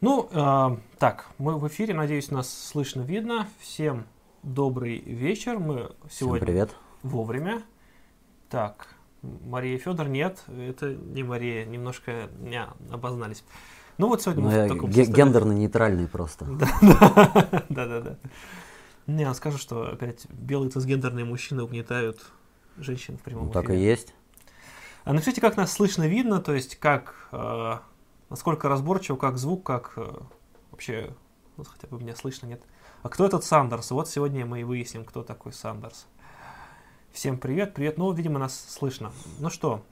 Ну, э, так, мы в эфире, надеюсь, нас слышно, видно. Всем добрый вечер. Мы сегодня Всем привет. вовремя. Так, Мария Федор нет, это не Мария, немножко не обознались. Ну вот сегодня Ну, мы я в таком гендерно-нейтральный просто. Да, да, да. Не, я скажу, что опять белые цисгендерные мужчины угнетают женщин в прямом Ну, так и эфире. есть. А напишите, как нас слышно, видно, то есть как, э, насколько разборчиво, как звук, как э, вообще, вот хотя бы меня слышно, нет. А кто этот Сандерс? Вот сегодня мы и выясним, кто такой Сандерс. Всем привет, привет. Ну, видимо, нас слышно. Ну что,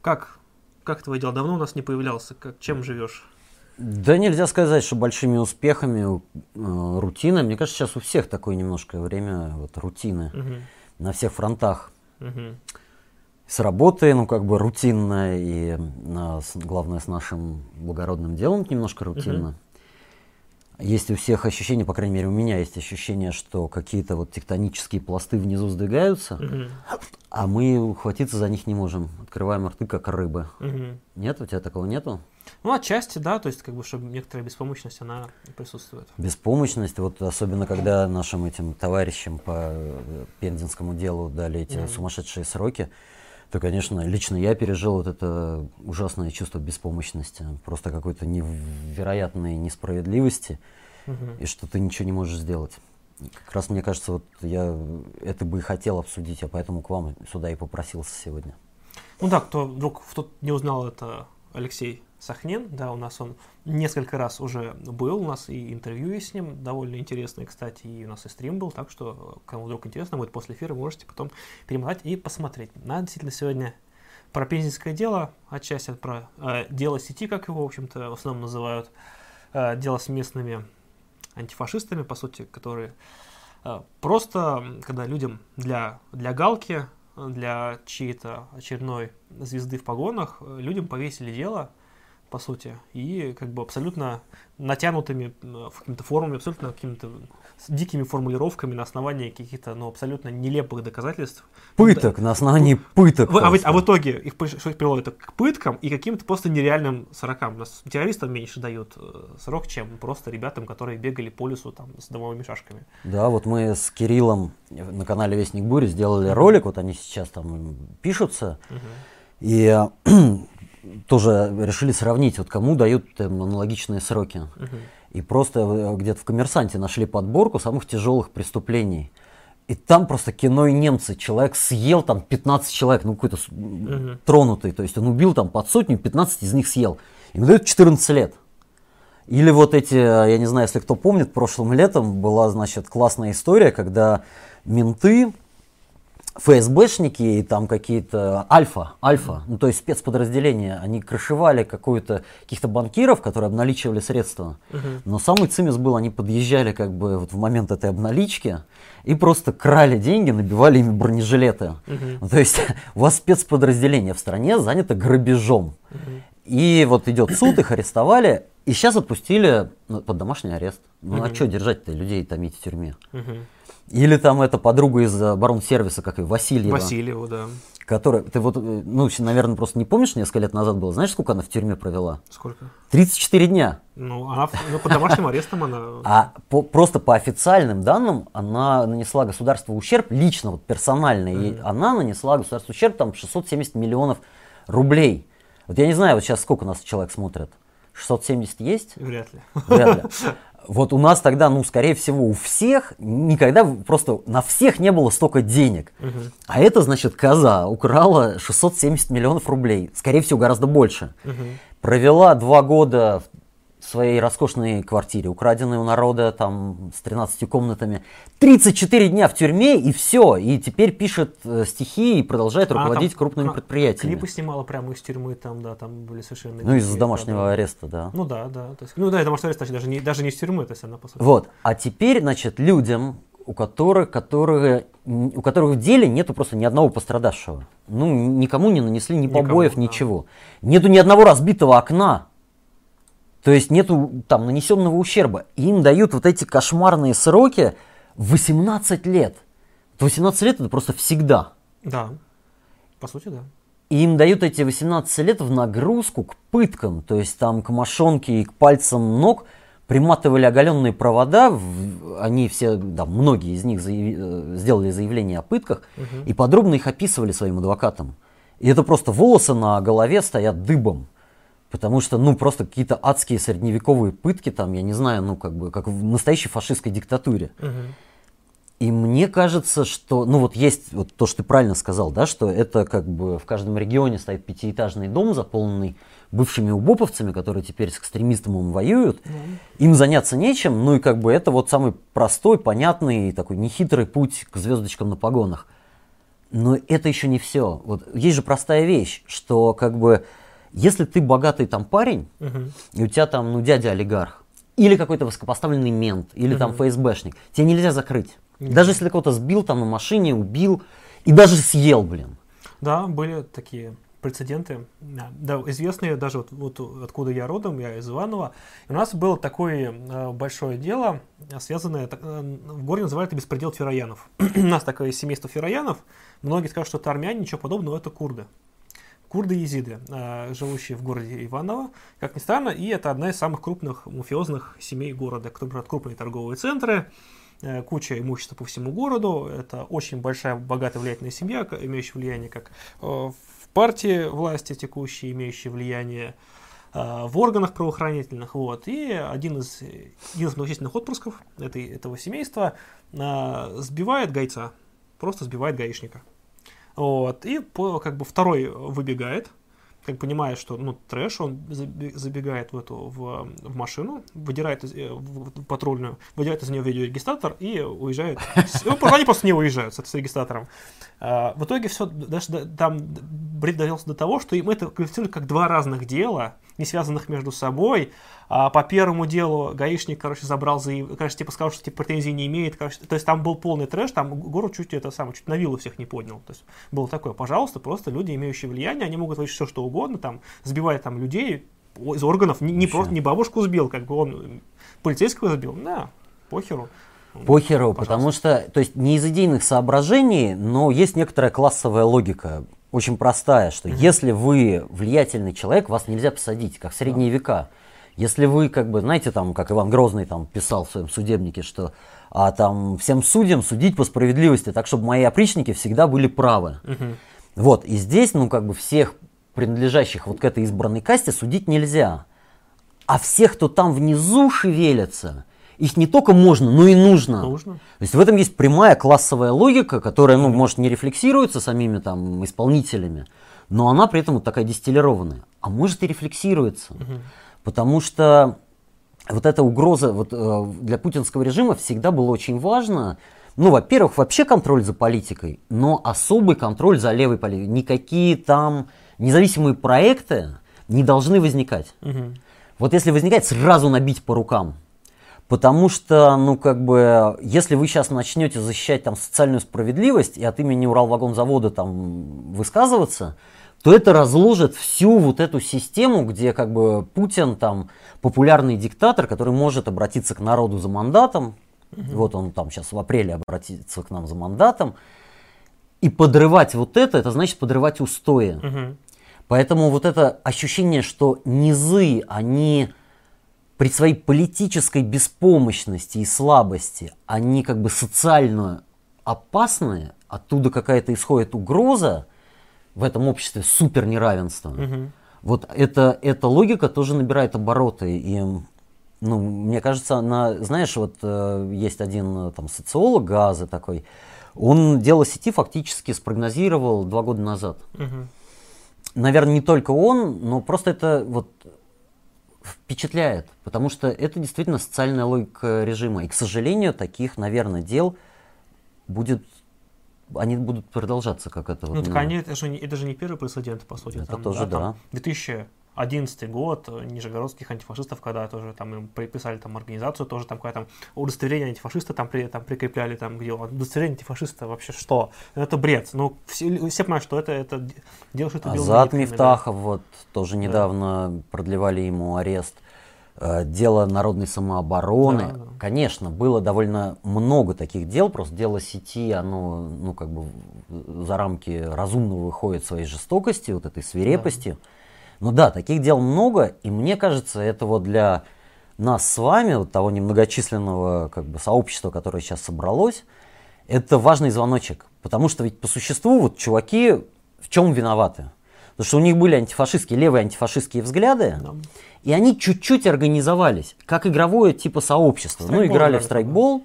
как, как твои дела? Давно у нас не появлялся. Как, чем живешь? Да нельзя сказать, что большими успехами, э, рутиной. Мне кажется, сейчас у всех такое немножко время вот, рутины Мгм, на всех фронтах. мгм. С работы, ну, как бы рутинно, и с- главное, с нашим благородным делом немножко рутинно. Есть у всех ощущение, по крайней мере, у меня есть ощущение, что какие-то вот тектонические пласты внизу сдвигаются, Мгм, а мы ухватиться за них не можем. Открываем рты, как рыбы. мгм. Нет, у тебя такого нету? Ну, отчасти, да, то есть, как бы, чтобы некоторая беспомощность, она присутствует. Беспомощность, вот особенно когда нашим этим товарищам по э, пензенскому делу дали эти Мгм. сумасшедшие сроки, то, конечно, лично я пережил вот это ужасное чувство беспомощности, просто какой-то невероятной несправедливости, Мгм. и что ты ничего не можешь сделать. Как раз мне кажется, вот я это бы и хотел обсудить, а поэтому к вам сюда и попросился сегодня. Ну да, кто вдруг кто не узнал, это Алексей Сахнин, да, у нас он несколько раз уже был, у нас и интервью есть с ним, довольно интересное, кстати, и у нас и стрим был, так что, кому вдруг интересно будет после эфира, можете потом перемотать и посмотреть. Надо действительно сегодня про пензенское дело, отчасти про э, дело сети, как его, в общем-то, в основном называют, э, дело с местными антифашистами, по сути, которые э, просто, когда людям для, для галки, э, для чьей-то очередной звезды в погонах, э, людям повесили дело, по сути, и как бы абсолютно натянутыми э, в какими-то формами, абсолютно какими-то дикими формулировками на основании каких-то, ну, абсолютно нелепых доказательств. Пыток, на основании пыток. В- а, в, просто. а в итоге их, что их привело это к пыткам и каким-то просто нереальным срокам. У нас террористам меньше дают э, срок, чем просто ребятам, которые бегали по лесу там с домовыми шашками. Да, вот мы с Кириллом на канале Вестник Бури сделали ролик, вот они сейчас там пишутся, и э, тоже решили сравнить, вот кому дают там аналогичные сроки. И просто э, где-то в коммерсанте нашли подборку самых тяжелых преступлений. И там просто кино и немцы. Человек съел там 15 человек, ну какой-то Мгм. тронутый. То есть он убил там под сотню, 15 из них съел. Ему дают 14 лет. Или вот эти, я не знаю, если кто помнит, прошлым летом была, значит, классная история, когда менты, ФСБшники и там какие-то альфа, альфа, ну то есть спецподразделения, они крышевали какую-то, каких-то банкиров, которые обналичивали средства. Но самый цимис был, они подъезжали как бы вот в момент этой обналички и просто крали деньги, набивали ими бронежилеты. Ну, то есть у вас спецподразделение в стране занято грабежом. И вот идет суд, их арестовали, и сейчас отпустили ну, под домашний арест. Ну а что держать-то людей томить в тюрьме? Или там эта подруга из оборонсервиса, как и Васильева, Васильеву, да. которая, ты вот, э, ну, наверное, просто не помнишь, несколько лет назад было, знаешь, сколько она в тюрьме провела? Сколько? 34 дня. Ну, она ну, под домашним арестом она... А по- просто по официальным данным она нанесла государству ущерб, лично, вот персональный, и она нанесла государству ущерб там 670 миллионов рублей. Вот я не знаю, вот сейчас сколько нас человек смотрят. 670 есть? Вряд ли. Вряд ли. Вот у нас тогда, ну, скорее всего, у всех никогда просто на всех не было столько денег. А это, значит, коза украла 670 миллионов рублей. Скорее всего, гораздо больше. Провела два года в своей роскошной квартире, украденной у народа там с 13 комнатами. 34 дня в тюрьме и все. И теперь пишет э, стихи и продолжает руководить там крупными кла- предприятиями. Клипы снимала прямо из тюрьмы, там, да, там были совершенно... Ну, из домашнего да, ареста, да. Ну да, да. То есть, ну да, домашний арест, значит, даже не, даже не из тюрьмы, то есть она по сути. Вот. А теперь, значит, людям, у которых, которые, у которых в деле нету просто ни одного пострадавшего. Ну, никому не нанесли ни Никому, побоев, да. ничего. Нету ни одного разбитого окна. То есть нету там нанесенного ущерба. И им дают вот эти кошмарные сроки 18 лет. Вот 18 лет это просто всегда. Да. По сути, да. И им дают эти 18 лет в нагрузку к пыткам, то есть там к мошонке и к пальцам ног приматывали оголенные провода, они все, да, многие из них заяв... Э, сделали заявление о пытках угу. и подробно их описывали своим адвокатам. И это просто волосы на голове стоят дыбом. Потому что, ну, просто какие-то адские средневековые пытки там, я не знаю, ну, как бы, как в настоящей фашистской диктатуре. Угу. И мне кажется, что, ну вот есть вот то, что ты правильно сказал, да, что это как бы в каждом регионе стоит пятиэтажный дом, заполненный бывшими убоповцами, которые теперь с экстремистом воюют. Mm. Им заняться нечем, ну и как бы это вот самый простой, понятный, такой нехитрый путь к звездочкам на погонах. Но это еще не все. Вот есть же простая вещь, что как бы если ты богатый там парень, uh-huh. и у тебя там, ну, дядя олигарх, или какой-то высокопоставленный мент, или uh-huh. там ФСБшник, тебе нельзя закрыть. Даже если ты кого-то сбил там на машине, убил и даже съел, блин. Да, были такие прецеденты. Да, известные даже вот, вот откуда я родом, я из Иванова. И у нас было такое э, большое дело, связанное, так, э, в городе называют это беспредел фероянов. у нас такое семейство фероянов. Многие скажут, что это армяне, ничего подобного, это курды. Курды-езиды, э, живущие в городе Иваново, как ни странно, и это одна из самых крупных мафиозных семей города, которые крупные торговые центры, Э, куча имущества по всему городу. Это очень большая, богатая, влиятельная семья, имеющая влияние как э, в партии власти текущей, имеющая влияние в органах правоохранительных. Вот. И один из, из многочисленных отпрысков этой, этого семейства сбивает гайца, просто сбивает гаишника. Вот. И по, как бы второй выбегает, как понимает, что ну, трэш, он забегает в эту в, в машину, выдирает из, э, в, в патрульную, выдирает из нее видеорегистратор и уезжает. Ну, они просто не уезжают с, с регистратором. А, в итоге все, даже там бред довелся до того, что им это квалифицируют как два разных дела, не связанных между собой. А по первому делу гаишник, короче, забрал, заяв... короче, типа сказал, что типа претензий не имеет. Короче, то есть там был полный трэш, там город чуть это самое, чуть на виллу всех не поднял. То есть было такое, пожалуйста, просто люди, имеющие влияние, они могут творить все, что угодно, там, сбивать там людей из органов, не, не просто не бабушку сбил, как бы он полицейского сбил, да, похеру. Похеру, потому что, то есть не из идейных соображений, но есть некоторая классовая логика, очень простая, что mm-hmm. если вы влиятельный человек, вас нельзя посадить, как в средние yeah. века. Если вы, как бы, знаете, там, как Иван Грозный там писал в своем судебнике, что а, там всем судьям судить по справедливости, так чтобы мои опричники всегда были правы. Mm-hmm. Вот, и здесь, ну, как бы всех принадлежащих вот к этой избранной касте судить нельзя. А всех, кто там внизу шевелится, их не только можно, но и нужно. Нужно. То есть в этом есть прямая классовая логика, которая, ну, может, не рефлексируется самими там исполнителями, но она при этом вот такая дистиллированная. А может и рефлексируется. Угу. Потому что вот эта угроза вот, э, для путинского режима всегда было очень важно. Ну, во-первых, вообще контроль за политикой, но особый контроль за левой политикой. Никакие там независимые проекты не должны возникать. Угу. Вот если возникает, сразу набить по рукам. Потому что, ну, как бы, если вы сейчас начнете защищать там социальную справедливость и от имени Уралвагонзавода там высказываться, то это разложит всю вот эту систему, где как бы Путин там популярный диктатор, который может обратиться к народу за мандатом, угу. вот он там сейчас в апреле обратится к нам за мандатом, и подрывать вот это, это значит подрывать устои. Угу. Поэтому вот это ощущение, что низы, они при своей политической беспомощности и слабости, они как бы социально опасные, оттуда какая-то исходит угроза в этом обществе супер неравенства. Угу. Вот это, эта логика тоже набирает обороты. И, ну, мне кажется, она, знаешь, вот э, есть один э, там социолог Газы такой, он дело сети фактически спрогнозировал два года назад. Угу. Наверное, не только он, но просто это вот впечатляет, потому что это действительно социальная логика режима. И, к сожалению, таких, наверное, дел будет они будут продолжаться, как это. Ну, вот, так ну, они, это же, не, это же не первый прецедент, по сути. Это там, тоже, да. Там 2011 год нижегородских антифашистов, когда тоже там им приписали там организацию, тоже там какое-то удостоверение антифашиста там, при, там прикрепляли, там где удостоверение антифашиста вообще что? Это бред. Ну, все, все понимают, что это, это дело, что это Азат Мифтахов, да. вот, тоже недавно да. продлевали ему арест. э, дело народной самообороны. Да, да. Конечно, было довольно много таких дел, просто дело сети, оно, ну, как бы за рамки разумного выходит своей жестокости, вот этой свирепости. Да. Но да, таких дел много, и мне кажется, это вот для нас с вами, вот того немногочисленного как бы, сообщества, которое сейчас собралось, это важный звоночек. Потому что ведь по существу вот чуваки в чем виноваты? Потому что у них были антифашистские, левые антифашистские взгляды, да. и они чуть-чуть организовались, как игровое типа сообщество. Ну, играли в страйкбол,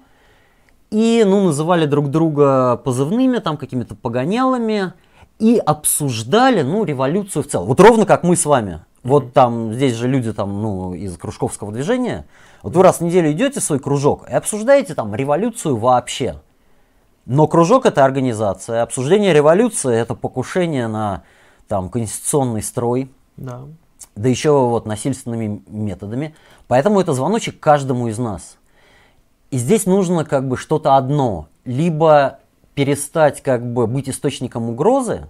и, ну, называли друг друга позывными, там, какими-то погонялами, и обсуждали, ну, революцию в целом. Вот ровно как мы с вами. Вот там, здесь же люди там, ну, из кружковского движения. Вот вы раз в неделю идете в свой кружок и обсуждаете там революцию вообще. Но кружок это организация. Обсуждение революции это покушение на там конституционный строй. Да. Да еще вот насильственными методами. Поэтому это звоночек каждому из нас. И здесь нужно как бы что-то одно. Либо перестать как бы быть источником угрозы,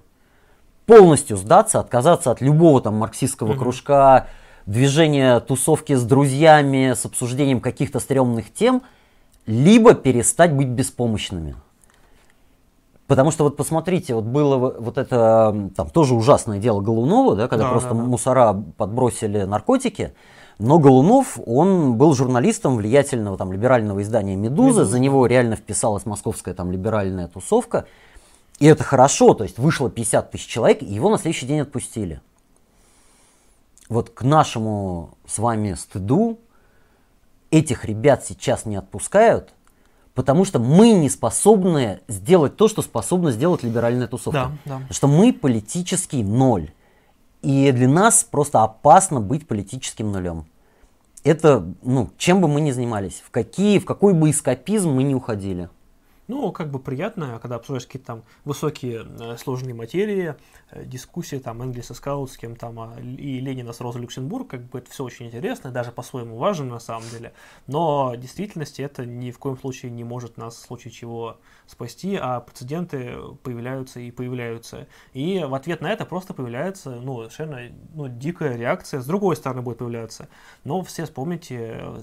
полностью сдаться, отказаться от любого там марксистского mm-hmm. кружка, движения тусовки с друзьями, с обсуждением каких-то стрёмных тем, либо перестать быть беспомощными. Потому что вот посмотрите, вот было вот это там тоже ужасное дело Голунова, да, когда да, просто да, да. мусора подбросили наркотики. Но Голунов, он был журналистом влиятельного там либерального издания «Медуза», за него реально вписалась московская там либеральная тусовка. И это хорошо, то есть вышло 50 тысяч человек, и его на следующий день отпустили. Вот к нашему с вами стыду этих ребят сейчас не отпускают, потому что мы не способны сделать то, что способна сделать либеральная тусовка. Да, да. Потому что мы политический ноль. И для нас просто опасно быть политическим нулем. Это, ну, чем бы мы ни занимались, в, какие, в какой бы эскапизм мы ни уходили. Ну, как бы приятно, когда обсуждаешь какие-то там высокие э, сложные материи, э, дискуссии там Энгельса с Каутским там, а, и Ленина с Роза Люксембург, как бы это все очень интересно, даже по-своему важно на самом деле. Но в действительности это ни в коем случае не может нас в случае чего спасти, а прецеденты появляются и появляются. И в ответ на это просто появляется ну, совершенно ну, дикая реакция, с другой стороны будет появляться. Но все вспомните э,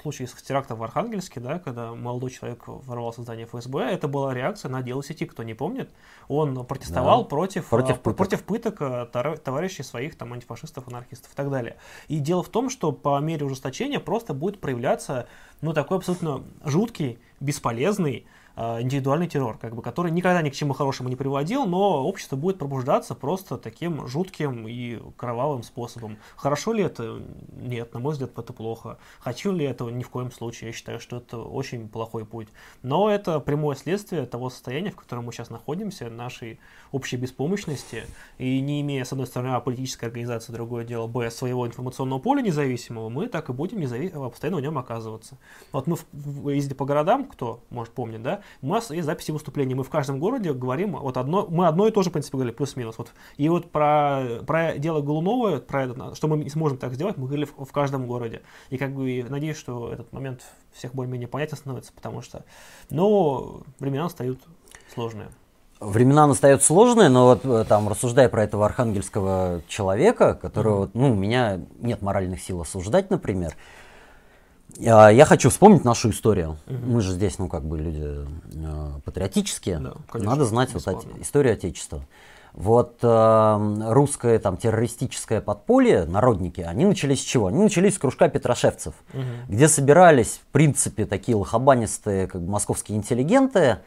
случай с терактом в Архангельске, да, когда молодой человек ворвался в здание ФСБ, это была реакция на дело сети, кто не помнит. Он протестовал да. против, против, а, пыток. против пыток э, товарищей своих, там, антифашистов, анархистов и так далее. И дело в том, что по мере ужесточения просто будет проявляться, ну, такой абсолютно жуткий, бесполезный, Э, индивидуальный террор, как бы, который никогда ни к чему хорошему не приводил, но общество будет пробуждаться просто таким жутким и кровавым способом. Хорошо ли это? Нет, на мой взгляд, это плохо. Хочу ли этого? Ни в коем случае. Я считаю, что это очень плохой путь. Но это прямое следствие того состояния, в котором мы сейчас находимся, нашей общей беспомощности, и не имея, с одной стороны, а, политической организации, другое дело, б, своего информационного поля независимого, мы так и будем незави... постоянно в нем оказываться. Вот мы ездили по городам, кто, может, помнит, да, у нас есть записи выступлений. Мы в каждом городе говорим вот одно, мы одно и то же, в принципе, говорили, плюс-минус. Вот. И вот про, про дело Голунова, про это, что мы не сможем так сделать, мы говорили в, в каждом городе. И как бы надеюсь, что этот момент всех более-менее понятен становится, потому что, но времена настают сложные. Времена настают сложные, но вот э, там, рассуждая про этого архангельского человека, которого, mm-hmm. ну, у меня нет моральных сил осуждать, например, я хочу вспомнить нашу историю. Угу. Мы же здесь, ну, как бы люди э, патриотические. Да, конечно, Надо знать вот от, историю Отечества. Вот э, русское там террористическое подполье, народники, они начались с чего? Они начались с кружка петрошевцев, угу. где собирались, в принципе, такие лохобанистые, как бы московские интеллигенты,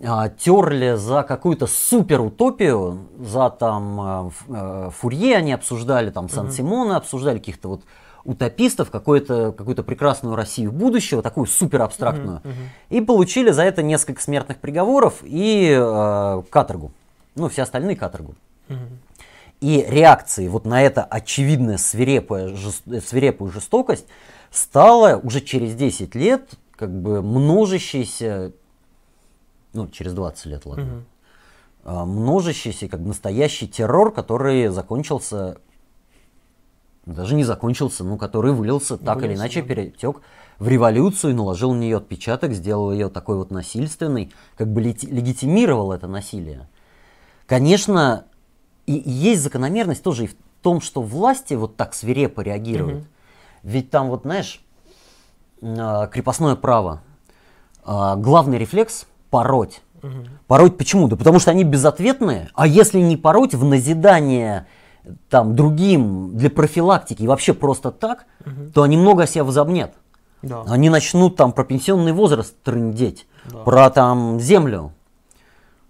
э, терли за какую-то супер утопию, за там э, э, Фурье они обсуждали, там Сан-Симона обсуждали каких-то вот утопистов какую-то какую прекрасную Россию будущего, такую супер абстрактную, uh-huh, uh-huh. и получили за это несколько смертных приговоров и э, каторгу. Ну, все остальные каторгу. Uh-huh. И реакцией вот на это очевидная свирепая, жест, свирепую жестокость стала уже через 10 лет как бы множащийся, ну, через 20 лет, ладно, uh-huh. множащийся как бы настоящий террор, который закончился даже не закончился, но который вылился так вылился, или иначе, да. перетек в революцию, наложил на нее отпечаток, сделал ее такой вот насильственной, как бы легитимировал это насилие. Конечно, и, и есть закономерность тоже и в том, что власти вот так свирепо реагируют. Угу. Ведь там вот, знаешь, а, крепостное право. А, главный рефлекс – пороть. Угу. Пороть почему? Да потому что они безответные. А если не пороть в назидание там другим для профилактики и вообще просто так, Угу. то они много о себе возомнят. Да. Они начнут там про пенсионный возраст трындеть, Да. про там землю.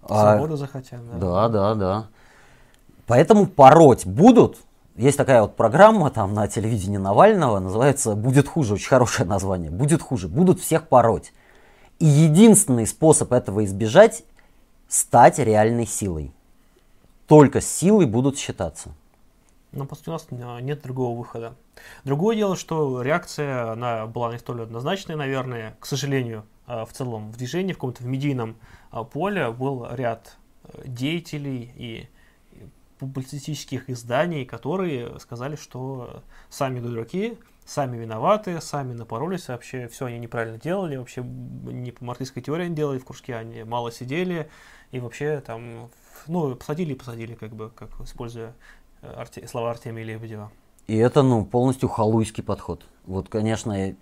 А- Свободу захотят, да. да, да, да. Поэтому пороть будут. Есть такая вот программа там на телевидении Навального, называется «Будет хуже», очень хорошее название. «Будет хуже», будут всех пороть. И единственный способ этого избежать – стать реальной силой. Только с силой будут считаться. Но по сути у нас нет другого выхода. Другое дело, что реакция, она была не столь однозначной, наверное, к сожалению, а, в целом в движении, в каком-то в медийном а, поле был ряд э, деятелей и публицистических изданий, которые сказали, что сами дураки, сами виноваты, сами напоролись, вообще все они неправильно делали, вообще не по марксистской теории они делали в кружке, они мало сидели, и вообще там, ну, посадили и посадили, как бы, как используя э, Арте- слова Артемия Лебедева. И это, ну, полностью халуйский подход. Вот, конечно,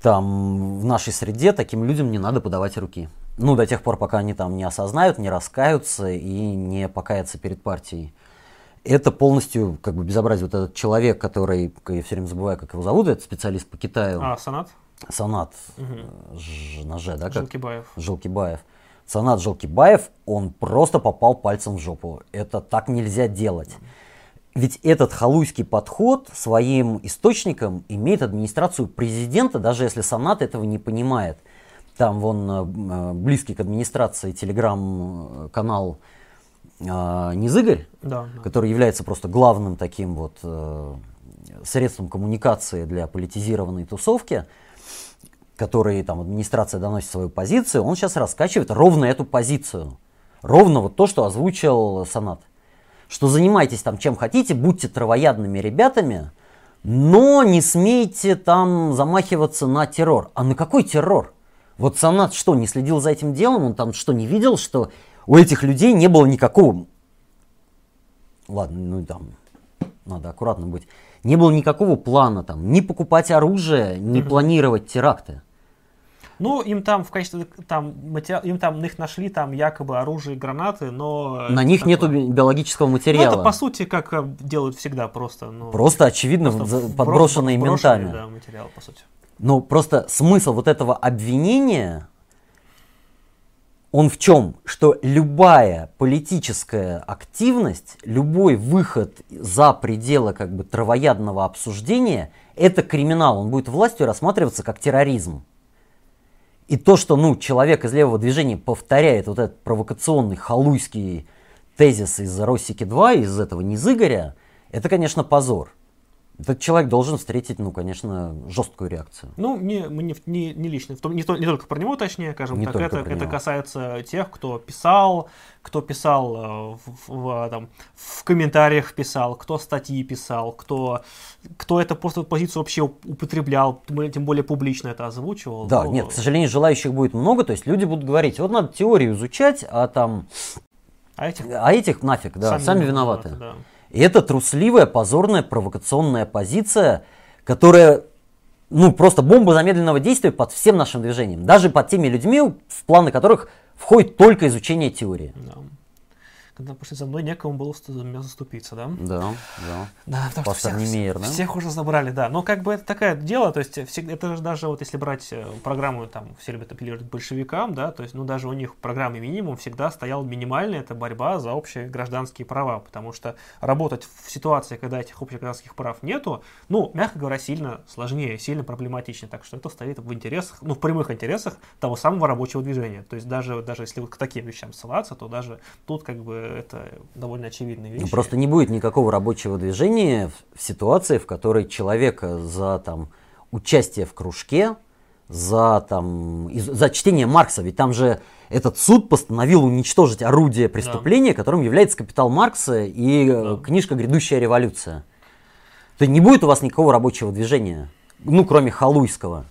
там в нашей среде таким людям не надо подавать руки. Ну, до тех пор, пока они там не осознают, не раскаются и не покаятся перед партией. Это полностью как бы безобразие. Вот этот человек, который, я все время забываю, как его зовут, этот специалист по Китаю, А, Санат Санат Ж- на Ж, да, как? Жилкибаев. Жилкибаев. Санат Жилкибаев, он просто попал пальцем в жопу. Это так нельзя делать. Ведь этот халуйский подход своим источником имеет администрацию президента, даже если Санат этого не понимает. Там вон э, э, близкий к администрации телеграм-канал э, Низыгорь, Да, да. который является просто главным таким вот э, средством коммуникации для политизированной тусовки, который там администрация доносит свою позицию, он сейчас раскачивает ровно эту позицию. Ровно вот то, что озвучил Санат. Что занимайтесь там чем хотите, будьте травоядными ребятами, но не смейте там замахиваться на террор. А на какой террор? Вот Санат что, не следил за этим делом? Он там что, не видел, что у этих людей не было никакого ладно, ну там надо аккуратно быть, не было никакого плана там, ни покупать оружие, ни Мгм. планировать теракты. Ну, им там в качестве там матери- им там их нашли там якобы оружие и гранаты, но На это них нету такое. би- биологического Ну, материала. это по сути как э, делают всегда просто, ну, Просто очевидно просто подброшенные вброшенный, ментами. Да, материал по сути. Но просто смысл вот этого обвинения, он в чем? Что любая политическая активность, любой выход за пределы как бы травоядного обсуждения, это криминал. Он будет властью рассматриваться как терроризм. И то, что ну, человек из левого движения повторяет вот этот провокационный халуйский тезис из Росики 2, из этого Низыгоря, это, конечно, позор. Этот человек должен встретить, ну, конечно, жесткую реакцию. Ну, не, не, не, не лично, в том- не, то- не только про него, точнее, скажем Не так, это, это него. касается тех, кто писал, кто писал э, в, в, там, в комментариях писал, кто статьи писал, кто, кто это просто позицию вообще уп- употреблял, тем более, публично это озвучивал. Да, Ну, нет, к сожалению, желающих будет много, то есть люди будут говорить, вот надо теорию изучать, а там, А этих а этих нафиг, да, сами, виноваты. да. И это трусливая, позорная, провокационная позиция, которая, ну, просто бомба замедленного действия под всем нашим движением. Даже под теми людьми, в планы которых входит только изучение теории. Да. Когда пошли за мной, некому было за меня заступиться, да? Да, да. Да, потому что всех, Немеер, да? всех уже забрали, да. Но как бы это такое дело, то есть всегда, это же даже вот если брать э, программу, там все любят апеллировать к большевикам, да, то есть, ну даже у них в программе минимум всегда стоял минимальный, это борьба за общие гражданские права, потому что работать в ситуации, когда этих общих гражданских прав нету, ну, мягко говоря, сильно сложнее, сильно проблематичнее, так что это стоит в интересах, ну, в прямых интересах того самого рабочего движения. То есть даже, даже если вот к таким вещам ссылаться, то даже тут как бы это довольно очевидные вещи. Ну, Просто не будет никакого рабочего движения в, в ситуации, в которой человека за там, участие в кружке, за, там, из- за чтение Маркса, ведь там же этот суд постановил уничтожить орудие преступления, которым является капитал Маркса и э, Да. книжка «Грядущая революция». То не будет у вас никакого рабочего движения, ну, кроме халуйского.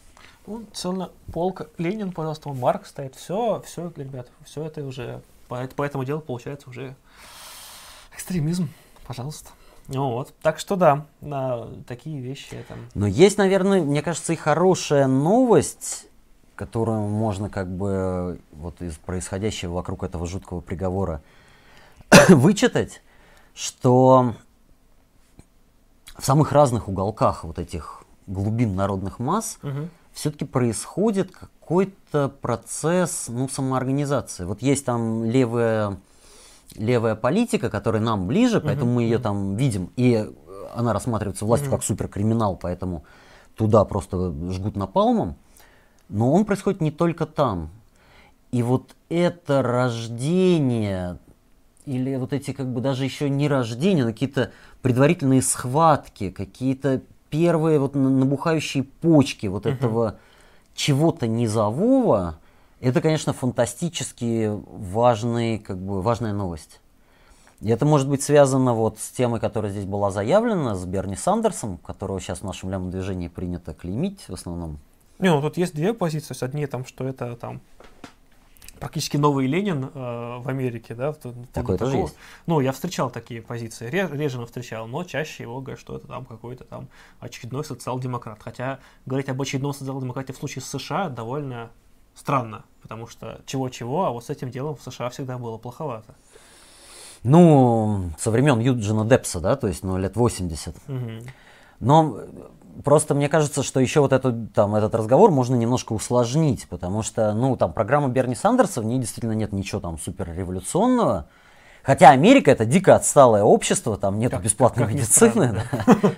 Ну, целая полка. Ленин, пожалуйста, Марк стоит. Все, все, ребят, все это уже по, по этому делу получается уже экстремизм. Пожалуйста. Ну вот. Так что да, да такие вещи. Это... Но есть, наверное, мне кажется, и хорошая новость, которую можно как бы вот из происходящего вокруг этого жуткого приговора вычитать, что в самых разных уголках вот этих глубин народных масс угу. все-таки происходит какой-то процесс ну, самоорганизации. Вот есть там левая, левая политика, которая нам ближе, угу. поэтому мы ее там видим, и она рассматривается властью угу. как суперкриминал, поэтому туда просто жгут напалмом. Но он происходит не только там. И вот это рождение или вот эти как бы даже еще не рождения, но какие-то предварительные схватки, какие-то первые вот набухающие почки вот uh-huh. этого чего-то низового, это, конечно, фантастически важный, как бы, важная новость. И это может быть связано вот с темой, которая здесь была заявлена, с Берни Сандерсом, которого сейчас в нашем левом движении принято клеймить в основном. Не, ну тут есть две позиции. Одни там, что это там практически новый Ленин э, в Америке, да? Такое тоже есть. Ну, я встречал такие позиции, реже, но встречал, но чаще его говорят, что это там какой-то там очередной социал-демократ. Хотя говорить об очередном социал-демократе в случае с США довольно странно, потому что чего-чего, а вот с этим делом в США всегда было плоховато. Ну, со времен Юджина Депса, да, то есть, ну, лет 80. Угу. Но Просто мне кажется, что еще вот эту, там, этот разговор можно немножко усложнить, потому что, ну, там, программа Берни Сандерса, в ней действительно нет ничего там супер революционного. Хотя Америка это дико отсталое общество, там нет бесплатной как медицины. Да.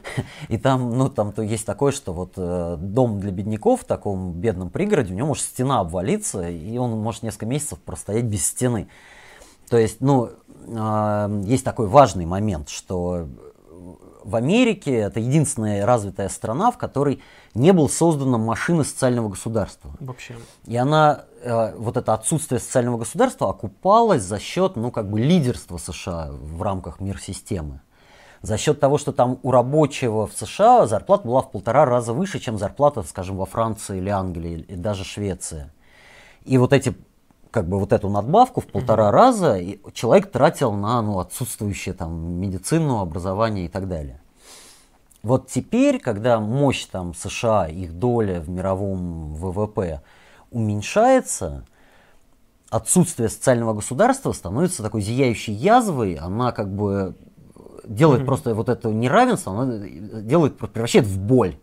И там, ну, там то есть такое, что вот э, дом для бедняков в таком бедном пригороде, у него может стена обвалиться, и он может несколько месяцев простоять без стены. То есть, ну, э, есть такой важный момент, что в Америке это единственная развитая страна, в которой не был создана машина социального государства. Вообще. И она, э, вот это отсутствие социального государства окупалось за счет, ну, как бы лидерства США в рамках мир-системы. За счет того, что там у рабочего в США зарплата была в полтора раза выше, чем зарплата, скажем, во Франции или Англии, и даже Швеции. И вот эти как бы вот эту надбавку в полтора mm-hmm. раза человек тратил на ну, отсутствующее там медицину, образование и так далее. Вот теперь, когда мощь там США, их доля в мировом ВВП уменьшается, отсутствие социального государства становится такой зияющей язвой, она как бы делает mm-hmm. просто вот это неравенство, она делает, превращает в боль.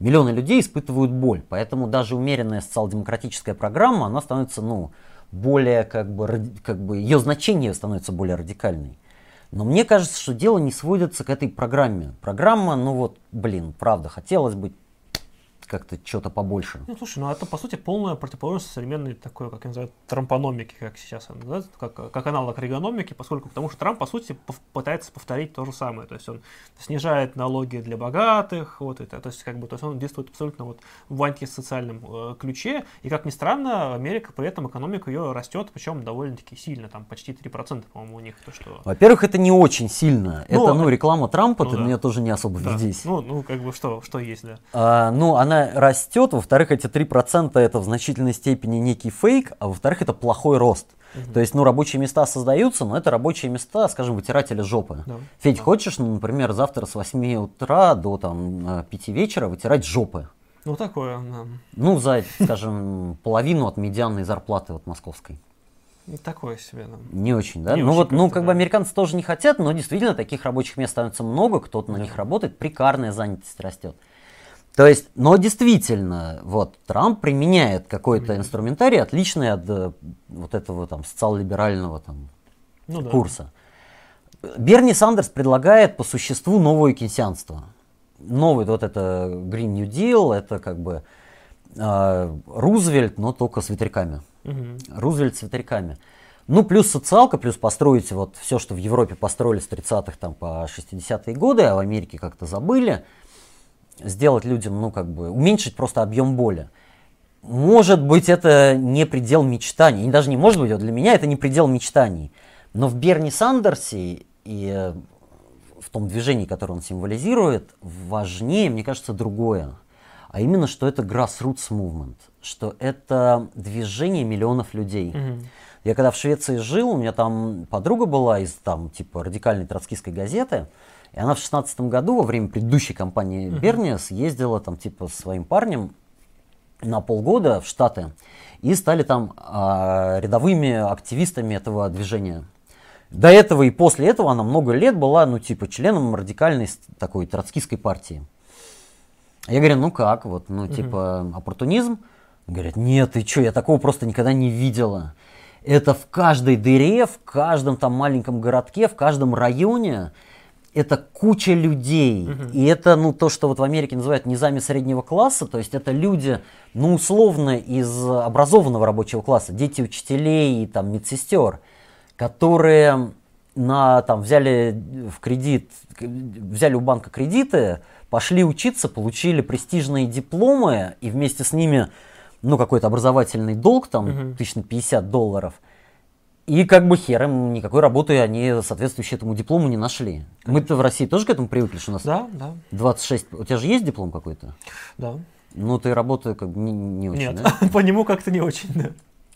Миллионы людей испытывают боль, поэтому даже умеренная социал-демократическая программа, она становится, ну, более как бы, как бы ее значение становится более радикальной. Но мне кажется, что дело не сводится к этой программе. Программа, ну вот, блин, правда, хотелось бы как-то что-то побольше. Ну, слушай, ну это, по сути, полная противоположность современной такой, как я называю, трампономики, как сейчас она называется, как, как аналог регономики, поскольку, потому что Трамп, по сути, пытается повторить то же самое. То есть он снижает налоги для богатых, вот это, то есть, как бы, то есть он действует абсолютно вот в антисоциальном э, ключе, и, как ни странно, Америка при этом, экономика ее растет, причем довольно-таки сильно, там почти 3%, по-моему, у них. То, что... Во-первых, это не очень сильно. Ну, это, ну, реклама Трампа, ну, ты да. меня тоже не особо да. здесь. Ну, ну, как бы, что, что есть, да. А, ну, она растет, во-вторых, эти 3% это в значительной степени некий фейк, а во-вторых, это плохой рост. Угу. То есть, ну, рабочие места создаются, но это рабочие места, скажем, вытирателя жопы. Да. Федь, да. хочешь, ну, например, завтра с 8 утра до там, 5 вечера вытирать жопы? Ну, такое, да. Ну, за, скажем, половину от медианной зарплаты вот московской. Такое себе, да. Не очень, да? Не ну очень вот, ну как да. бы американцы тоже не хотят, но действительно таких рабочих мест становится много, кто-то на да. них работает, прикарная занятость растет. То есть, но действительно, вот Трамп применяет какой-то инструментарий, отличный от э, вот этого там социал-либерального там ну, да. курса. Берни Сандерс предлагает по существу новое кейнсианство. Новый вот это Green New Deal, это как бы э, Рузвельт, но только с ветряками. Угу. Рузвельт с ветряками. Ну, плюс социалка, плюс построить вот все, что в Европе построили с 30-х там по 60-е годы, а в Америке как-то забыли – сделать людям, ну, как бы, уменьшить просто объем боли. Может быть, это не предел мечтаний. И даже не может быть, вот для меня это не предел мечтаний. Но в Берни Сандерсе и э, в том движении, которое он символизирует, важнее, мне кажется, другое. а именно, что это grassroots movement, что это движение миллионов людей. Мгм. Я когда в Швеции жил, у меня там подруга была из там типа радикальной троцкистской газеты, и она в шестнадцатом году во время предыдущей кампании Берния съездила там типа со своим парнем на полгода в Штаты и стали там а, рядовыми активистами этого движения. До этого и после этого она много лет была, ну, типа, членом радикальной с- такой троцкистской партии. Я говорю, ну как, вот, ну, типа, оппортунизм? Говорят, нет, ты что, я такого просто никогда не видела. Это в каждой дыре, в каждом там маленьком городке, в каждом районе. Это куча людей. И это, ну, то, что вот в Америке называют низами среднего класса, то есть это люди, ну, условно, из образованного рабочего класса, дети учителей и там медсестер, которые на, там, взяли в кредит, взяли у банка кредиты, пошли учиться, получили престижные дипломы и вместе с ними, ну, какой-то образовательный долг, там, Мгм. тысяч на 50 долларов. И как бы хером никакой работы они соответствующей этому диплому не нашли. Мы-то в России тоже к этому привыкли, что у нас Да, да, 26... У тебя же есть диплом какой-то? да. Ну, ты работа как бы не, не очень, Нет, да? по нему как-то не очень, да.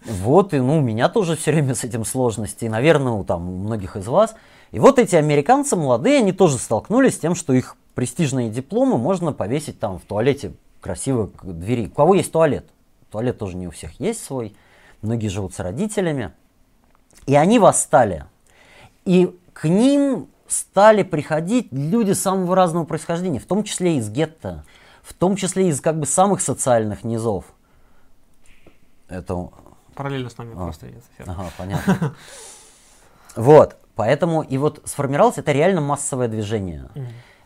Вот, и ну, у меня тоже все время с этим сложности, и, наверное, у, там, у многих из вас. И вот эти американцы молодые, они тоже столкнулись с тем, что их престижные дипломы можно повесить там в туалете красиво к двери. У кого есть туалет? Туалет тоже не у всех есть свой. Многие живут с родителями. И они восстали. И к ним стали приходить люди самого разного происхождения, в том числе из гетто, в том числе из как бы самых социальных низов. Это Параллельно с нами А. просто идет. Ага, понятно. Вот, поэтому и вот сформировалось это реально массовое движение.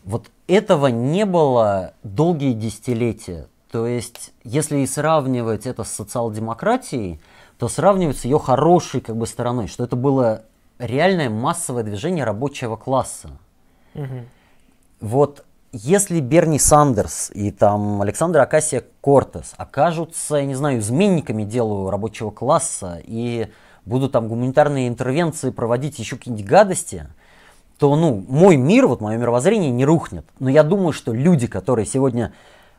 Вот этого не было долгие десятилетия. То есть, если и сравнивать это с социал-демократией, то сравнивать с ее хорошей как бы стороной, что это было реальное массовое движение рабочего класса. Мгм. Вот если Берни Сандерс и там Александр Акасия Кортес окажутся, я не знаю, изменниками дела рабочего класса и будут там гуманитарные интервенции проводить еще какие-нибудь гадости, то, ну, мой мир, вот мое мировоззрение не рухнет. Но я думаю, что люди, которые сегодня,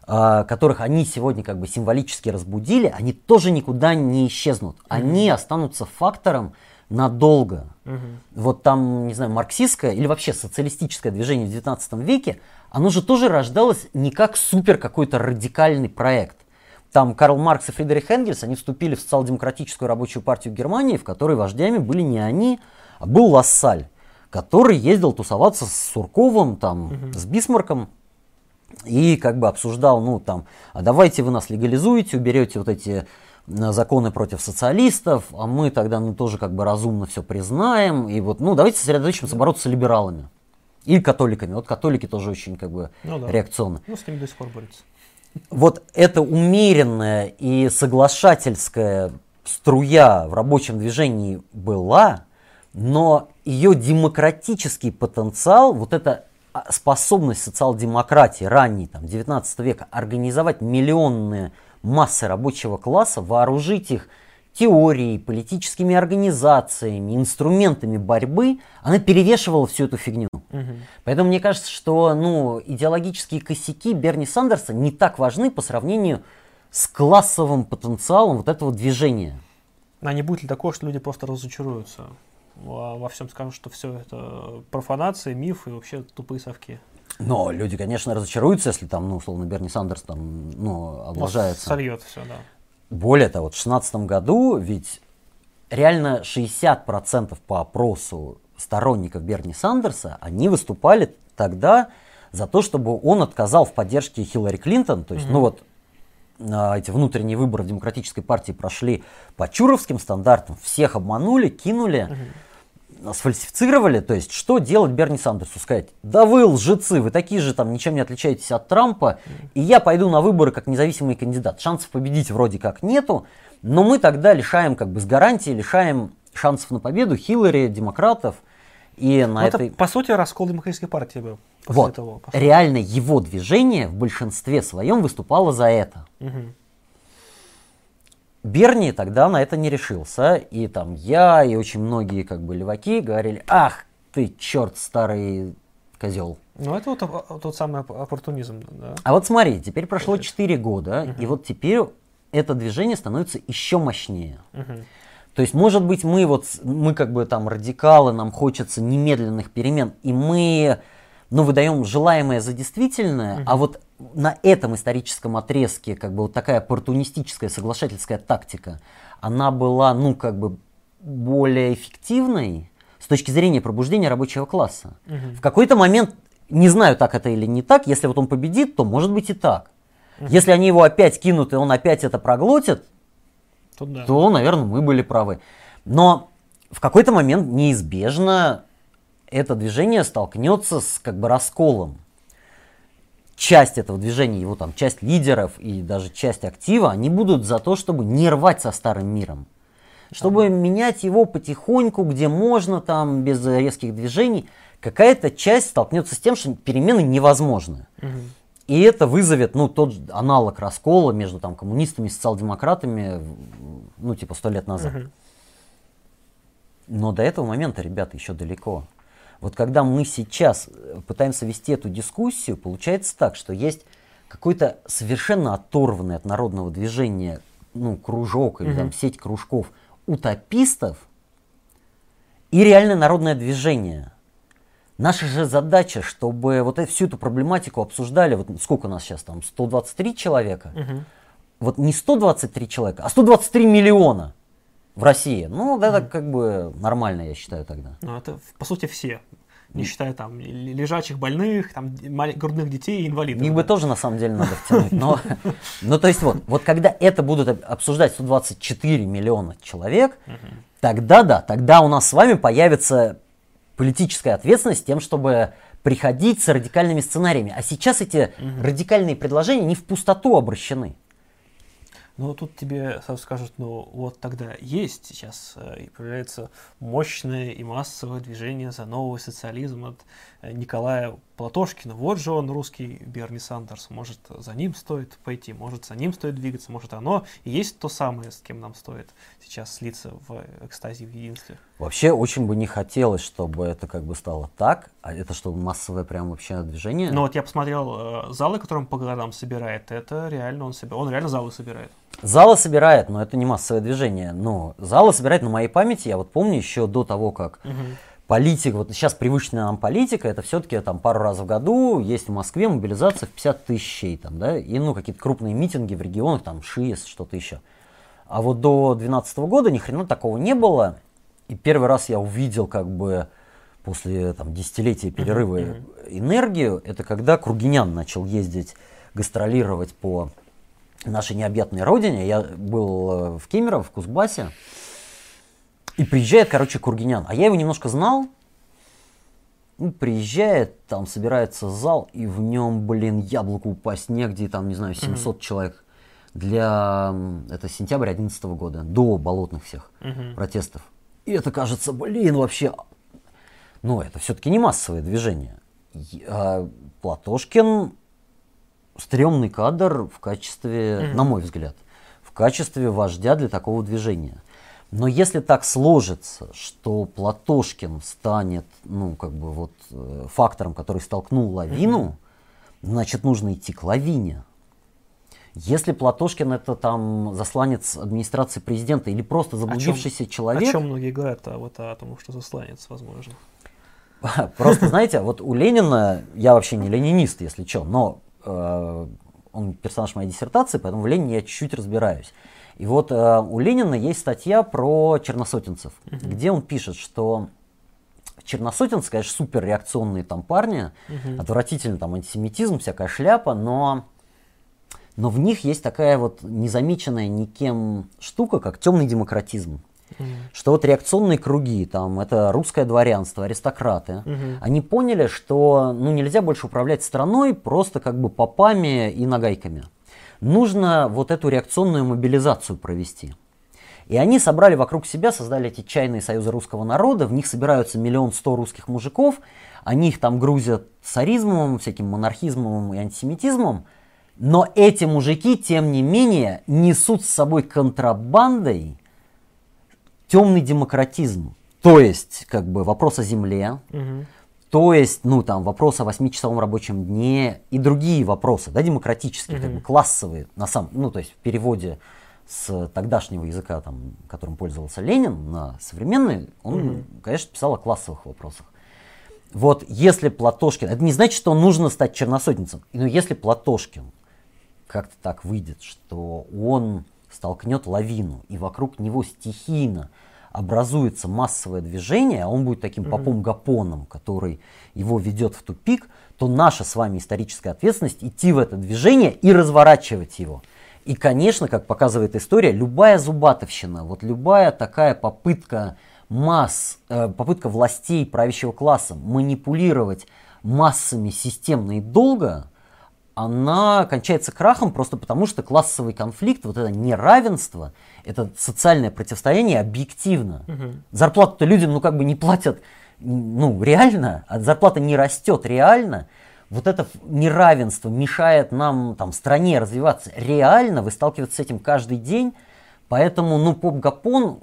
которых они сегодня как бы символически разбудили, они тоже никуда не исчезнут. Они останутся фактором надолго. Мгм. Вот там, не знаю, марксистское или вообще социалистическое движение в 19 веке, оно же тоже рождалось не как супер какой-то радикальный проект. Там Карл Маркс и Фридрих Энгельс, они вступили в социал-демократическую рабочую партию Германии, в которой вождями были не они, а был Лассаль, который ездил тусоваться с Сурковым, там, с Бисмарком, и как бы обсуждал, ну там, а давайте вы нас легализуете, уберете вот эти м, законы против социалистов, а мы тогда ну, тоже как бы разумно все признаем, и вот, ну давайте сосредоточимся бороться с либералами. И католиками. Вот католики тоже очень как бы Ну да. реакционны. Ну, с ними до сих пор борются. Вот эта умеренная и соглашательская струя в рабочем движении была, но ее демократический потенциал, вот эта а, способность социал-демократии ранней, там, 19 века, организовать миллионные массы рабочего класса, вооружить их теорией, политическими организациями, инструментами борьбы, она перевешивала всю эту фигню. Мгм. Поэтому мне кажется, что ну, идеологические косяки Берни Сандерса не так важны по сравнению с классовым потенциалом вот этого движения. А не будет ли такого, что люди просто разочаруются? Во, всем скажут, что все это профанация, миф и вообще тупые совки. Но люди, конечно, разочаруются, если там, ну, условно, Берни Сандерс там, ну, облажается. Сольет все, да. Более того, в 2016 году ведь реально 60% по опросу сторонников Берни Сандерса, они выступали тогда за то, чтобы он отказал в поддержке Хиллари Клинтон. То есть, ну вот, а, эти внутренние выборы в Демократической партии прошли по чуровским стандартам, всех обманули, кинули, сфальсифицировали. То есть, что делать Берни Сандерсу? Сказать, да вы лжецы, вы такие же там ничем не отличаетесь от Трампа, и я пойду на выборы как независимый кандидат. Шансов победить вроде как нету, но мы тогда лишаем как бы с гарантией, лишаем шансов на победу Хиллари, демократов. И на Ну, это, этой... по сути, раскол демократической партии был. Вот, того. реально его движение в большинстве своем выступало за это. Мгм. Берни тогда на это не решился, и там я и очень многие как бы леваки говорили, ах ты черт старый козел. Ну, это вот тот самый оп- оппортунизм, да. А вот смотри, теперь прошло Получается. 4 года, и вот теперь это движение становится еще мощнее. Мгм. То есть, может быть, мы вот, мы как бы там радикалы, нам хочется немедленных перемен, и мы, ну, выдаем желаемое за действительное, а вот на этом историческом отрезке, как бы вот такая оппортунистическая соглашательская тактика, она была, ну, как бы более эффективной с точки зрения пробуждения рабочего класса. Мгм. В какой-то момент, не знаю, так это или не так, если вот он победит, то может быть и так. Если они его опять кинут, и он опять это проглотит, Тут да. то, наверное, мы были правы. Но в какой-то момент неизбежно это движение столкнется с как бы расколом. Часть этого движения, его там часть лидеров и даже часть актива, они будут за то, чтобы не рвать со старым миром. Чтобы менять его потихоньку, где можно, там, без резких движений. Какая-то часть столкнется с тем, что перемены невозможны. Мгм. И это вызовет, ну, тот же аналог раскола между там коммунистами и социал-демократами, ну, типа сто лет назад. Мгм. Но до этого момента, ребята, еще далеко. Вот когда мы сейчас э, пытаемся вести эту дискуссию, получается так, что есть какой-то совершенно оторванный от народного движения, ну, кружок или там Мгм. сеть кружков утопистов и реальное народное движение. Наша же задача, чтобы вот эту, всю эту проблематику обсуждали, вот сколько у нас сейчас там, 123 человека, Мгм. вот не 123 человека, а 123 миллиона в России. Ну, это как бы нормально, я считаю тогда. Ну, это, по сути, все. Не считая там лежачих больных, там грудных детей и инвалидов. Их бы тоже на самом деле надо втянуть. Но, ну, то есть вот, вот когда это будут об- обсуждать 124 миллиона человек, тогда да, тогда у нас с вами появится политическая ответственность тем, чтобы приходить с радикальными сценариями. А сейчас эти радикальные предложения не в пустоту обращены. Ну, тут тебе сразу скажут, ну, вот тогда есть сейчас э, и появляется мощное и массовое движение за новый социализм от Николая Платошкина. Вот же он, русский Берни Сандерс. Может, за ним стоит пойти, может, за ним стоит двигаться, может, оно и есть то самое, с кем нам стоит сейчас слиться в экстазе, в единстве. Вообще очень бы не хотелось, чтобы это как бы стало так, а это что, массовое прям вообще движение? Но вот я посмотрел э, залы, которые он по городам собирает, это реально он собирает, он реально залы собирает. Залы собирает, но это не массовое движение. Но залы собирает на моей памяти, я вот помню еще до того, как политик, вот сейчас привычная нам политика, это все-таки там пару раз в году есть в Москве мобилизация в 50 тысячей, там, да, и ну какие-то крупные митинги в регионах, там ШИС, что-то еще. А вот до 2012 года ни хрена такого не было. И первый раз я увидел как бы после там, десятилетия перерыва энергию, это когда Кругинян начал ездить, гастролировать по нашей необъятной родине. Я был э, в Кемерово, в Кузбассе. И приезжает, короче, Кургинян. А я его немножко знал. Ну, приезжает, там собирается зал, и в нем, блин, яблоку упасть негде, там, не знаю, 700 человек. Для, это сентябрь 2011 года, до болотных всех Мгм. протестов. И это кажется, блин, вообще... Ну, это все-таки не массовое движение. И, а, Платошкин стрёмный кадр в качестве, Мгм. на мой взгляд, в качестве вождя для такого движения. Но если так сложится, что Платошкин станет, ну, как бы вот э, фактором, который столкнул лавину, значит, нужно идти к лавине. Если Платошкин это там засланец администрации президента или просто заблудившийся О человек, чем многие говорят а, вот о том, что засланец, возможно. Просто, знаете, вот у Ленина, я вообще не ленинист, если что, но э, он персонаж моей диссертации, поэтому в Ленине я чуть-чуть разбираюсь. И вот э, у Ленина есть статья про черносотенцев, где он пишет, что черносотенцы, конечно, супер реакционные там парни, отвратительный там антисемитизм, всякая шляпа, но, но в них есть такая вот незамеченная никем штука, как темный демократизм что вот реакционные круги, там, это русское дворянство, аристократы, Мгм. они поняли, что ну, нельзя больше управлять страной просто как бы попами и нагайками. Нужно вот эту реакционную мобилизацию провести. И они собрали вокруг себя, создали эти чайные союзы русского народа, в них собираются миллион сто русских мужиков, они их там грузят царизмом, всяким монархизмом и антисемитизмом, но эти мужики, тем не менее, несут с собой контрабандой темный демократизм. То есть, как бы, вопрос о земле, Мгм. То есть, ну, там, вопрос о восьмичасовом рабочем дне и другие вопросы, да, демократические, mm-hmm. как бы классовые, на самом, ну, то есть в переводе с тогдашнего языка, там, которым пользовался Ленин, на современный, он, mm-hmm. конечно, писал о классовых вопросах. Вот если Платошкин, это не значит, что нужно стать черносотницем, но если Платошкин как-то так выйдет, что он столкнет лавину, и вокруг него стихийно образуется массовое движение, а он будет таким mm-hmm. попом-гапоном, который его ведет в тупик, то наша с вами историческая ответственность идти в это движение и разворачивать его. И, конечно, как показывает история, любая зубатовщина, вот любая такая попытка масс, э, попытка властей правящего класса манипулировать массами системно и долго, она кончается крахом просто потому, что классовый конфликт, вот это неравенство, это социальное противостояние объективно. Угу. Зарплату-то людям, ну, как бы не платят, ну, реально, а зарплата не растет реально. Вот это неравенство мешает нам, там, стране развиваться реально, вы сталкиваетесь с этим каждый день. Поэтому, ну, поп-гапон,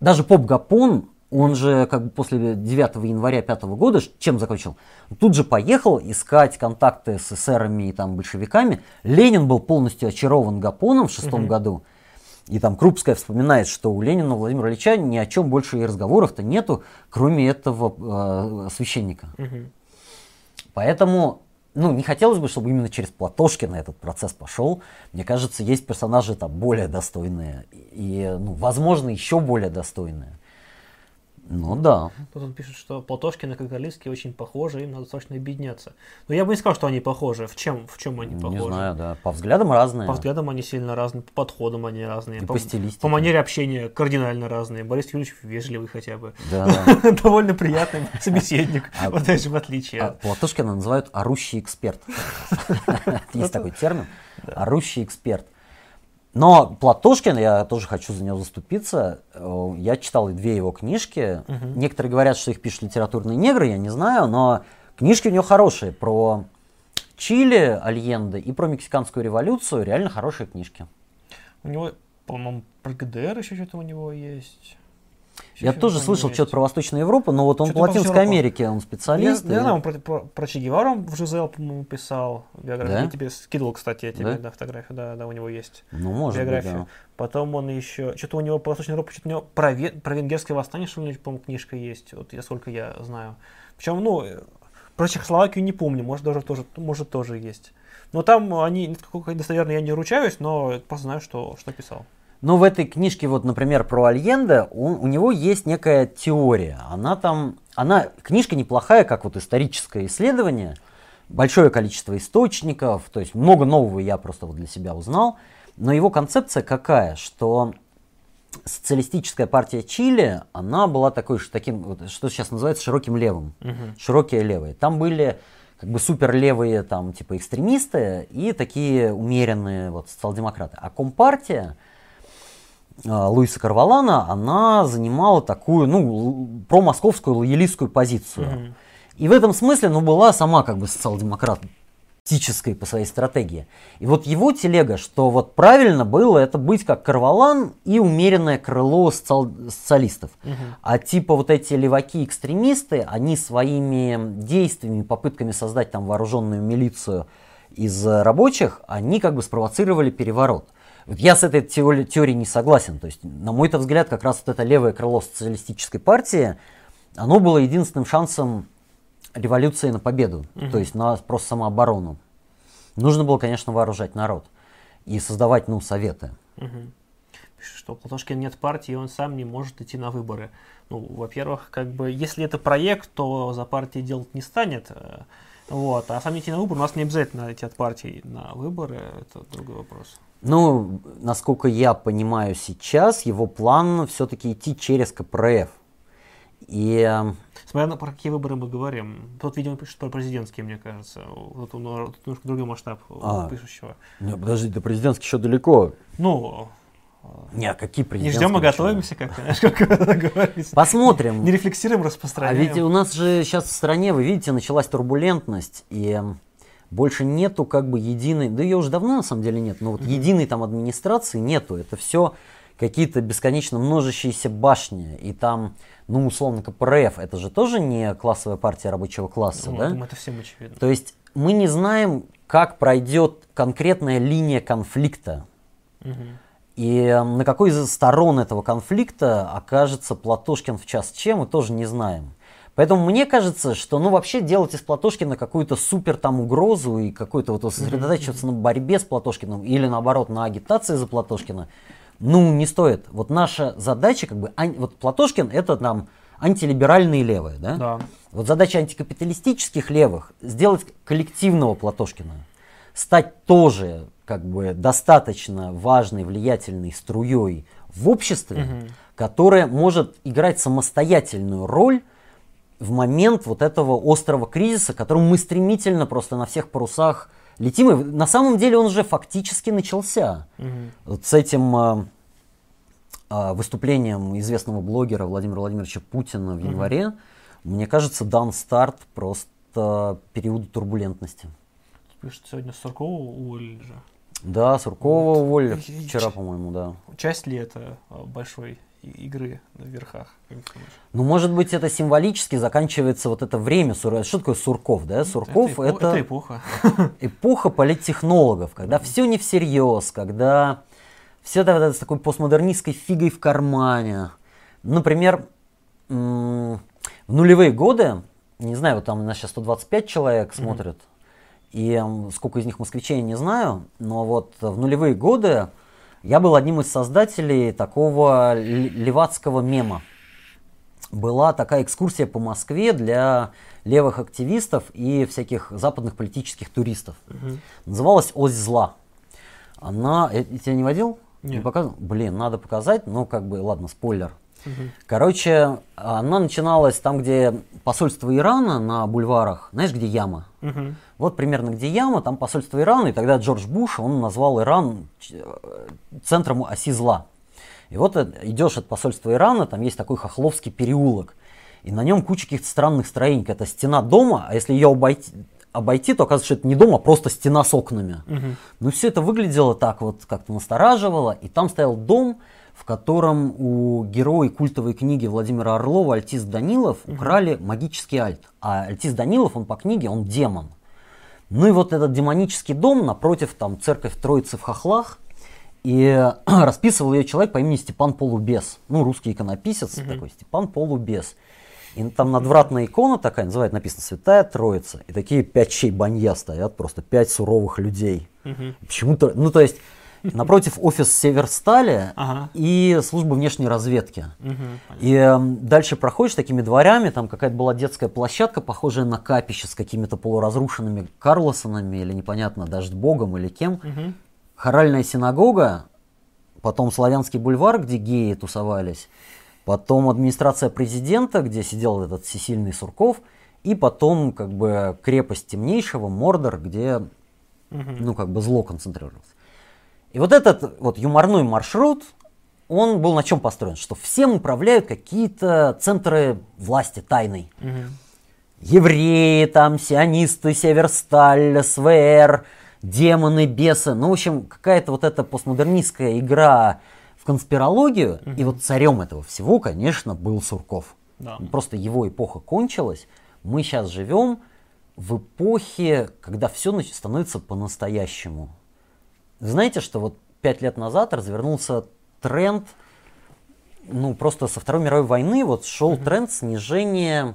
даже поп-гапон, он же как бы после 9 января 5 года чем закончил? Тут же поехал искать контакты с эсерами и там большевиками. Ленин был полностью очарован Гапоном в шестом угу. году. И там Крупская вспоминает, что у Ленина Владимира Ильича ни о чем больше и разговоров-то нету, кроме этого э, священника. Угу. Поэтому, ну, не хотелось бы, чтобы именно через Платошкина этот процесс пошел. Мне кажется, есть персонажи там более достойные и, ну, возможно, еще более достойные. Ну да. Тут он пишет, что Платошкин и Кагалицкий очень похожи, им надо срочно объединяться. Но я бы не сказал, что они похожи. В чем, в чем они похожи? Не знаю, да. По взглядам разные. По взглядам они сильно разные, по подходам они разные. И по, по стилистике. По манере общения кардинально разные. Борис Юрьевич вежливый хотя бы. Да. Довольно приятный собеседник, а вот даже в отличие. А Платошкина называют орущий эксперт. Есть такой термин. Орущий эксперт. Но Платошкин, я тоже хочу за него заступиться. Э, я читал две его книжки. Угу. Некоторые говорят, что их пишут литературные негры, я не знаю, но книжки у него хорошие про Чили, Альенде и про мексиканскую революцию. Реально хорошие книжки. У него, по-моему, про ГДР еще что-то у него есть. Я тоже слышал что-то про Восточную Европу, но вот он по Латинской Америке, он специалист. Я, и... я он про, про, про Че Гевару в Жизел, по-моему, писал биографию. Да? Я тебе скидывал, кстати, я тебе да? Да, фотографию, да, да, у него есть ну, может биографию. Быть, да. Потом он еще, что-то у него по Восточной Европе, что-то у него про, про венгерское восстание, что него, по-моему, книжка есть, вот я сколько я знаю. Причем, ну, про Чехословакию не помню, может даже тоже, может тоже есть. Но там они, достоверно я не ручаюсь, но просто знаю, что, что писал. Но в этой книжке, вот, например, про Альенде, он, у него есть некая теория. Она там, она, книжка неплохая, как вот историческое исследование, большое количество источников, то есть много нового я просто вот для себя узнал. Но его концепция какая, что социалистическая партия Чили, она была такой, что, таким, что сейчас называется широким левым, угу. широкие левые. Там были как бы суперлевые там типа экстремисты и такие умеренные вот социал-демократы. А компартия, Луиса Карвалана, она занимала такую, ну, промосковскую лоялистскую позицию. Mm-hmm. И в этом смысле, ну, была сама как бы социал-демократической по своей стратегии. И вот его телега, что вот правильно было, это быть как Карвалан и умеренное крыло социал- социалистов. Угу. А типа вот эти леваки-экстремисты, они своими действиями, попытками создать там вооруженную милицию из рабочих, они как бы спровоцировали переворот. Вот я с этой теорией не согласен. То есть, на мой взгляд, как раз вот это левое крыло социалистической партии, оно было единственным шансом революции на победу, угу. то есть на просто самооборону. Нужно было, конечно, вооружать народ и создавать, ну, советы. Угу. Пишет, что у Платошкина нет партии, и он сам не может идти на выборы. Ну, во-первых, как бы, если это проект, то за партией делать не станет. Э, вот. А сам идти на выборы, у нас не обязательно идти от партии на выборы, это другой вопрос. Ну, насколько я понимаю сейчас, его план все-таки идти через КПРФ. И... Эм, Смотря на про какие выборы мы говорим. Тут, видимо, пишут про президентские, мне кажется. Тут, тут немножко другой масштаб а, пишущего. Не, подожди, до президентских еще далеко. Ну, не, а какие президентские? Не ждем, мы готовимся, как, как говорится. Посмотрим. Не рефлексируем, распространяем. А ведь у нас же сейчас в стране, вы видите, началась турбулентность. И эм, больше нету как бы единой, да ее уже давно на самом деле нет, но вот mm-hmm. единой там администрации нету. Это все какие-то бесконечно множащиеся башни, и там, ну, условно, КПРФ, это же тоже не классовая партия рабочего класса, Ну, да? думаю, это всем очевидно. То есть мы не знаем, как пройдет конкретная линия конфликта. Мгм. И э, на какой из сторон этого конфликта окажется Платошкин в час чем, мы тоже не знаем. Поэтому мне кажется, что ну вообще делать из Платошкина какую-то супер там угрозу и какой-то вот сосредотачиваться на борьбе с Платошкиным или наоборот на агитации за Платошкина, ну не стоит. Вот наша задача как бы, ань- вот Платошкин это там антилиберальные левые, да? Да. Вот задача антикапиталистических левых сделать коллективного Платошкина, стать тоже как бы достаточно важной, влиятельной струей в обществе, Мгм. которая может играть самостоятельную роль в момент вот этого острого кризиса, к которому мы стремительно просто на всех парусах летим. И на самом деле он уже фактически начался. Мгм. Вот с этим а, а, выступлением известного блогера Владимира Владимировича Путина в январе, мне кажется, дан старт просто периоду турбулентности. Пишет, сегодня Суркова уволили же. Да, Суркова уволили И- вчера, по-моему, да. Часть ли это а, большой игры на верхах? Ну, может быть, это символически заканчивается вот это время. Сур- Что такое Сурков, да? Сурков эпо- это, это эпоха. эпоха политтехнологов, когда все не всерьез, когда все это, это с такой постмодернистской фигой в кармане. Например, в нулевые годы, не знаю, вот там у нас сейчас 125 человек смотрят, и сколько из них москвичей, не знаю, но вот в нулевые годы я был одним из создателей такого левацкого мема. Была такая экскурсия по Москве для левых активистов и всяких западных политических туристов. Мгм. Называлась «Ось зла». Она... Я, я тебя не водил? Не Нет. показывал? Блин, надо показать, но как бы, ладно, спойлер. Мгм. Короче, она начиналась там, где посольство Ирана на бульварах, знаешь, где яма? Мгм. Вот примерно где яма, там посольство Ирана, и тогда Джордж Буш, он назвал Иран э, центром оси зла. И вот э, идешь от посольства Ирана, там есть такой Хохловский переулок, и на нем куча каких-то странных строений. Это стена дома, а если ее обойти, обойти, то оказывается, что это не дом, а просто стена с окнами. Мгм. Ну, все это выглядело так вот, как-то настораживало. И там стоял дом, в котором у героя культовой книги Владимира Орлова Альтис Данилов украли магический альт. А Альтис Данилов, он по книге, он демон. Ну и вот этот демонический дом напротив там церковь Троицы в Хохлах. И расписывал ее человек по имени Степан Полубес. Ну, русский иконописец такой, Степан Полубес. И там надвратная икона такая, называет, написано Святая Троица. И такие пять чей банья стоят, просто пять суровых людей. Мгм. Почему-то, ну то есть, напротив офис Северстали Ага. и служба внешней разведки. Мгм. И эм, дальше проходишь такими дворями, там какая-то была детская площадка, похожая на капище с какими-то полуразрушенными Карлосонами или непонятно, даже Богом или кем. Мгм. Хоральная синагога, потом Славянский бульвар, где геи тусовались, потом администрация президента, где сидел этот всесильный Сурков, и потом как бы крепость темнейшего, Мордор, где Мгм. ну, как бы зло концентрировалось. И вот этот вот юморной маршрут, он был на чем построен? Что всем управляют какие-то центры власти тайной. Мгм. Евреи, там, сионисты, Северсталь, СВР, демоны, бесы. Ну, в общем, какая-то вот эта постмодернистская игра в конспирологию. И вот царем этого всего, конечно, был Сурков. Да. Просто его эпоха кончилась. Мы сейчас живем в эпохе, когда все становится по-настоящему. Знаете, что вот пять лет назад развернулся тренд, ну просто со Второй мировой войны вот шел тренд снижения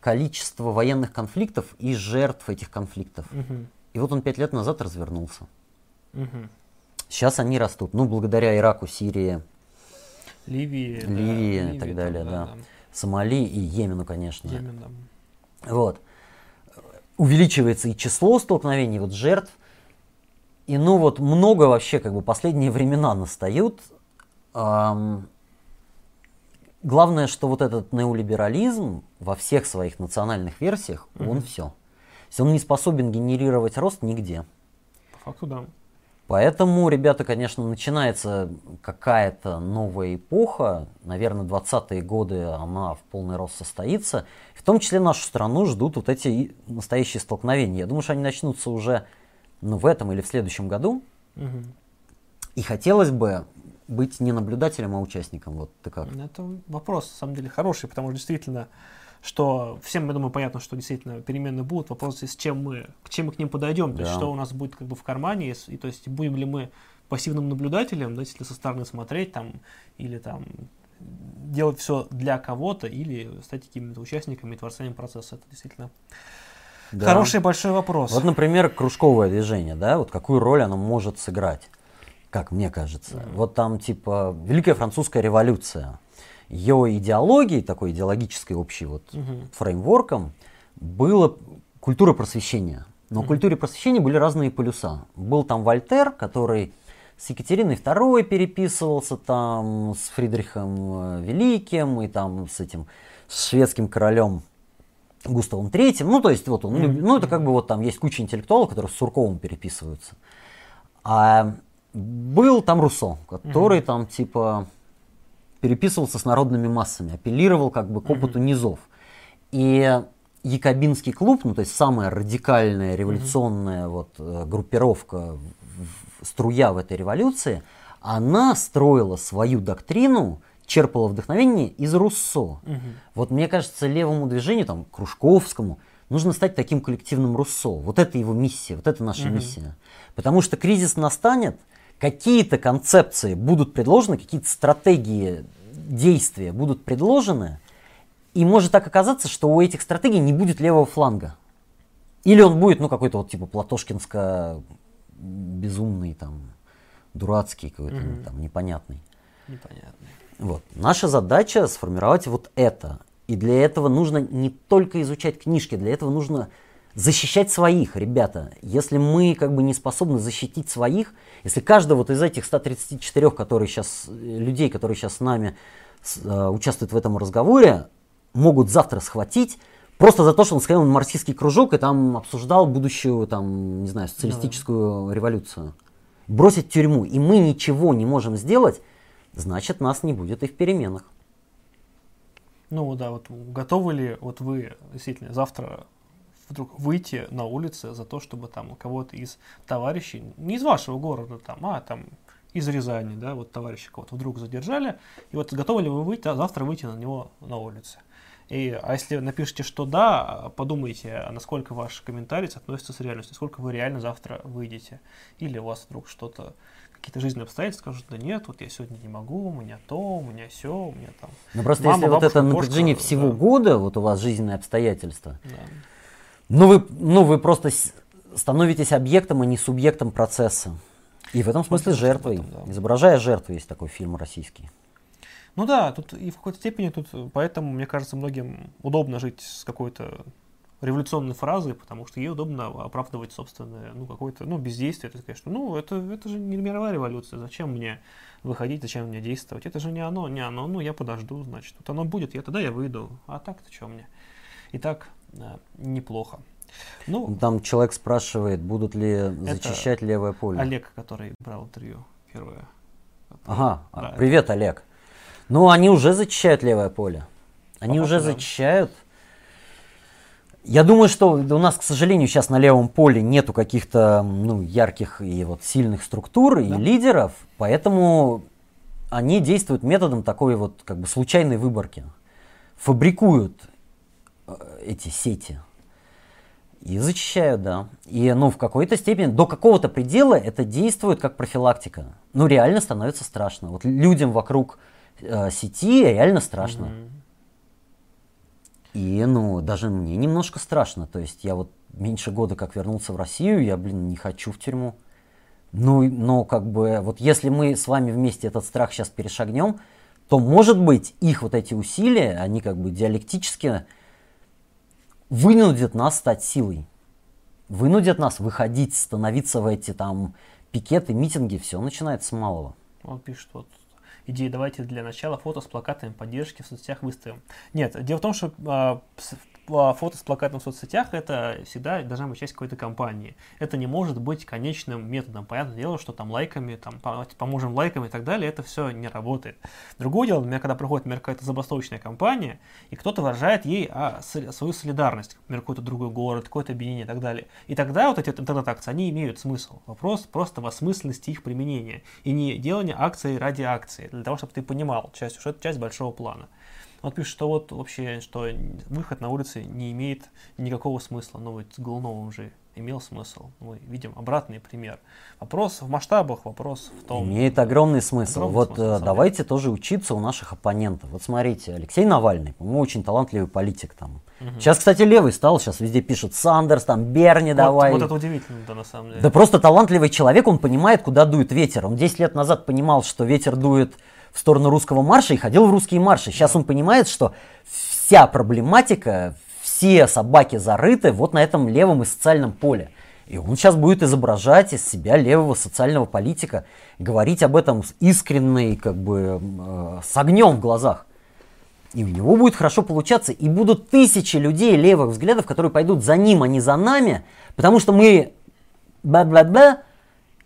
количества военных конфликтов и жертв этих конфликтов. Мгм. И вот он пять лет назад развернулся. Мгм. Сейчас они растут. Ну, благодаря Ираку, Сирии, Ливии. да, Ливии и Ливии так там, далее, да. Сомали и Йемену, конечно. Йемен, да. Вот. Увеличивается и число столкновений, вот жертв. И ну вот много вообще, как бы последние времена настают. Ам, главное, что вот этот неолиберализм во всех своих национальных версиях, он все. Он не способен генерировать рост нигде. По факту, да. Поэтому, ребята, конечно, начинается какая-то новая эпоха. Наверное, 20-е годы она в полный рост состоится. В том числе нашу страну ждут вот эти настоящие столкновения. Я думаю, что они начнутся уже ну, в этом или в следующем году. Мгм. И хотелось бы, быть не наблюдателем, а участником? Вот ты как? Это вопрос, на самом деле, хороший, потому что действительно, что всем, я думаю, понятно, что действительно перемены будут. Вопрос, с чем мы, к чем мы к ним подойдем, да. то есть что у нас будет как бы в кармане, и, то есть будем ли мы пассивным наблюдателем, да, если со стороны смотреть там, или там делать все для кого-то, или стать какими-то участниками и творцами процесса. Это действительно да. хороший большой вопрос. Вот, например, кружковое движение, да, вот какую роль оно может сыграть, как мне кажется. Mm. Вот там типа Великая Французская революция, ее идеологией, такой идеологической общей вот mm-hmm. фреймворком, было культура просвещения. Но mm-hmm. в культуре просвещения были разные полюса. Был там Вольтер, который с Екатериной II переписывался там, с Фридрихом э, Великим и там с этим с шведским королем Густавом III. Ну, то есть, вот он, mm-hmm. ну, это как бы вот там есть куча интеллектуалов, которые с Сурковым переписываются. А был там Руссо, который mm-hmm. там типа переписывался с народными массами, апеллировал как бы к опыту mm-hmm. низов. И Якобинский клуб, ну то есть самая радикальная революционная mm-hmm. вот э, группировка струя в этой революции, она строила свою доктрину, черпала вдохновение из Руссо. Угу. Вот мне кажется, левому движению, там, Кружковскому, нужно стать таким коллективным Руссо. Вот это его миссия, вот это наша угу. миссия. Потому что кризис настанет, какие-то концепции будут предложены, какие-то стратегии действия будут предложены, и может так оказаться, что у этих стратегий не будет левого фланга. Или он будет, ну, какой-то вот типа Платошкинско безумный, там, дурацкий какой-то, угу. там, непонятный. Непонятный. Вот. Наша задача сформировать вот это. И для этого нужно не только изучать книжки, для этого нужно защищать своих, ребята. Если мы как бы не способны защитить своих, если каждый вот из этих 134 которые сейчас, людей, которые сейчас с нами э, участвуют в этом разговоре, могут завтра схватить, Просто за то, что он сходил на марксистский кружок и там обсуждал будущую, там, не знаю, социалистическую да. революцию. Бросить тюрьму, и мы ничего не можем сделать, значит, нас не будет и в переменах. Ну да, вот готовы ли вот вы действительно завтра вдруг выйти на улицы за то, чтобы там у кого-то из товарищей, не из вашего города, там, а там из Рязани, да, вот товарища кого-то вдруг задержали, и вот готовы ли вы выйти, а завтра выйти на него на улице? И, а если напишите, что да, подумайте, а насколько ваш комментарий относится с реальностью, сколько вы реально завтра выйдете. Или у вас вдруг что-то, какие-то жизненные обстоятельства скажут, да нет, вот я сегодня не могу, у меня то, у меня все, у меня там... Ну просто мама, если бабушка, вот это на протяжении всего да. года, вот у вас жизненные обстоятельства, да. ну, вы, ну вы просто становитесь объектом, а не субъектом процесса. И в этом смысле жертвой. Этом, да. Изображая жертву, есть такой фильм российский. Ну да, тут и в какой-то степени тут, поэтому, мне кажется, многим удобно жить с какой-то революционной фразой, потому что ей удобно оправдывать собственное, ну, какое-то, ну, бездействие. Это, конечно, ну, это, это же не мировая революция, зачем мне выходить, зачем мне действовать? Это же не оно, не оно, ну, я подожду, значит. Вот оно будет, я тогда я выйду, а так-то что мне? И так э, неплохо. Ну, Там человек спрашивает, будут ли зачищать левое поле. Олег, который брал интервью первое. Ага, да, привет, это... Олег. Ну, они уже зачищают левое поле. Они Похоже, уже да. зачищают. Я думаю, что у нас, к сожалению, сейчас на левом поле нету каких-то ну, ярких и вот сильных структур и да. лидеров, поэтому они действуют методом такой вот как бы случайной выборки. Фабрикуют э, эти сети и зачищают, да. И ну, в какой-то степени, до какого-то предела это действует как профилактика. Ну, реально становится страшно. Вот людям вокруг э, сети реально страшно. Mm-hmm. И, ну, даже мне немножко страшно. То есть я вот меньше года как вернулся в Россию, я, блин, не хочу в тюрьму. Ну, но как бы, вот если мы с вами вместе этот страх сейчас перешагнем, то, может быть, их вот эти усилия, они как бы диалектически вынудят нас стать силой. Вынудят нас выходить, становиться в эти там пикеты, митинги, все начинается с малого. Он пишет, вот идеи, давайте для начала фото с плакатами поддержки в соцсетях выставим. Нет, дело в том, что а, фото с плакатом в соцсетях это всегда должна быть часть какой-то компании. Это не может быть конечным методом. Понятное дело, что там лайками, там поможем лайками и так далее, это все не работает. Другое дело, например, когда проходит например, какая-то забастовочная компания, и кто-то выражает ей а, свою солидарность, например, какой-то другой город, какое-то объединение и так далее. И тогда вот эти интернет-акции, они имеют смысл. Вопрос просто в осмысленности их применения. И не делание акции ради акции, для того, чтобы ты понимал часть, что это часть большого плана. Он пишет, что вот вообще, что выход на улицы не имеет никакого смысла. Но вот с Голуновым же имел смысл. Мы видим обратный пример. Вопрос в масштабах, вопрос в том... Имеет огромный смысл. Огромный вот смысл, э, давайте тоже учиться у наших оппонентов. Вот смотрите, Алексей Навальный, по-моему, очень талантливый политик там. Угу. Сейчас, кстати, левый стал, сейчас везде пишут Сандерс, там, Берни вот, давай. Вот это удивительно, да, на самом деле. Да просто талантливый человек, он понимает, куда дует ветер. Он 10 лет назад понимал, что ветер дует в сторону русского марша и ходил в русские марши. Сейчас он понимает, что вся проблематика, все собаки зарыты вот на этом левом и социальном поле. И он сейчас будет изображать из себя левого социального политика, говорить об этом с искренней, как бы, э, с огнем в глазах. И у него будет хорошо получаться. И будут тысячи людей левых взглядов, которые пойдут за ним, а не за нами, потому что мы бла-бла-бла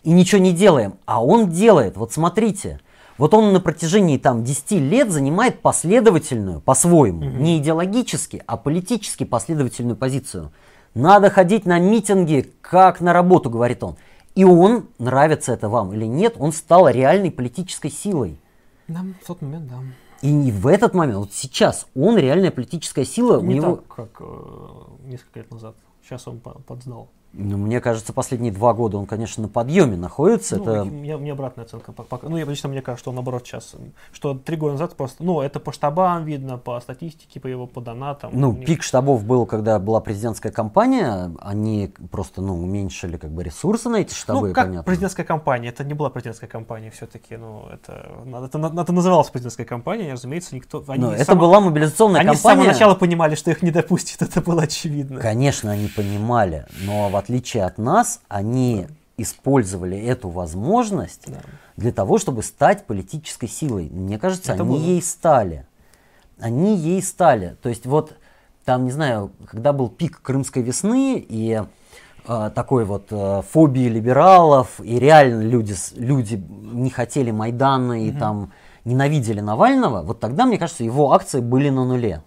и ничего не делаем. А он делает. Вот смотрите. Вот он на протяжении там 10 лет занимает последовательную, по-своему, угу. не идеологически, а политически последовательную позицию. Надо ходить на митинги, как на работу, говорит он. И он, нравится это вам или нет, он стал реальной политической силой. Да, в тот момент, да. И не в этот момент, вот сейчас он реальная политическая сила. Не у него... так, как э, несколько лет назад. Сейчас он подзнал. Ну, мне кажется, последние два года он, конечно, на подъеме находится. Ну, это... мне, мне обратная оценка. Ну, я лично мне кажется, что он наоборот сейчас. Что три года назад просто. Ну, это по штабам видно, по статистике, по его по донатам. Ну, них... пик штабов был, когда была президентская кампания. Они просто, ну, уменьшили как бы ресурсы на эти штабы. Ну, как понятно. президентская кампания? Это не была президентская кампания все-таки. Ну, это, это, это, это называлось президентская кампания, разумеется, никто. Они Но это само... была мобилизационная они кампания. Они с самого начала понимали, что их не допустят. Это было очевидно. Конечно, они понимали. Но отличие от нас, они использовали эту возможность да. для того, чтобы стать политической силой. Мне кажется, Это они было. ей стали. Они ей стали. То есть вот там, не знаю, когда был пик Крымской весны и э, такой вот э, фобии либералов, и реально люди, люди не хотели Майдана и угу. там ненавидели Навального, вот тогда, мне кажется, его акции были на нуле.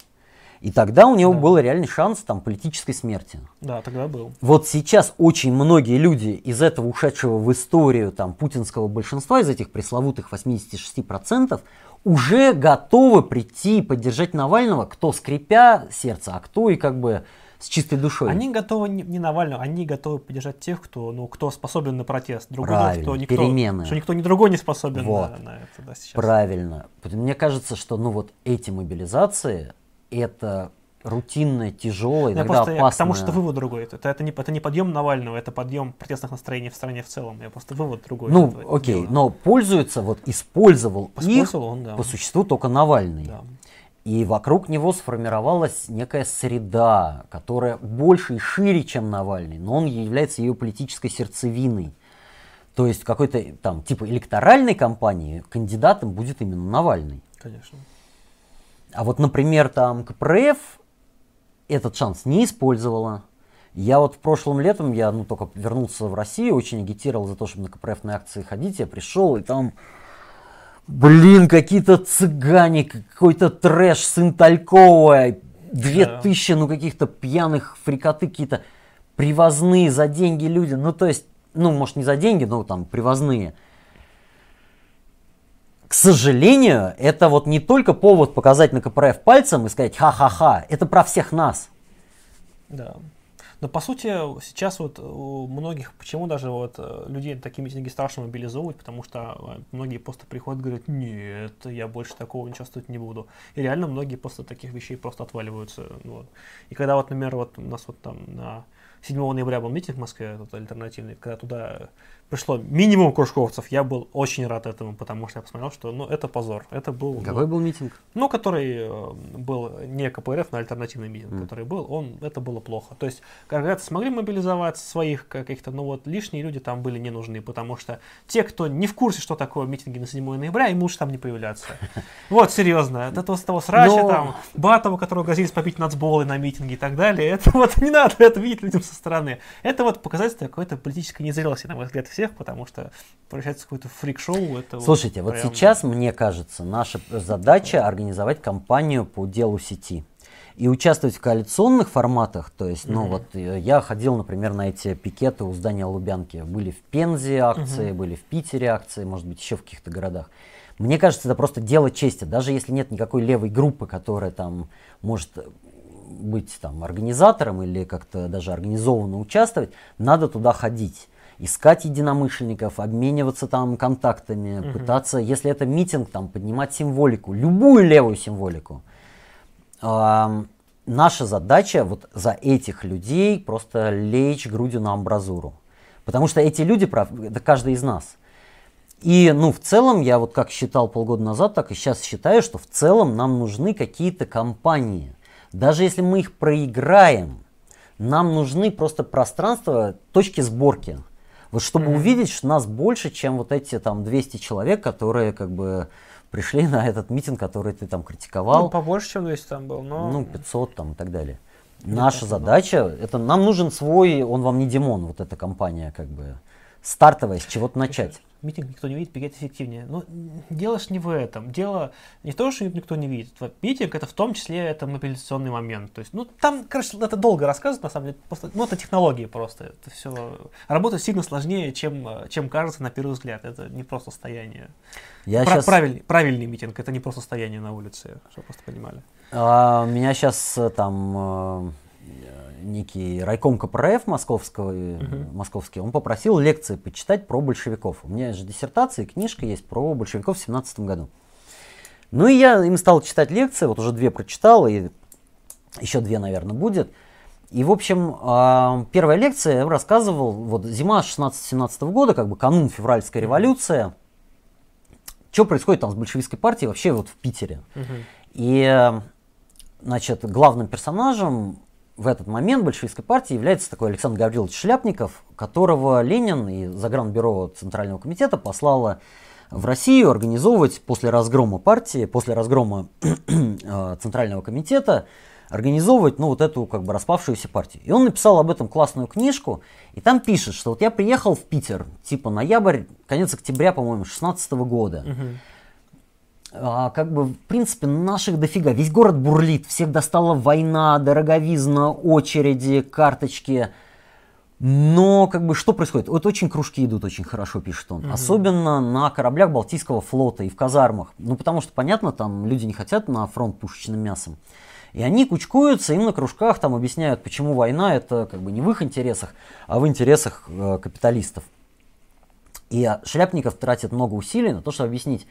И тогда у него да. был реальный шанс там, политической смерти. Да, тогда был. Вот сейчас очень многие люди из этого ушедшего в историю там, путинского большинства, из этих пресловутых 86%, уже готовы прийти и поддержать Навального, кто скрипя сердце, а кто и как бы с чистой душой. Они готовы не, не Навального, они готовы поддержать тех, кто, ну, кто способен на протест. Другой Правильно, кто никто, перемены. Что никто ни другой не способен вот. на, на это да, сейчас. Правильно. Мне кажется, что ну вот эти мобилизации, это рутинное, тяжелое, иногда просто опасное. Потому что вывод другой. Это, это, не, это не подъем Навального, это подъем протестных настроений в стране в целом. Я просто вывод другой. Ну, окей, дела. но пользуется, вот использовал их он, да. по существу только Навальный. Да. И вокруг него сформировалась некая среда, которая больше и шире, чем Навальный, но он является ее политической сердцевиной. То есть какой-то там типа электоральной кампании кандидатом будет именно Навальный. Конечно. А вот, например, там КПРФ этот шанс не использовала. Я вот в прошлом летом, я ну, только вернулся в Россию, очень агитировал за то, чтобы на КПРФ на акции ходить. Я пришел, и там, блин, какие-то цыгане, какой-то трэш, сын Талькова, две да. тысячи, ну, каких-то пьяных фрикоты, какие-то привозные за деньги люди. Ну, то есть, ну, может, не за деньги, но там привозные к сожалению, это вот не только повод показать на КПРФ пальцем и сказать ха-ха-ха, это про всех нас. Да. Но по сути сейчас вот у многих, почему даже вот э, людей такие митинги страшно мобилизовывать, потому что э, многие просто приходят и говорят, нет, я больше такого не чувствовать не буду. И реально многие после таких вещей просто отваливаются. Вот. И когда вот, например, вот у нас вот там на 7 ноября был митинг в Москве, этот альтернативный, когда туда пришло минимум кружковцев. Я был очень рад этому, потому что я посмотрел, что ну, это позор. Это был, Какой ну, был митинг? Ну, который э, был не КПРФ, но альтернативный митинг, Mm. который был, он, это было плохо. То есть, когда смогли мобилизовать своих каких-то, ну вот лишние люди там были не нужны, потому что те, кто не в курсе, что такое митинги на 7 ноября, им лучше там не появляться. Вот, серьезно, от этого, с того срача Но- там, Батова, которого грозились побить нацболы на митинге и так далее, это вот не надо это видеть людям со стороны. Это вот показатель какой-то политической незрелости, на мой взгляд, всех, потому что превращается в какое-то фрик-шоу. Это Слушайте, вот прям- сейчас, мне кажется, наша задача организовать кампанию по делу сети. И участвовать в коалиционных форматах, то есть, ну Мгм. вот э, я ходил, например, на эти пикеты у здания Лубянки. Были в Пензе акции, были в Питере акции, может быть, еще в каких-то городах. Мне кажется, это просто дело чести. Даже если нет никакой левой группы, которая там может быть там организатором или как-то даже организованно участвовать, надо туда ходить. Искать единомышленников, обмениваться там контактами, Мгм. пытаться, если это митинг, там поднимать символику, любую левую символику. Ам, наша задача вот за этих людей просто лечь грудью на амбразуру. Потому что эти люди, это каждый из нас. И, ну, в целом, я вот как считал полгода назад, так и сейчас считаю, что в целом нам нужны какие-то компании. Даже если мы их проиграем, нам нужны просто пространства, точки сборки. Вот чтобы Мгм. увидеть, что нас больше, чем вот эти там 200 человек, которые как бы пришли на этот митинг, который ты там критиковал. Ну, побольше, чем 200 там был, но... Ну, 500 там и так далее. Мне Наша задача, это нам нужен свой, он вам не Димон, вот эта компания, как бы, стартовая, с чего-то начать. Митинг никто не видит, пикет эффективнее. Но дело ж не в этом. Дело не то, что никто не видит. Вот Митинг это в том числе это мобилизационный момент. То есть, ну там, короче, это долго рассказывать, на самом деле. Просто, ну, это технологии просто. Это все. Работа сильно сложнее, чем, э, чем кажется на первый взгляд. Это не просто стояние. Я Пра- щас- правильный, правильный митинг, это не просто стояние на улице, чтобы просто понимали. А, меня сейчас там э, некий райком КПРФ московского, Мгм. московский, он попросил лекции почитать про большевиков. У меня же диссертация и книжка есть про большевиков в 17 году. Ну и я им стал читать лекции, вот уже две прочитал, и еще две, наверное, будет. И, в общем, а, первая лекция я рассказывал, вот зима 16-17 года, как бы канун февральская революция. Что происходит там с большевистской партией вообще вот в Питере? И, э, значит, главным персонажем в этот момент большевистской партии является такой Александр Гаврилович Шляпников, которого Ленин и Загранбюро Центрального комитета послало в Россию организовывать после разгрома партии, после разгрома э, Центрального комитета, организовывать, ну, вот эту, как бы, распавшуюся партию. И он написал об этом классную книжку, и там пишет, что вот я приехал в Питер, типа ноябрь, конец октября, по-моему, 16 года. А, как бы, в принципе, наших дофига. Весь город бурлит, всех достала война, дороговизна, очереди, карточки. Но, как бы, что происходит? Вот очень кружки идут очень хорошо, пишет он. Мгм. Особенно на кораблях Балтийского флота и в казармах. Ну, потому что, понятно, там люди не хотят на фронт пушечным мясом. И они кучкуются, им на кружках там объясняют, почему война это как бы не в их интересах, а в интересах э, капиталистов. И а, Шляпников тратит много усилий на то, чтобы объяснить.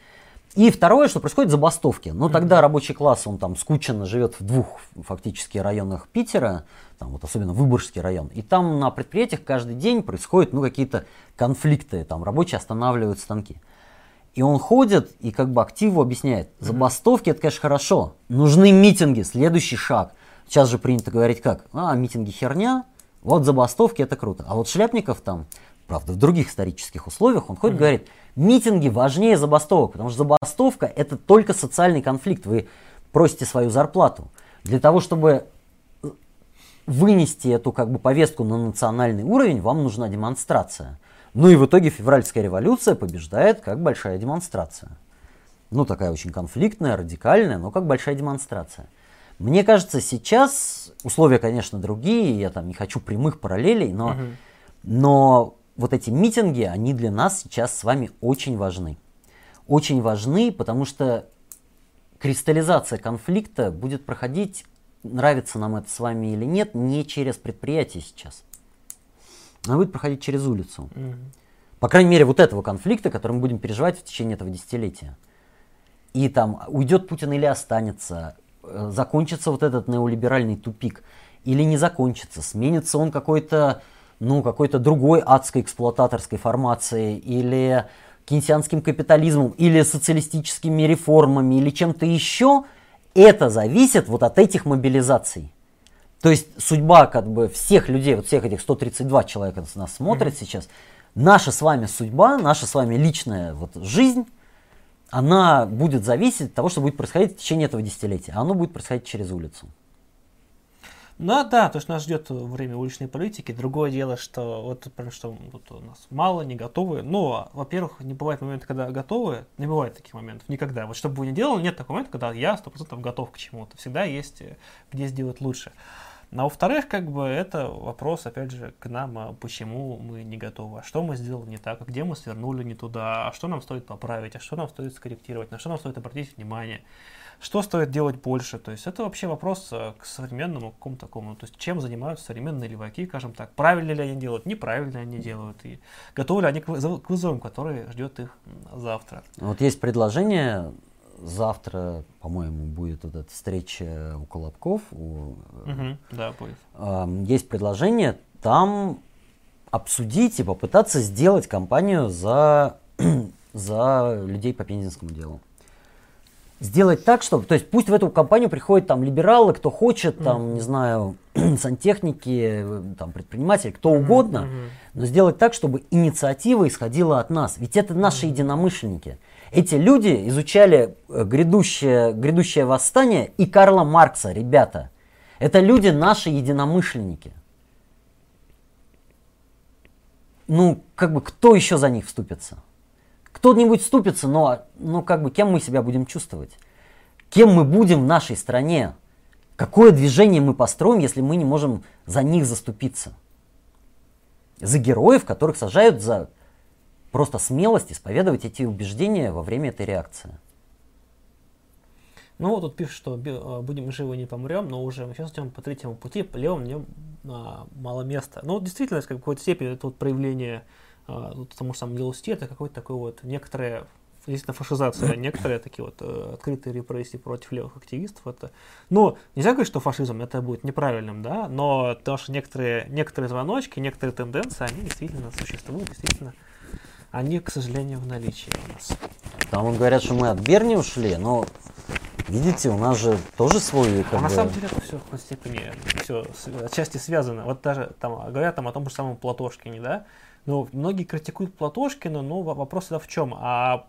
И второе, что происходит забастовки. Ну, тогда рабочий класс, он там скучно живет в двух фактически районах Питера, там вот особенно Выборгский район. И там на предприятиях каждый день происходят, ну, какие-то конфликты, там рабочие останавливают станки. И он ходит и как бы активу объясняет, забастовки это, конечно, хорошо, нужны митинги, следующий шаг. Сейчас же принято говорить как, а, митинги херня, вот забастовки это круто. А вот Шляпников там, правда, в других исторических условиях, он ходит и говорит, митинги важнее забастовок, потому что забастовка это только социальный конфликт, вы просите свою зарплату. Для того, чтобы вынести эту как бы повестку на национальный уровень, вам нужна демонстрация. Ну и в итоге февральская революция побеждает как большая демонстрация. Ну такая очень конфликтная, радикальная, но как большая демонстрация. Мне кажется, сейчас условия, конечно, другие, я там не хочу прямых параллелей, но, Мгм. но вот эти митинги, они для нас сейчас с вами очень важны. Очень важны, потому что кристаллизация конфликта будет проходить, нравится нам это с вами или нет, не через предприятие сейчас. Она будет проходить через улицу. Мгм. По крайней мере, вот этого конфликта, который мы будем переживать в течение этого десятилетия. И там уйдет Путин или останется, э, закончится вот этот неолиберальный тупик. или не закончится, сменится он какой-то, ну, какой-то другой адской эксплуататорской формацией, или кейнсианским капитализмом, или социалистическими реформами, или чем-то еще, это зависит вот от этих мобилизаций. То есть судьба как бы всех людей, вот всех этих 132 человека нас смотрят mm-hmm. сейчас, наша с вами судьба, наша с вами личная вот жизнь, она будет зависеть от того, что будет происходить в течение этого десятилетия. А оно будет происходить через улицу. Ну да, то, что нас ждет время уличной политики. Другое дело, что вот что вот у нас мало, не готовы. Но, во-первых, не бывает момента, когда готовы. Не бывает таких моментов никогда. Вот что бы вы ни делали, нет такого момента, когда я 100% готов к чему-то. Всегда есть э, где сделать лучше. А во-вторых, как бы это вопрос, опять же, к нам, а почему мы не готовы, а что мы сделали не так, а где мы свернули не туда, а что нам стоит поправить, а что нам стоит скорректировать, на что нам стоит обратить внимание, что стоит делать больше. То есть это вообще вопрос э, к современному какому-то такому, то есть чем занимаются современные леваки, скажем так, правильно ли они делают, неправильно они делают, и готовы ли они к вызовам, которые ждет их завтра. Вот есть предложение завтра, по-моему, будет вот эта встреча у Колобков. У, угу, да, будет. Э, есть предложение там обсудить и попытаться сделать кампанию за, за людей по пензенскому делу. Сделать так, чтобы, то есть пусть в эту кампанию приходят там либералы, кто хочет, там, mm-hmm. не знаю, сантехники, там, предприниматели, кто mm-hmm. угодно, mm-hmm. но сделать так, чтобы инициатива исходила от нас. Ведь это наши mm-hmm. единомышленники. Эти люди изучали э, грядущее, грядущее восстание и Карла Маркса, ребята. Это люди наши единомышленники. Ну, как бы, кто еще за них вступится? Кто-нибудь вступится, но, но как бы, кем мы себя будем чувствовать? Кем мы будем в нашей стране? Какое движение мы построим, если мы не можем за них заступиться? За героев, которых сажают за просто смелость исповедовать эти убеждения во время этой реакции. Ну вот тут пишут, что а, будем живы, не помрем, но уже мы сейчас идем по третьему пути, по левому мне а, мало места. Ну действительно, как в какой-то степени это вот проявление а, тому же самому Белости, это какой-то такой вот некоторое действительно фашизация, некоторые такие вот э, открытые репрессии против левых активистов. Это, ну, нельзя говорить, что фашизм это будет неправильным, да, но то, что некоторые, некоторые звоночки, некоторые тенденции, они действительно существуют, действительно они, к сожалению, в наличии у нас. Там говорят, что мы от Берни ушли, но видите, у нас же тоже свой... Как а бы... на самом деле это все в степени все отчасти связано. Вот даже там говорят там о том же самом Платошкине, да? Ну, многие критикуют Платошкина, но вопрос в чем? А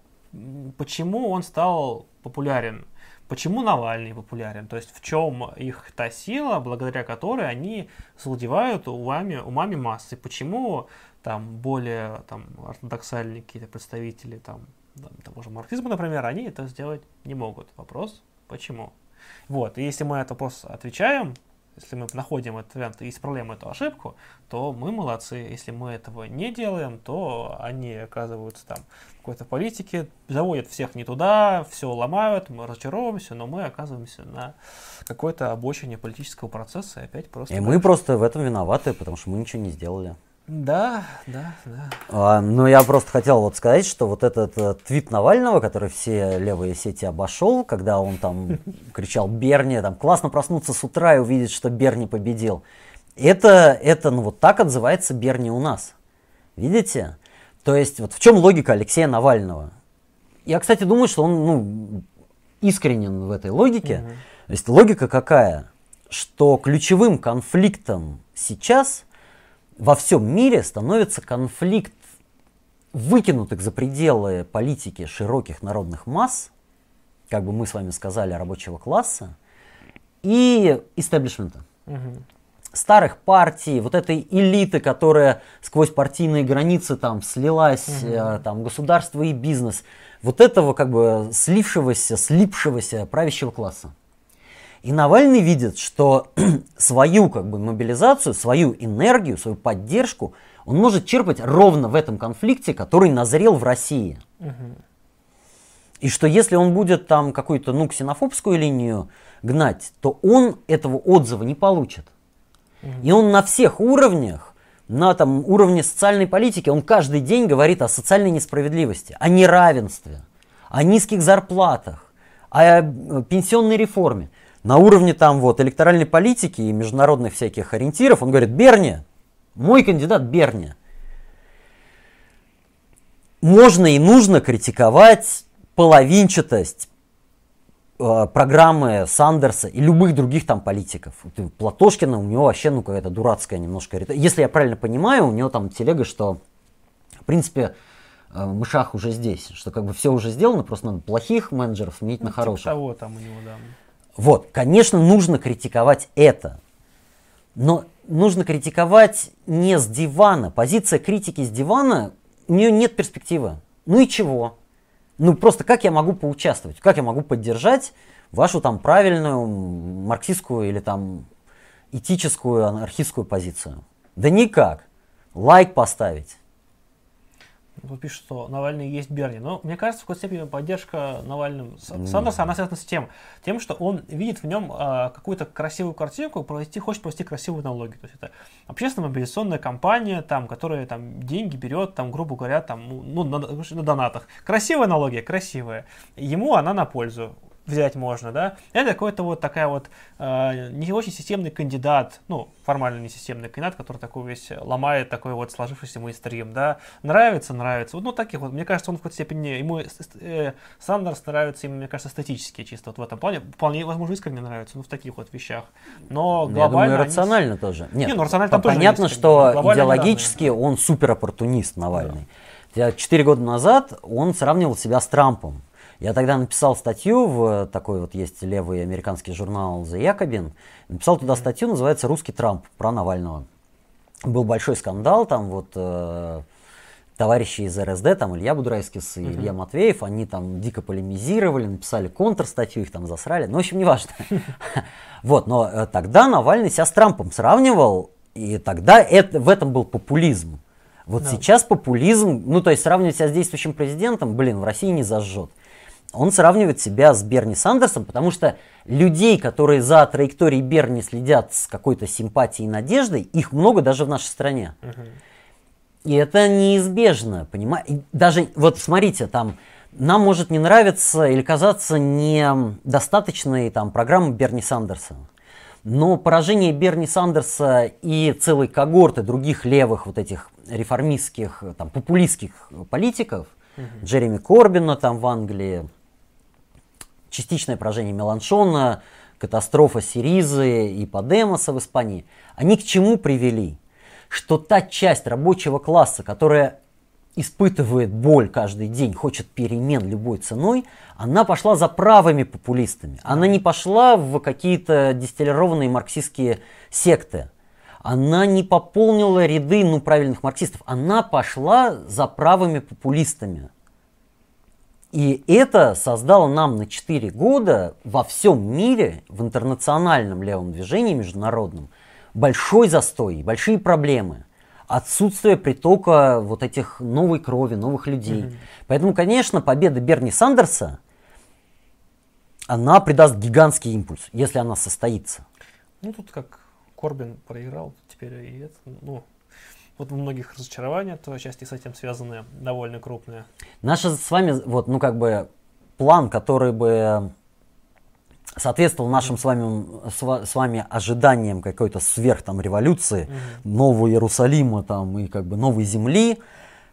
почему он стал популярен? Почему Навальный популярен? То есть в чем их та сила, благодаря которой они завладевают умами, умами массы? Почему там более там, ортодоксальные какие-то представители там, там, того же марксизма, например, они это сделать не могут. Вопрос, почему? Вот, и если мы этот вопрос отвечаем, если мы находим этот вариант и исправляем эту ошибку, то мы молодцы. Если мы этого не делаем, то они оказываются там в какой-то политике, заводят всех не туда, все ломают, мы разочаровываемся, но мы оказываемся на какой-то обочине политического процесса и опять просто... И мы просто в этом виноваты, потому что мы ничего не сделали. Да, да, да. А, ну, я просто хотел вот сказать, что вот этот, этот твит Навального, который все левые сети обошел, когда он там кричал Берни, там классно проснуться с утра и увидеть, что Берни победил. Это, это, ну вот так отзывается Берни у нас. Видите? То есть, вот в чем логика Алексея Навального? Я, кстати, думаю, что он ну, искренен в этой логике. Угу. То есть логика какая? Что ключевым конфликтом сейчас – во всем мире становится конфликт выкинутых за пределы политики широких народных масс, как бы мы с вами сказали, рабочего класса, и истеблишмента. Угу. Старых партий, вот этой элиты, которая сквозь партийные границы там слилась, угу. э, там государство и бизнес, вот этого как бы слившегося, слипшегося правящего класса. И Навальный видит, что свою как бы, мобилизацию, свою энергию, свою поддержку он может черпать ровно в этом конфликте, который назрел в России. Угу. И что если он будет там какую-то ну, ксенофобскую линию гнать, то он этого отзыва не получит. Угу. И он на всех уровнях, на там, уровне социальной политики, он каждый день говорит о социальной несправедливости, о неравенстве, о низких зарплатах, о э, пенсионной реформе. На уровне там вот электоральной политики и международных всяких ориентиров, он говорит, Берни, мой кандидат Берни. Можно и нужно критиковать половинчатость э, программы Сандерса и любых других там политиков. Платошкина у него вообще ну какая-то дурацкая немножко. Если я правильно понимаю, у него там телега, что в принципе э, мышах уже здесь, что как бы все уже сделано, просто надо плохих менеджеров сменить ну, на типа хороших. Того там у него, да. Вот, конечно, нужно критиковать это, но нужно критиковать не с дивана. Позиция критики с дивана, у нее нет перспективы. Ну и чего? Ну просто как я могу поучаствовать? Как я могу поддержать вашу там правильную марксистскую или там этическую анархистскую позицию? Да никак. Лайк поставить. Тут пишут, что Навальный есть Берни. Но мне кажется, в какой-то степени поддержка Навальным Сандерса, она связана с тем, тем, что он видит в нем а, какую-то красивую картинку, провести, хочет провести красивую аналогию. То есть это общественная мобилизационная компания, там, которая там деньги берет, там, грубо говоря, там, ну на, на донатах. Красивая аналогия, красивая. Ему она на пользу взять можно, да, это какой-то вот такая вот э, не очень системный кандидат, ну, формально не системный кандидат, который такой весь ломает такой вот сложившийся мейнстрим, да, нравится, нравится, вот, ну, таких вот, мне кажется, он в какой-то степени, ему э, Сандерс нравится, ему, мне кажется, эстетически чисто вот в этом плане, вполне, возможно, искренне нравится, ну, в таких вот вещах, но глобально... Я думаю, рационально они... тоже. Нет, не, ну, рационально там тоже Понятно, что идеологически он супер оппортунист Навальный. Да. Четыре года назад он сравнивал себя с Трампом. Я тогда написал статью в такой вот есть левый американский журнал The Jacobin. Написал туда статью, называется «Русский Трамп» про Навального. Был большой скандал, там вот э, товарищи из РСД, там Илья Будрайскис и uh-huh. Илья Матвеев, они там дико полемизировали, написали контрстатью, их там засрали. Ну, в общем, неважно. Вот, но э, тогда Навальный себя с Трампом сравнивал, и тогда это, в этом был популизм. Вот сейчас популизм, ну, то есть сравнивать себя с действующим президентом, блин, в России не зажжет он сравнивает себя с Берни Сандерсом, потому что людей, которые за траекторией Берни следят с какой-то симпатией и надеждой, их много даже в нашей стране. И это неизбежно, понимаете? Даже, вот смотрите, там, нам может не нравиться или казаться недостаточной там программа Берни Сандерса. Но поражение Берни Сандерса и целой когорты других левых вот этих реформистских, там, популистских политиков, угу. Джереми Корбина там в Англии, частичное поражение Меланшона, катастрофа Сиризы и Подемоса в Испании, они к чему привели? Что та часть рабочего класса, которая испытывает боль каждый день, хочет перемен любой ценой, она пошла за правыми популистами. Она не пошла в какие-то дистиллированные марксистские секты. Она не пополнила ряды ну, правильных марксистов. Она пошла за правыми популистами. И это создало нам на 4 года во всем мире, в интернациональном левом движении международном, большой застой, большие проблемы. Отсутствие притока вот этих новой крови, новых людей. Mm-hmm. Поэтому, конечно, победа Берни Сандерса, она придаст гигантский импульс, если она состоится. Ну, тут как Корбин проиграл, теперь и это, ну, вот у многих разочарования, то части с этим связаны довольно крупные. Наш с вами, вот, ну, как бы, план, который бы соответствовал нашим с вами, с вами ожиданиям какой-то сверх там революции, mm-hmm. нового Иерусалима там и как бы новой земли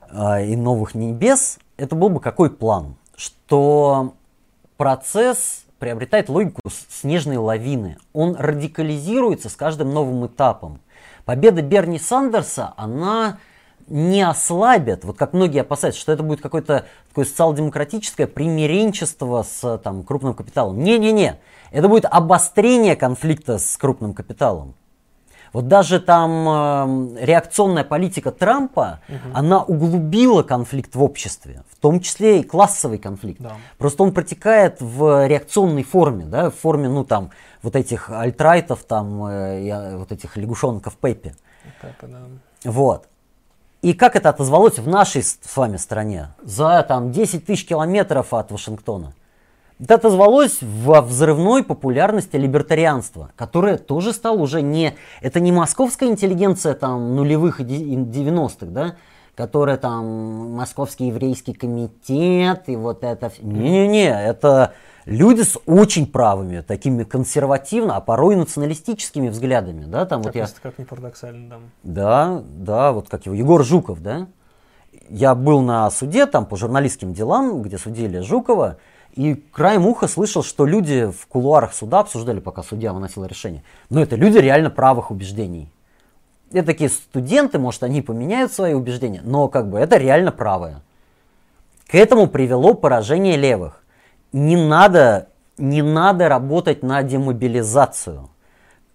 э, и новых небес, это был бы какой план? Что процесс приобретает логику снежной лавины. Он радикализируется с каждым новым этапом. Победа Берни Сандерса, она не ослабит, вот как многие опасаются, что это будет какое-то такое социал-демократическое примиренчество с там, крупным капиталом. Не-не-не, это будет обострение конфликта с крупным капиталом. Вот даже там э, реакционная политика Трампа, угу. она углубила конфликт в обществе, в том числе и классовый конфликт. Да. Просто он протекает в реакционной форме, да, в форме, ну там, вот этих альтрайтов, там, э, и, э, вот этих лягушонков Пеппи. Пеппи да. Вот. И как это отозвалось в нашей с вами стране? За там 10 тысяч километров от Вашингтона. Это отозвалось во взрывной популярности либертарианства, которое тоже стало уже не... Это не московская интеллигенция там нулевых и 90-х, да? Которая там Московский еврейский комитет и вот это... Не-не-не, это люди с очень правыми, такими консервативно, а порой националистическими взглядами, да, там как, вот я... Как не парадоксально, да. Да, да, вот как его, Егор Жуков, да. Я был на суде там по журналистским делам, где судили Жукова, и краем уха слышал, что люди в кулуарах суда обсуждали, пока судья выносил решение. Но это люди реально правых убеждений. Это такие студенты, может, они поменяют свои убеждения, но как бы это реально правое. К этому привело поражение левых. Не надо, не надо работать на демобилизацию.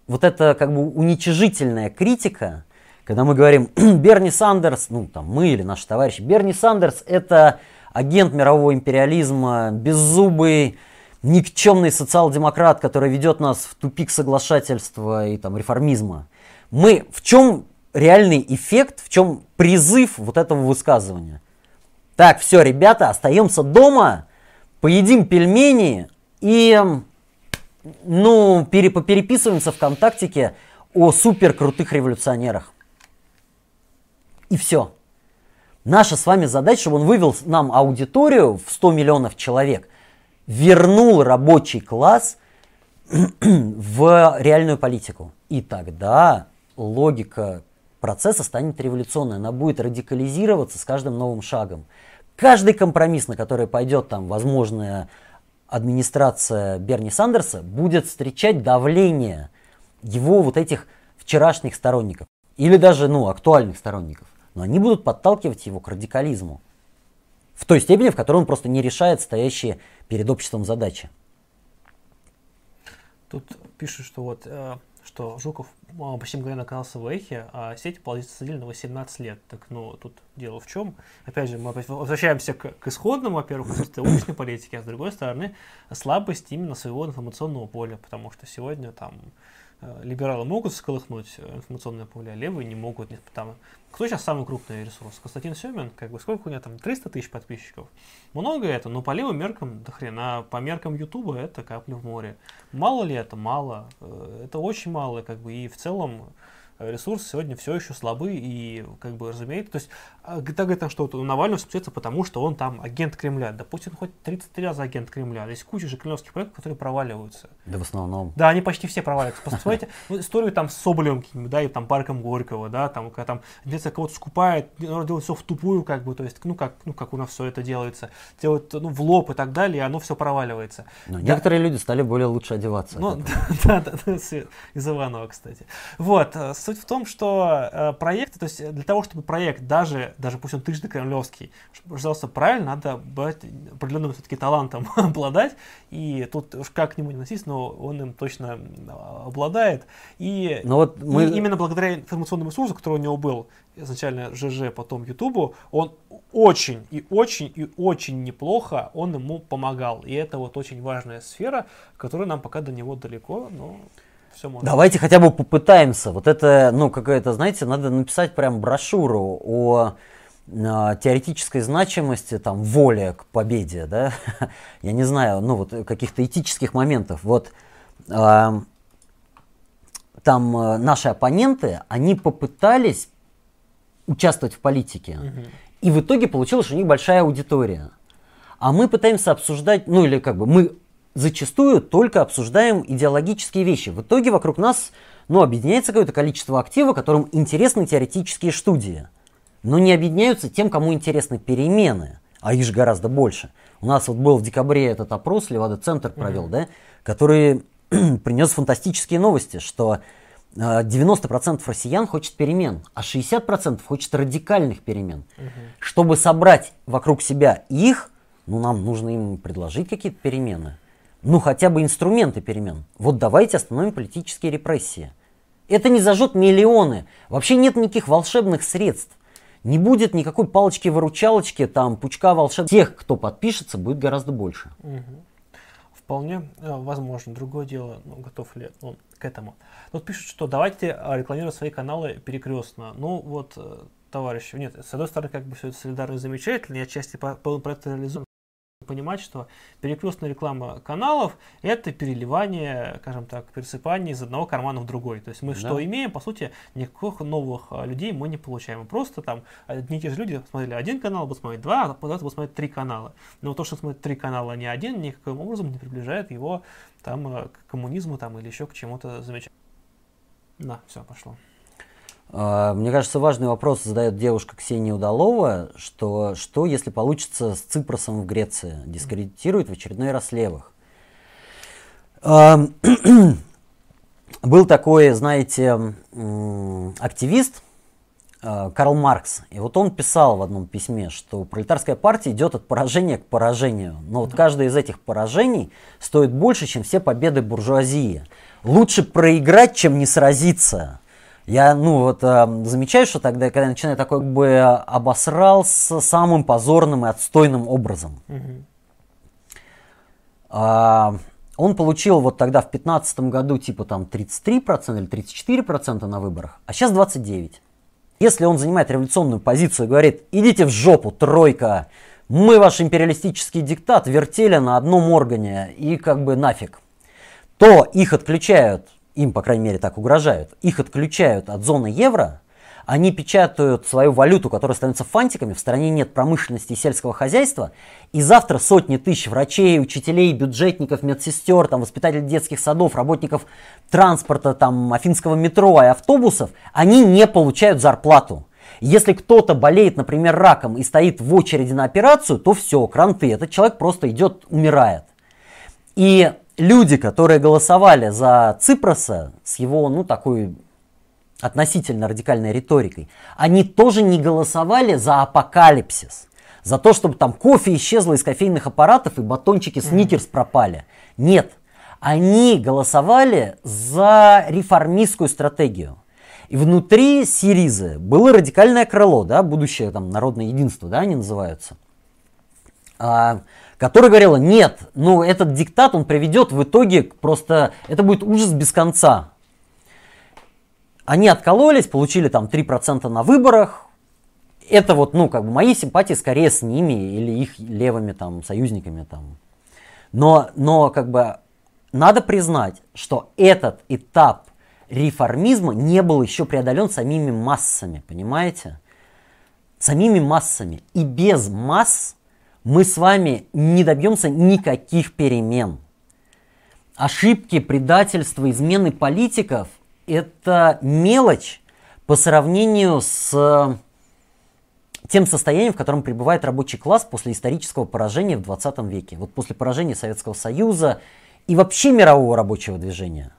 Вот это как бы уничижительная критика, когда мы говорим Берни Сандерс, ну там мы или наши товарищи, Берни Сандерс это агент мирового империализма, беззубый, никчемный социал-демократ, который ведет нас в тупик соглашательства и там реформизма. Мы в чем реальный эффект, в чем призыв вот этого высказывания? Так, все, ребята, остаемся дома, поедим пельмени и, ну, пере, переписываемся ВКонтактике о супер крутых революционерах. И все. Наша с вами задача, чтобы он вывел нам аудиторию в 100 миллионов человек, вернул рабочий класс в реальную политику. И тогда логика процесса станет революционной, она будет радикализироваться с каждым новым шагом. Каждый компромисс, на который пойдет там возможная администрация Берни Сандерса, будет встречать давление его вот этих вчерашних сторонников. Или даже ну, актуальных сторонников но они будут подталкивать его к радикализму. В той степени, в которой он просто не решает стоящие перед обществом задачи. Тут пишут, что вот э, что Жуков а, почти мгновенно оказался в Эхе, а сеть посадили на 18 лет. Так, ну, тут дело в чем? Опять же, мы возвращаемся к, к исходному, во-первых, отсутствие уличной политики, а с другой стороны, слабость именно своего информационного поля, потому что сегодня там либералы могут сколыхнуть э, информационное поле, а левые не могут. Не, там, кто сейчас самый крупный ресурс? Константин Семин, как бы сколько у него там, 300 тысяч подписчиков? Много это, но по левым меркам до хрена, по меркам Ютуба это капля в море. Мало ли это? Мало. Э, это очень мало, как бы, и в целом ресурсы сегодня все еще слабы и, как бы, разумеется, то есть, а, так говорит, что у Навального спустится потому, что он там агент Кремля. Да Путин хоть 33 раза агент Кремля. Есть куча же кремлевских проектов, которые проваливаются. Да в основном. Да, они почти все проваливаются. Посмотрите ну, историю там с Соболем, да, и там парком Горького, да, там, когда там где-то кого-то скупает, делает все в тупую, как бы, то есть, ну, как, ну, как у нас все это делается, делают, ну, в лоб и так далее, и оно все проваливается. Но да. некоторые люди стали более лучше одеваться. Ну, да, да, да, из Иванова, кстати. Вот, э, суть в том, что э, проект, то есть для того, чтобы проект, даже, даже пусть он трижды кремлевский, пожалуйста, правильно, надо быть определенным все-таки талантом обладать, и тут уж как к нему не относиться, но он им точно обладает. И, но вот мы... и именно благодаря информационному ресурсу, который у него был, изначально ЖЖ, потом Ютубу, он очень и очень и очень неплохо он ему помогал. И это вот очень важная сфера, которая нам пока до него далеко, но все можно. Давайте хотя бы попытаемся. Вот это, ну, какая-то, знаете, надо написать прям брошюру о а, теоретической значимости, там, воли к победе, да, я не знаю, ну, вот каких-то этических моментов. Вот э, там э, наши оппоненты, они попытались участвовать в политике, угу. и в итоге получилось, что у них большая аудитория. А мы пытаемся обсуждать, ну, или как бы мы зачастую только обсуждаем идеологические вещи. В итоге вокруг нас ну, объединяется какое-то количество актива, которым интересны теоретические студии. Но не объединяются тем, кому интересны перемены, а их же гораздо больше. У нас вот был в декабре этот опрос, Левада-центр провел, mm-hmm. да, который принес фантастические новости, что 90% э, россиян хочет перемен, а 60% хочет радикальных перемен. Угу. Чтобы собрать вокруг себя их, ну, нам нужно им предложить какие-то перемены ну хотя бы инструменты перемен. Вот давайте остановим политические репрессии. Это не зажжет миллионы. Вообще нет никаких волшебных средств. Не будет никакой палочки-выручалочки, там, пучка волшебных. Тех, кто подпишется, будет гораздо больше. Угу. Вполне э, возможно. Другое дело, ну, готов ли он к этому. Тут пишут, что давайте рекламировать свои каналы перекрестно. Ну вот, э, товарищи, нет, с одной стороны, как бы все это солидарно и замечательно, я отчасти по, по, про это реализую понимать, что перекрестная реклама каналов – это переливание, скажем так, пересыпание из одного кармана в другой. То есть мы да. что имеем, по сути, никаких новых а, людей мы не получаем. Мы просто там одни и те же люди смотрели один канал, будут смотреть два, а потом будут смотреть три канала. Но то, что смотрит три канала, а не один, никаким образом не приближает его там, а, к коммунизму там, или еще к чему-то замечательному. Да, все, пошло. А, мне кажется, важный вопрос задает девушка Ксения Удалова, что, что если получится с Ципросом в Греции, дискредитирует в очередной раз левых. А, был такой, знаете, активист а, Карл Маркс, и вот он писал в одном письме, что пролетарская партия идет от поражения к поражению, но вот каждое из этих поражений стоит больше, чем все победы буржуазии. Лучше проиграть, чем не сразиться. Я, ну, вот э, замечаю, что тогда, когда я начинаю такой, как бы обосрался самым позорным и отстойным образом. Mm-hmm. А, он получил вот тогда в 2015 году типа там 33% или 34% на выборах, а сейчас 29%. Если он занимает революционную позицию и говорит, идите в жопу, тройка, мы ваш империалистический диктат вертели на одном органе и как бы нафиг, то их отключают им, по крайней мере, так угрожают, их отключают от зоны евро, они печатают свою валюту, которая становится фантиками, в стране нет промышленности и сельского хозяйства, и завтра сотни тысяч врачей, учителей, бюджетников, медсестер, там, воспитателей детских садов, работников транспорта, там, афинского метро и автобусов, они не получают зарплату. Если кто-то болеет, например, раком и стоит в очереди на операцию, то все, кранты, этот человек просто идет, умирает. И люди, которые голосовали за Ципроса с его, ну, такой относительно радикальной риторикой, они тоже не голосовали за апокалипсис, за то, чтобы там кофе исчезло из кофейных аппаратов и батончики сникерс пропали. Нет, они голосовали за реформистскую стратегию. И внутри Сиризы было радикальное крыло, да, будущее там народное единство, да, они называются. А, которая говорила, нет, ну этот диктат, он приведет в итоге просто, это будет ужас без конца. Они откололись, получили там 3% на выборах. Это вот, ну, как бы мои симпатии скорее с ними или их левыми там союзниками там. Но, но как бы надо признать, что этот этап реформизма не был еще преодолен самими массами, понимаете? Самими массами. И без масс мы с вами не добьемся никаких перемен. Ошибки, предательства, измены политиков – это мелочь по сравнению с тем состоянием, в котором пребывает рабочий класс после исторического поражения в 20 веке. Вот после поражения Советского Союза и вообще мирового рабочего движения.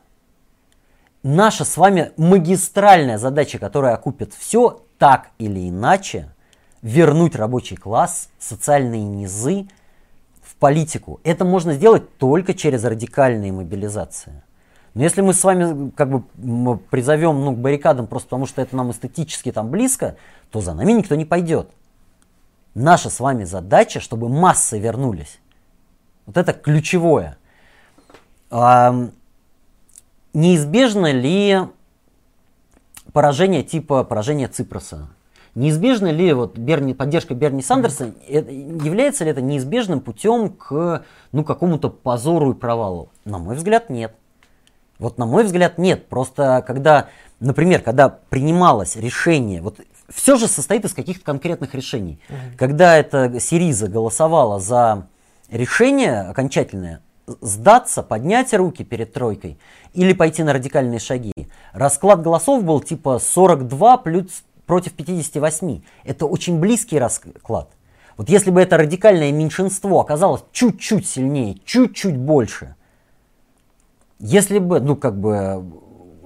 Наша с вами магистральная задача, которая окупит все так или иначе – вернуть рабочий класс, социальные низы в политику. Это можно сделать только через радикальные мобилизации. Но если мы с вами как бы призовем ну, к баррикадам просто потому, что это нам эстетически там близко, то за нами никто не пойдет. Наша с вами задача, чтобы массы вернулись. Вот это ключевое. А, неизбежно ли поражение типа поражения Ципроса? Неизбежно ли вот Берни, поддержка Берни Сандерса, mm-hmm. является ли это неизбежным путем к ну, какому-то позору и провалу? На мой взгляд, нет. Вот на мой взгляд, нет. Просто когда, например, когда принималось решение, вот все же состоит из каких-то конкретных решений. Mm-hmm. Когда эта Сириза голосовала за решение окончательное, сдаться, поднять руки перед тройкой или пойти на радикальные шаги. Расклад голосов был типа 42 плюс против 58. Это очень близкий расклад. Вот если бы это радикальное меньшинство оказалось чуть-чуть сильнее, чуть-чуть больше, если бы, ну как бы,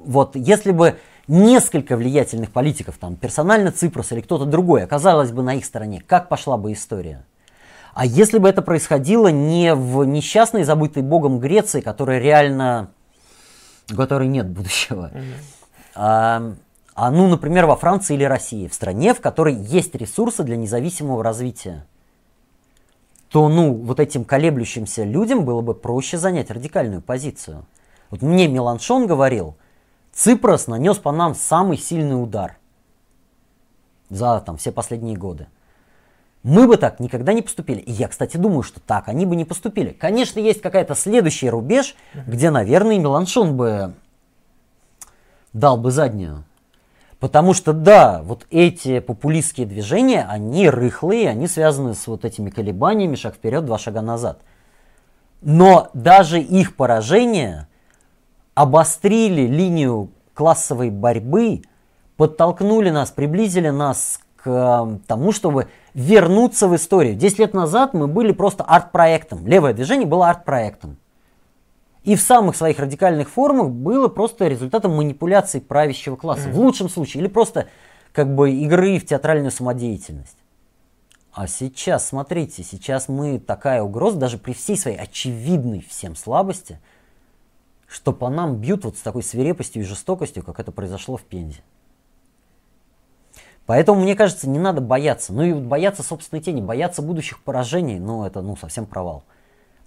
вот если бы несколько влиятельных политиков, там персонально Ципрос или кто-то другой, оказалось бы на их стороне, как пошла бы история? А если бы это происходило не в несчастной, забытой Богом Греции, которая реально, у которой нет будущего, mm-hmm. а, а ну, например, во Франции или России, в стране, в которой есть ресурсы для независимого развития, то, ну, вот этим колеблющимся людям было бы проще занять радикальную позицию. Вот мне Меланшон говорил, Ципрос нанес по нам самый сильный удар за там, все последние годы. Мы бы так никогда не поступили. И я, кстати, думаю, что так они бы не поступили. Конечно, есть какая-то следующий рубеж, где, наверное, Меланшон бы дал бы заднюю. Потому что, да, вот эти популистские движения, они рыхлые, они связаны с вот этими колебаниями, шаг вперед, два шага назад. Но даже их поражение обострили линию классовой борьбы, подтолкнули нас, приблизили нас к э, тому, чтобы вернуться в историю. Десять лет назад мы были просто арт-проектом. Левое движение было арт-проектом. И в самых своих радикальных формах было просто результатом манипуляций правящего класса. Mm-hmm. В лучшем случае. Или просто как бы игры в театральную самодеятельность. А сейчас, смотрите, сейчас мы такая угроза, даже при всей своей очевидной всем слабости, что по нам бьют вот с такой свирепостью и жестокостью, как это произошло в Пензе. Поэтому, мне кажется, не надо бояться. Ну и бояться собственной тени, бояться будущих поражений, ну это ну совсем провал.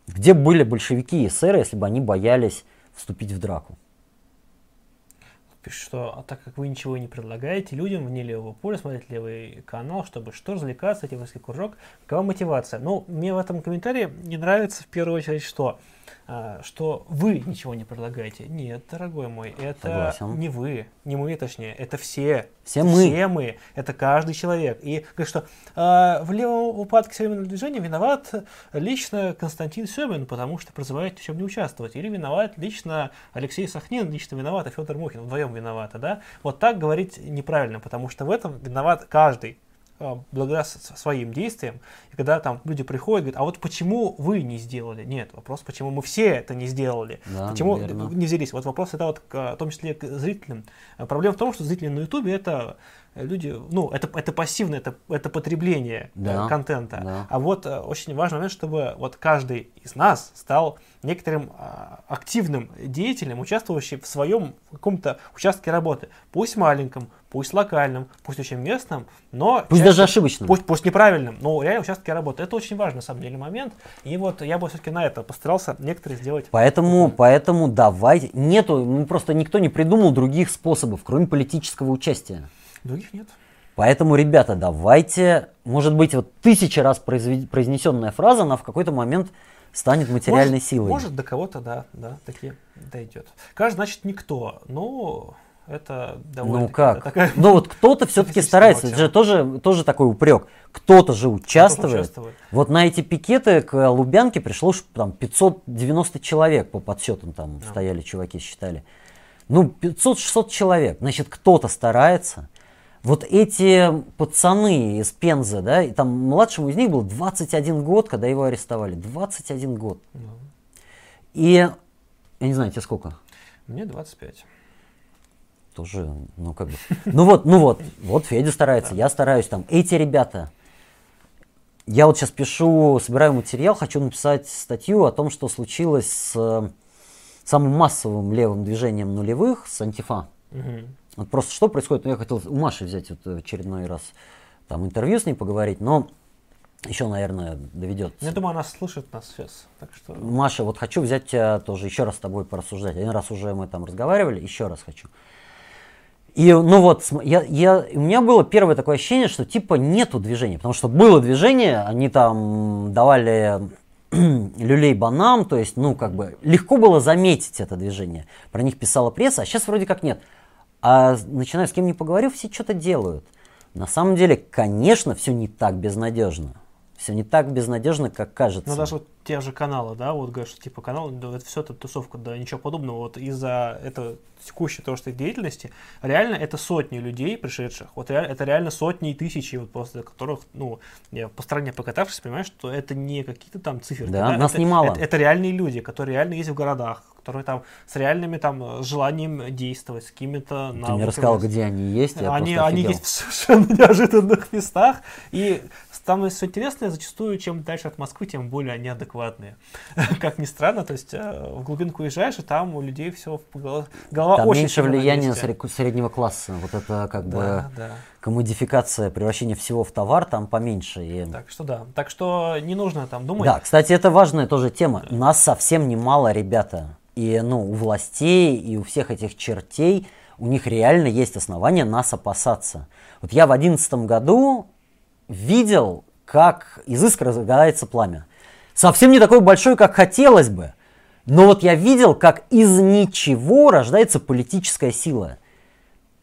Где были большевики и эсеры, если бы они боялись вступить в драку? Пишет, что а так как вы ничего не предлагаете людям вне левого поля смотреть левый канал, чтобы что развлекаться, этим кружок, какова мотивация? Ну, мне в этом комментарии не нравится в первую очередь что? А, что вы ничего не предлагаете. Нет, дорогой мой, это Согласен. не вы, не мы, точнее, это все. Все мы. Все мы, это каждый человек. И говорит, что э, в левом упадке современного движения виноват лично Константин Семин, потому что призывает в чем не участвовать. Или виноват лично Алексей Сахнин, лично виноват, и Федор Мухин, вдвоем виноваты, да? Вот так говорить неправильно, потому что в этом виноват каждый. А, благодаря своим действиям, и когда там люди приходят, говорят, а вот почему вы не сделали? Нет, вопрос, почему мы все это не сделали, да, почему наверное. не взялись. Вот вопрос это вот, в том числе к зрителям. Проблема в том, что зрители на ютубе это люди, ну, это, это пассивное, это, это потребление э, да, контента. Да. А вот э, очень важный момент, чтобы вот каждый из нас стал некоторым а, активным деятелем, участвующим в своем каком-то участке работы. Пусть маленьком, пусть локальном, пусть очень местном, но... Пусть даже ошибочным. Пусть, пусть неправильным, но реально участке работы. Это очень важный, на самом деле, момент. И вот я бы все-таки на это постарался некоторые сделать. Поэтому, поэтому давайте... Нету, ну просто никто не придумал других способов, кроме политического участия. Других нет. Поэтому, ребята, давайте, может быть, вот тысяча раз произнесенная фраза, она в какой-то момент станет материальной может, силой. Может, до кого-то, да, да, таки дойдет. Каждый, значит, никто. Ну, это довольно Ну как? Такая... Ну вот кто-то все-таки старается, это же тоже, тоже такой упрек. Кто-то же участвует. участвует. Вот на эти пикеты к Лубянке пришло там 590 человек по подсчетам там да. стояли чуваки, считали. Ну 500-600 человек. Значит, кто-то старается. Вот эти пацаны из Пензы, да, и там младшему из них был 21 год, когда его арестовали. 21 год. Да. И, я не знаю, тебе сколько? Мне 25. Тоже, ну как бы. Ну вот, ну вот, вот Федя старается, я стараюсь там. Эти ребята, я вот сейчас пишу, собираю материал, хочу написать статью о том, что случилось с самым массовым левым движением нулевых, с антифа. Угу. Вот просто что происходит? Ну, я хотел у Маши взять вот очередной раз там интервью с ней поговорить, но еще, наверное, доведется. Я думаю, она слышит нас сейчас. Так что... Маша, вот хочу взять тебя тоже еще раз с тобой порассуждать. Один раз уже мы там разговаривали, еще раз хочу. И, ну вот, я, я, у меня было первое такое ощущение, что типа нету движения, потому что было движение, они там давали люлей банам, то есть, ну, как бы, легко было заметить это движение. Про них писала пресса, а сейчас вроде как нет. А начинаю с кем не поговорив, все что-то делают. На самом деле, конечно, все не так безнадежно. Все не так безнадежно, как кажется. Ну, даже вот те же каналы, да, вот говорят, что типа канал, да, это все это тусовка, да, ничего подобного. Вот из-за этого текущей то, что деятельности, реально это сотни людей, пришедших, вот реально, это реально сотни и тысячи, вот просто которых, ну, я по стране покатавшись, понимаю, что это не какие-то там цифры. Да, да нас это, немало. Это, это реальные люди, которые реально есть в городах, которые там с реальными там желанием действовать, с какими-то навыками. Ты мне рассказал, где они есть, я они, они есть в совершенно неожиданных местах, и там все интересное зачастую, чем дальше от Москвы, тем более они адекватные. как ни странно, то есть э, в глубинку уезжаешь, и там у людей все голова, там очень меньше влияния среднего класса, вот это как да, бы да. комодификация, превращение всего в товар там поменьше. И... Так что да, так что не нужно там думать. Да, кстати, это важная тоже тема. Нас совсем немало, ребята. И ну, у властей, и у всех этих чертей, у них реально есть основания нас опасаться. Вот я в одиннадцатом году видел как из искр разгорается пламя. Совсем не такой большой, как хотелось бы. Но вот я видел, как из ничего рождается политическая сила.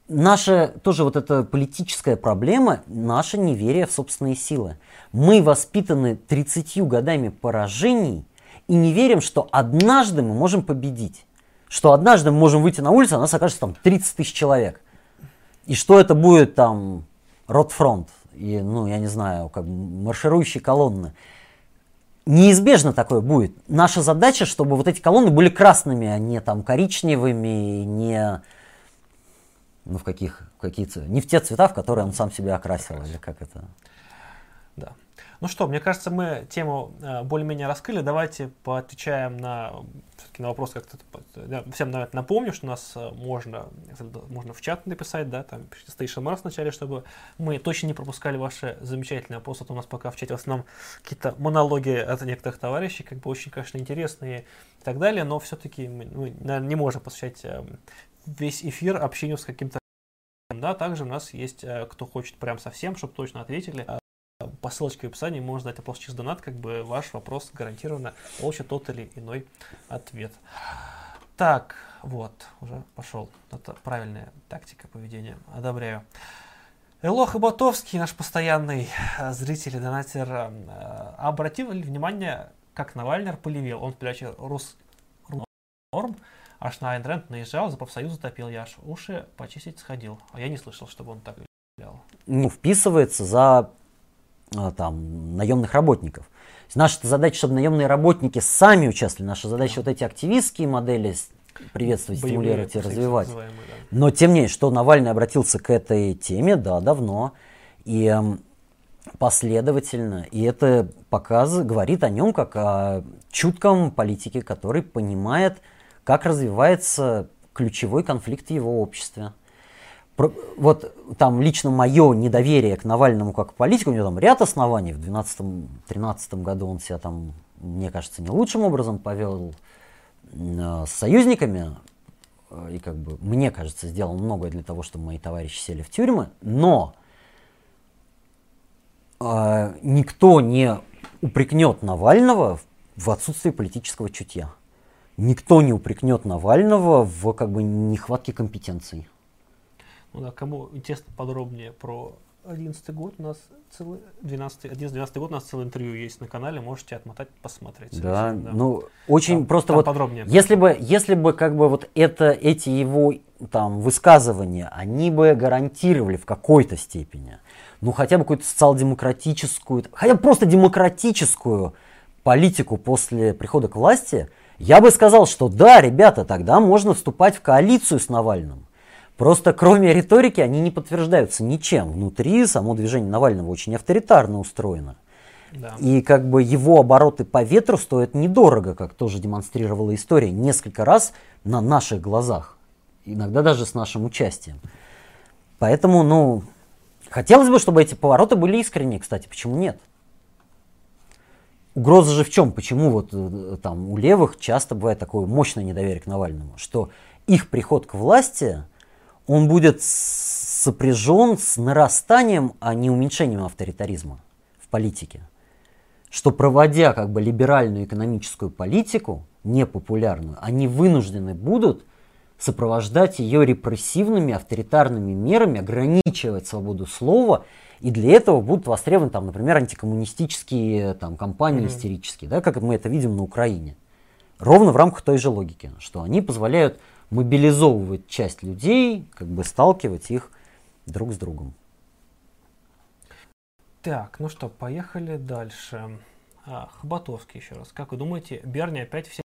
Наша тоже вот эта политическая проблема, наше неверие в собственные силы. Мы воспитаны 30 годами поражений и не верим, что однажды мы можем победить. Что однажды мы можем выйти на улицу, а нас окажется там 30 тысяч человек. И что это будет там Ротфронт, и, ну, я не знаю, как марширующие колонны. Неизбежно такое будет. Наша задача, чтобы вот эти колонны были красными, а не там коричневыми, не ну, в каких, какие не в те цвета, в которые он сам себя окрасил, или как это. Да. Ну что, мне кажется, мы тему э, более-менее раскрыли. Давайте поотвечаем на, на вопрос как-то. Всем наверное, напомню, что нас э, можно, можно в чат написать, да, там Station Mars вначале, чтобы мы точно не пропускали ваши замечательные вопросы. А у нас пока в чате в основном какие-то монологи от некоторых товарищей, как бы очень, конечно, интересные и так далее, но все-таки мы, мы наверное, не можем посвящать э, весь эфир общению с каким-то да, также у нас есть, кто хочет прям совсем, чтобы точно ответили, по ссылочке в описании можно дать опрос через донат, как бы ваш вопрос гарантированно получит тот или иной ответ. Так, вот, уже пошел. Это правильная тактика поведения. Одобряю. Элох Ботовский, наш постоянный э, зритель и донатер, э, обратил ли внимание, как Навальнер полевел? Он в передаче Рус... Норм аж на Айн наезжал, за профсоюз затопил. Я аж уши почистить сходил. А я не слышал, чтобы он так. Ну, вписывается за там, наемных работников. Наша задача, чтобы наемные работники сами участвовали. Наша задача да. вот эти активистские модели приветствовать, Боевые, стимулировать и развивать. Да. Но тем не менее, что Навальный обратился к этой теме, да, давно. И эм, последовательно. И это показ, говорит о нем как о чутком политике, который понимает, как развивается ключевой конфликт в его обществе вот там лично мое недоверие к Навальному как политику, у него там ряд оснований. В 2012-2013 году он себя там, мне кажется, не лучшим образом повел э, с союзниками. Э, и как бы, мне кажется, сделал многое для того, чтобы мои товарищи сели в тюрьмы. Но э, никто не упрекнет Навального в отсутствии политического чутья. Никто не упрекнет Навального в как бы нехватке компетенций. Ну да, кому интересно подробнее про 11 год, у нас целый, 12, 11-12 год у нас целое интервью есть на канале, можете отмотать, посмотреть. Да, да. ну очень там, просто там вот, подробнее. Если бы, если бы как бы вот это, эти его там высказывания, они бы гарантировали в какой-то степени, ну хотя бы какую-то социал-демократическую, хотя бы просто демократическую политику после прихода к власти, я бы сказал, что да, ребята, тогда можно вступать в коалицию с Навальным. Просто кроме риторики они не подтверждаются ничем. Внутри само движение Навального очень авторитарно устроено. Да. И как бы его обороты по ветру стоят недорого, как тоже демонстрировала история, несколько раз на наших глазах. Иногда даже с нашим участием. Поэтому, ну, хотелось бы, чтобы эти повороты были искренние, кстати, почему нет? Угроза же в чем? Почему вот э, там у левых часто бывает такое мощное недоверие к Навальному? Что их приход к власти он будет сопряжен с нарастанием, а не уменьшением авторитаризма в политике. Что проводя как бы либеральную экономическую политику, непопулярную, они вынуждены будут сопровождать ее репрессивными, авторитарными мерами, ограничивать свободу слова, и для этого будут востребованы, там, например, антикоммунистические там, кампании mm-hmm. истерические, да, как мы это видим на Украине. Ровно в рамках той же логики, что они позволяют мобилизовывать часть людей, как бы сталкивать их друг с другом. Так, ну что, поехали дальше. А, Хоботовский еще раз. Как вы думаете, Берни опять все...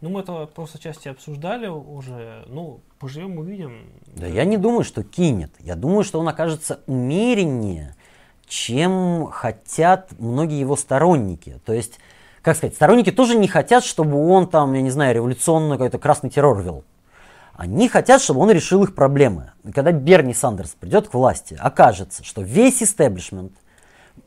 Ну, мы это просто части обсуждали уже. Ну, поживем, увидим. Да я не думаю, что кинет. Я думаю, что он окажется умереннее, чем хотят многие его сторонники. То есть как сказать, сторонники тоже не хотят, чтобы он там, я не знаю, революционный какой-то красный террор вел. Они хотят, чтобы он решил их проблемы. И когда Берни Сандерс придет к власти, окажется, что весь истеблишмент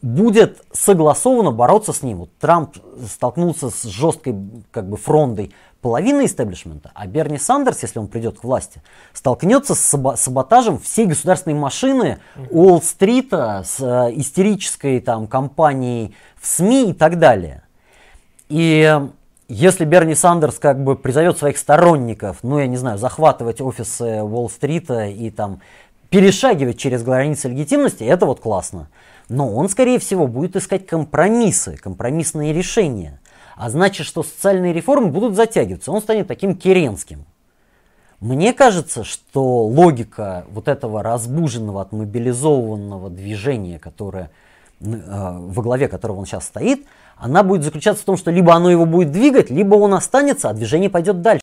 будет согласованно бороться с ним. Вот Трамп столкнулся с жесткой как бы фрондой половины истеблишмента, а Берни Сандерс, если он придет к власти, столкнется с саботажем всей государственной машины Уолл-стрита, с э, истерической там компанией в СМИ и так далее. И если Берни Сандерс как бы призовет своих сторонников, ну я не знаю, захватывать офисы Уолл-стрита и там перешагивать через границы легитимности, это вот классно. Но он, скорее всего, будет искать компромиссы, компромиссные решения. А значит, что социальные реформы будут затягиваться. Он станет таким керенским. Мне кажется, что логика вот этого разбуженного, отмобилизованного движения, которое, э, во главе которого он сейчас стоит, она будет заключаться в том, что либо оно его будет двигать, либо он останется, а движение пойдет дальше.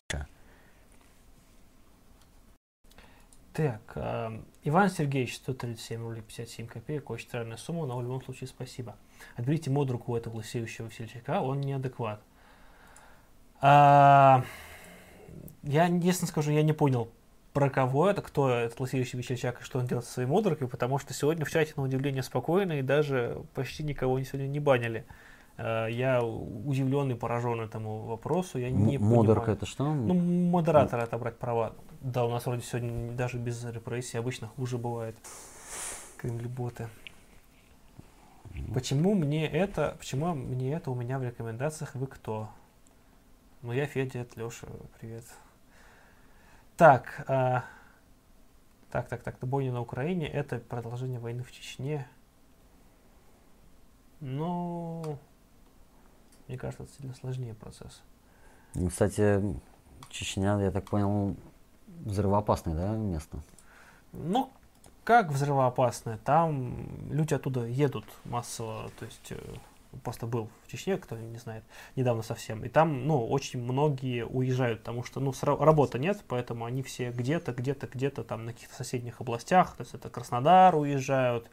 Так, э, Иван Сергеевич, 137 рублей 57 копеек, очень странная сумма, но в любом случае спасибо. Отберите модруку у этого лысеющего весельчака, он неадекват. А, я, честно скажу, я не понял, про кого это, кто этот лысеющий весельчак и что он делает со своей модуркой, потому что сегодня в чате, на удивление, спокойно и даже почти никого сегодня не банили. Э, я удивлен и поражен этому вопросу. Я не Модерка это что? Ну, модератор отобрать права. Да, у нас вроде сегодня даже без репрессий обычно хуже бывает. Кремль-боты. Почему мне это, почему мне это у меня в рекомендациях вы кто? Ну, я Федя, это Леша, привет. Так, а, так, так, так, бойня на Украине, это продолжение войны в Чечне. Ну, мне кажется, это сильно сложнее процесс. Ну, кстати, Чечня, я так понял, взрывоопасное, да, место? Ну, как взрывоопасное? Там люди оттуда едут массово, то есть э, просто был в Чечне, кто не знает, недавно совсем. И там, ну, очень многие уезжают, потому что, ну, работы нет, поэтому они все где-то, где-то, где-то там на каких-то соседних областях, то есть это Краснодар уезжают,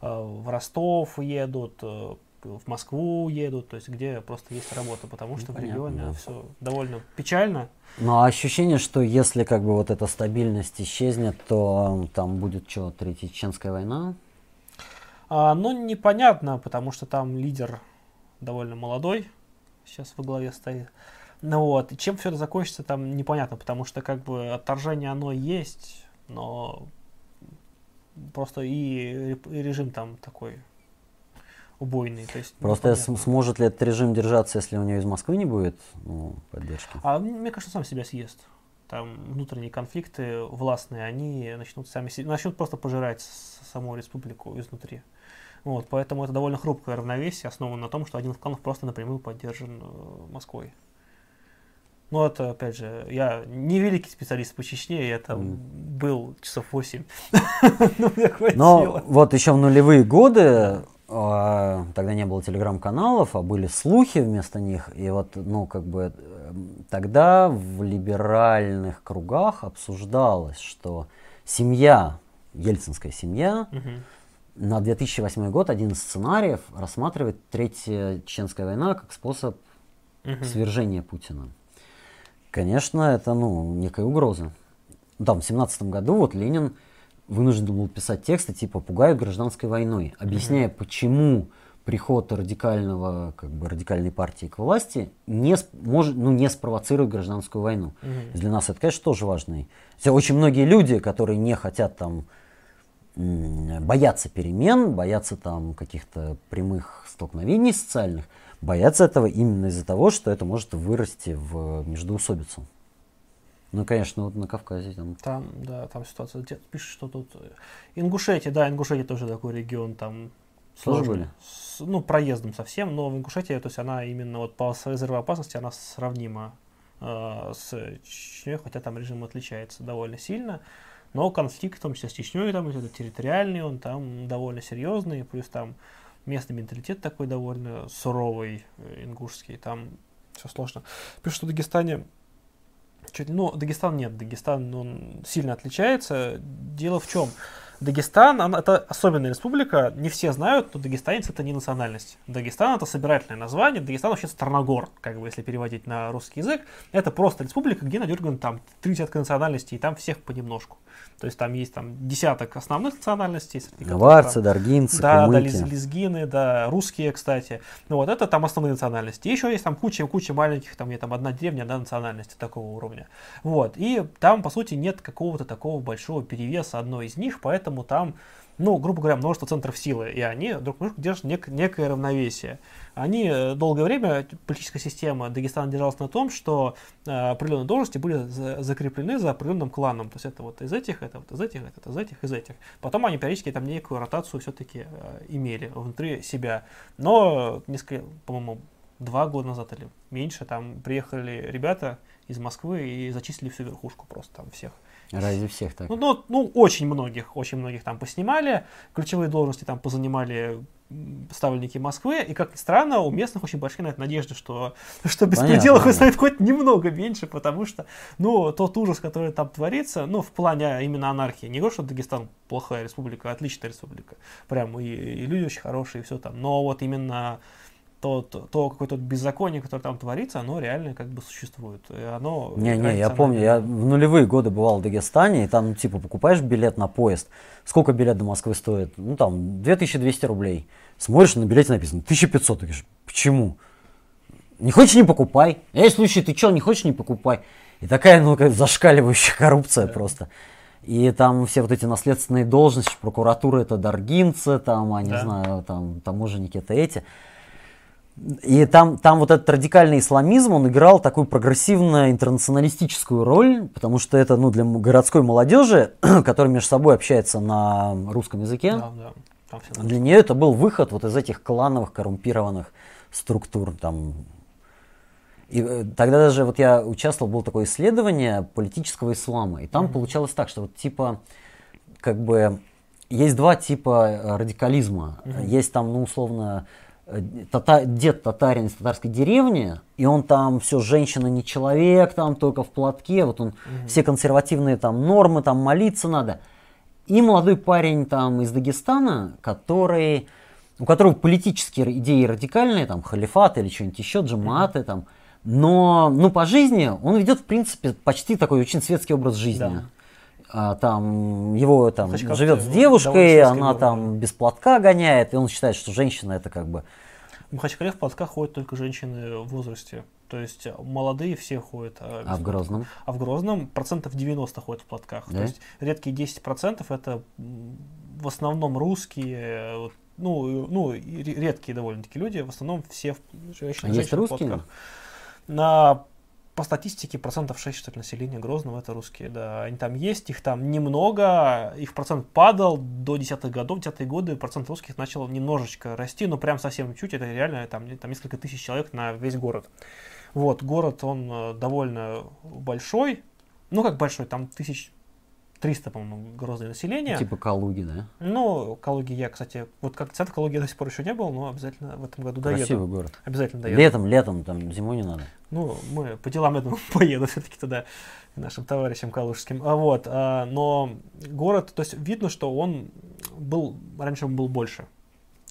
э, в Ростов едут, э, в Москву едут, то есть где просто есть работа, потому ну, что ну, в регионе да. все довольно печально. Но ощущение, что если как бы вот эта стабильность исчезнет, то там будет что, Третья Чеченская война? А, ну, непонятно, потому что там лидер довольно молодой, сейчас во главе стоит. Ну вот, и чем все это закончится, там непонятно, потому что как бы отторжение оно есть, но просто и режим там такой убойный. То есть, Просто сможет ли этот режим держаться, если у него из Москвы не будет ну, поддержки? А мне кажется, сам себя съест. Там внутренние конфликты властные, они начнут сами начнут просто пожирать саму республику изнутри. Вот, поэтому это довольно хрупкое равновесие, основано на том, что один из кланов просто напрямую поддержан э, Москвой. Но это, опять же, я не великий специалист по Чечне, я там mm. был часов 8. Но вот еще в нулевые годы тогда не было телеграм-каналов, а были слухи вместо них. И вот, ну, как бы эм, тогда в либеральных кругах обсуждалось, что семья, ельцинская семья, угу. на 2008 год один из сценариев рассматривает Третья Чеченская война как способ угу. свержения Путина. Конечно, это, ну, некая угроза. Там, в 17 году вот Ленин вынужден был писать тексты типа «Пугают гражданской войной», объясняя, mm-hmm. почему приход радикального, как бы, радикальной партии к власти не, может, ну, не спровоцирует гражданскую войну. Mm-hmm. Для нас это, конечно, тоже важно. Очень многие люди, которые не хотят там боятся перемен, боятся там каких-то прямых столкновений социальных, боятся этого именно из-за того, что это может вырасти в междоусобицу. Ну, конечно, вот на Кавказе там. Там, да, там ситуация. Пишет, что тут э, Ингушетия, да, Ингушетия тоже такой регион, там тоже были? С, ну, проездом совсем, но в Ингушетии, то есть она именно вот по взрывоопасности, она сравнима э, с Чечней, хотя там режим отличается довольно сильно. Но конфликт, в том числе с Чечней, там это территориальный, он там довольно серьезный, плюс там местный менталитет такой довольно суровый, э, ингушский, там все сложно. Пишут, что в Дагестане Чуть, ну, Дагестан нет, Дагестан он сильно отличается. Дело в чем? Дагестан, она, это особенная республика, не все знают, но дагестанец это не национальность. Дагестан это собирательное название, Дагестан вообще Старногор, как бы если переводить на русский язык. Это просто республика, где надерган там три десятка национальностей, и там всех понемножку. То есть там есть там десяток основных национальностей. Гаварцы, даргинцы, Да, кумыки. да, лезгины, да, русские, кстати. Ну вот это там основные национальности. Еще есть там куча, куча маленьких, там, где там одна деревня, одна национальности такого уровня. Вот, и там, по сути, нет какого-то такого большого перевеса одной из них, поэтому там ну, грубо говоря, множество центров силы, и они друг друга держат нек- некое равновесие. Они э, долгое время, политическая система Дагестана держалась на том, что э, определенные должности были за- закреплены за определенным кланом. То есть это вот из этих, это вот из этих, это из этих, из этих. Потом они периодически там некую ротацию все-таки э, имели внутри себя. Но несколько, по-моему, два года назад или меньше, там приехали ребята из Москвы и зачислили всю верхушку просто там всех. Ради всех так. Ну, ну, ну, очень многих, очень многих там поснимали, ключевые должности там позанимали ставленники Москвы, и, как ни странно, у местных очень большие на это надежды, что, что беспределов станет хоть немного меньше, потому что, ну, тот ужас, который там творится, ну, в плане именно анархии, не говорю, что Дагестан плохая республика, а отличная республика, прям, и, и люди очень хорошие, и все там, но вот именно то, то, то какое-то беззаконие, которое там творится, оно реально как бы существует. И оно Не-не, я играет помню, я в нулевые годы бывал в Дагестане, и там, ну, типа, покупаешь билет на поезд, сколько билет до Москвы стоит? Ну, там, 2200 рублей. Смотришь, на билете написано 1500, ты говоришь, почему? Не хочешь, не покупай. Эй, слушай, ты что, не хочешь, не покупай. И такая, ну, как зашкаливающая коррупция просто. И там все вот эти наследственные должности, прокуратура это даргинцы, там, а не Да. знаю, там, таможенники это эти. И там, там вот этот радикальный исламизм, он играл такую прогрессивно-интернационалистическую роль, потому что это ну, для городской молодежи, которая между собой общается на русском языке, Да, да. Для нее это был выход вот из этих клановых коррумпированных структур. Там. И э, тогда даже вот я участвовал, было такое исследование политического ислама, и там получалось так, что вот типа как бы есть два типа э, радикализма. Есть там, ну, условно, тата- дед татарин из татарской деревни, и он там все, женщина не человек, там только в платке, вот он все консервативные там нормы, там молиться надо. И молодой парень там из Дагестана, который, у которого политические идеи радикальные, там халифат или что-нибудь еще, джамааты там, но ну, по жизни он ведет, в принципе, почти такой очень светский образ жизни. Да. А, там его там Хоть живет с девушкой, она образ, там без платка гоняет, и он считает, что женщина это как бы В Махачкале в платках ходят только женщины в возрасте. То есть молодые все ходят. а без в Грозном. А в Грозном процентов 90 ходят в платках. Да? То есть редкие 10 процентов это в основном русские, э, ну, ну редкие довольно-таки люди, в основном все женщины, А есть русские? платках. На по статистике процентов 6 что ли, населения Грозного это русские, да, они там есть, их там немного, их процент падал до десятых годов, десятые годы процент русских начал немножечко расти, но прям совсем чуть, это реально там, там несколько тысяч человек на весь город. Вот, город, он э, довольно большой, ну как большой, там тысяч 300, по-моему, грозное население. Типа Калуги, да? Ну, Калуги я, кстати, вот как центр Калуги я до сих пор еще не был, но обязательно в этом году доеду. Красивый город. Обязательно доеду. Летом, летом, там зимой не надо. Ну, мы по делам, я думаю, поеду все-таки туда, нашим товарищам калужским. А вот, а, но город, то есть видно, что он был, раньше он был больше.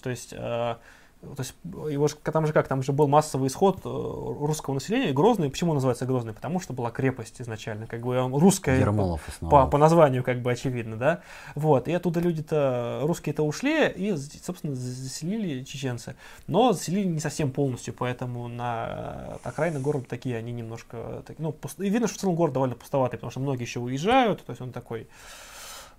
То есть, а, то есть его ж- там же как, там же был массовый исход э, русского населения. И Грозный, почему называется Грозный? Потому что была крепость изначально, как бы русская. Ермолов По, по названию, как бы очевидно, да. Вот. И оттуда люди-то, русские-то ушли и, собственно, заселили чеченцы. Но заселили не совсем полностью, поэтому на окраины города такие, они немножко... ну, пуст- И видно, что в целом город довольно пустоватый, потому что многие еще уезжают, то есть он такой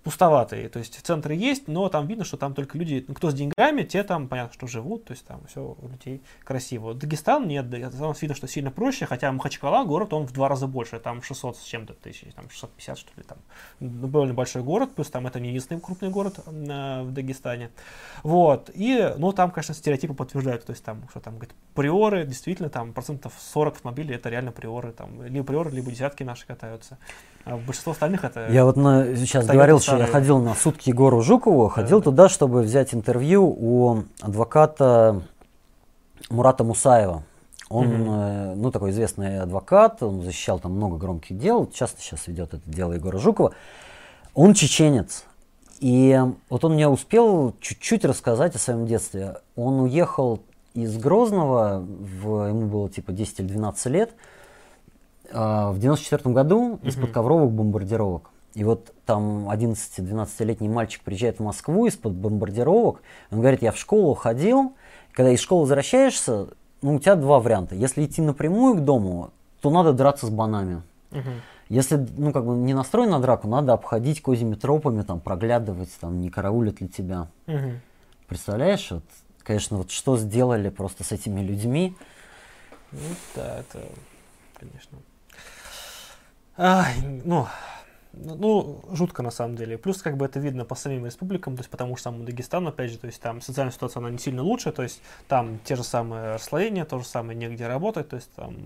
пустоватый. То есть в центре есть, но там видно, что там только люди, ну, кто с деньгами, те там, понятно, что живут, то есть там все у людей красиво. Дагестан нет, Дагестан видно, что сильно проще, хотя Махачкала город, он в два раза больше, там 600 с чем-то тысяч, там 650 что ли, там Ну, довольно большой город, плюс там это не единственный крупный город э, в Дагестане. Вот, и, ну, там, конечно, стереотипы подтверждают, то есть там, что там, говорит, приоры, действительно, там процентов 40 автомобилей, это реально приоры, там, либо приоры, либо десятки наши катаются. А большинство остальных это... Я вот на, сейчас говорил, что я старые. ходил на сутки Егору Жукову, ходил Да. туда, чтобы взять интервью у адвоката Мурата Мусаева. Он, Мгм. э, ну, такой известный адвокат, он защищал там много громких дел, часто сейчас ведет это дело Егора Жукова. Он чеченец. И вот он мне успел чуть-чуть рассказать о своем детстве. Он уехал из Грозного, в, ему было типа 10 или 12 лет, в 94 году из-под ковровых бомбардировок. И вот там 11-12-летний мальчик приезжает в Москву из-под бомбардировок. Он говорит, я в школу ходил. Когда из школы возвращаешься, ну, у тебя два варианта. Если идти напрямую к дому, то надо драться с банами. Угу. Если, ну, как бы не настроен на драку, надо обходить козьими тропами, там, проглядывать, там, не караулят ли тебя. Угу. Представляешь, вот, конечно, вот что сделали просто с этими людьми. Ну, да, это, конечно. Ай, ну, ну, жутко на самом деле. Плюс, как бы это видно по самим республикам, то есть потому что там Дагестан, опять же, то есть там социальная ситуация, она не сильно лучше, то есть там те же самые расслоения, то же самое негде работать, то есть там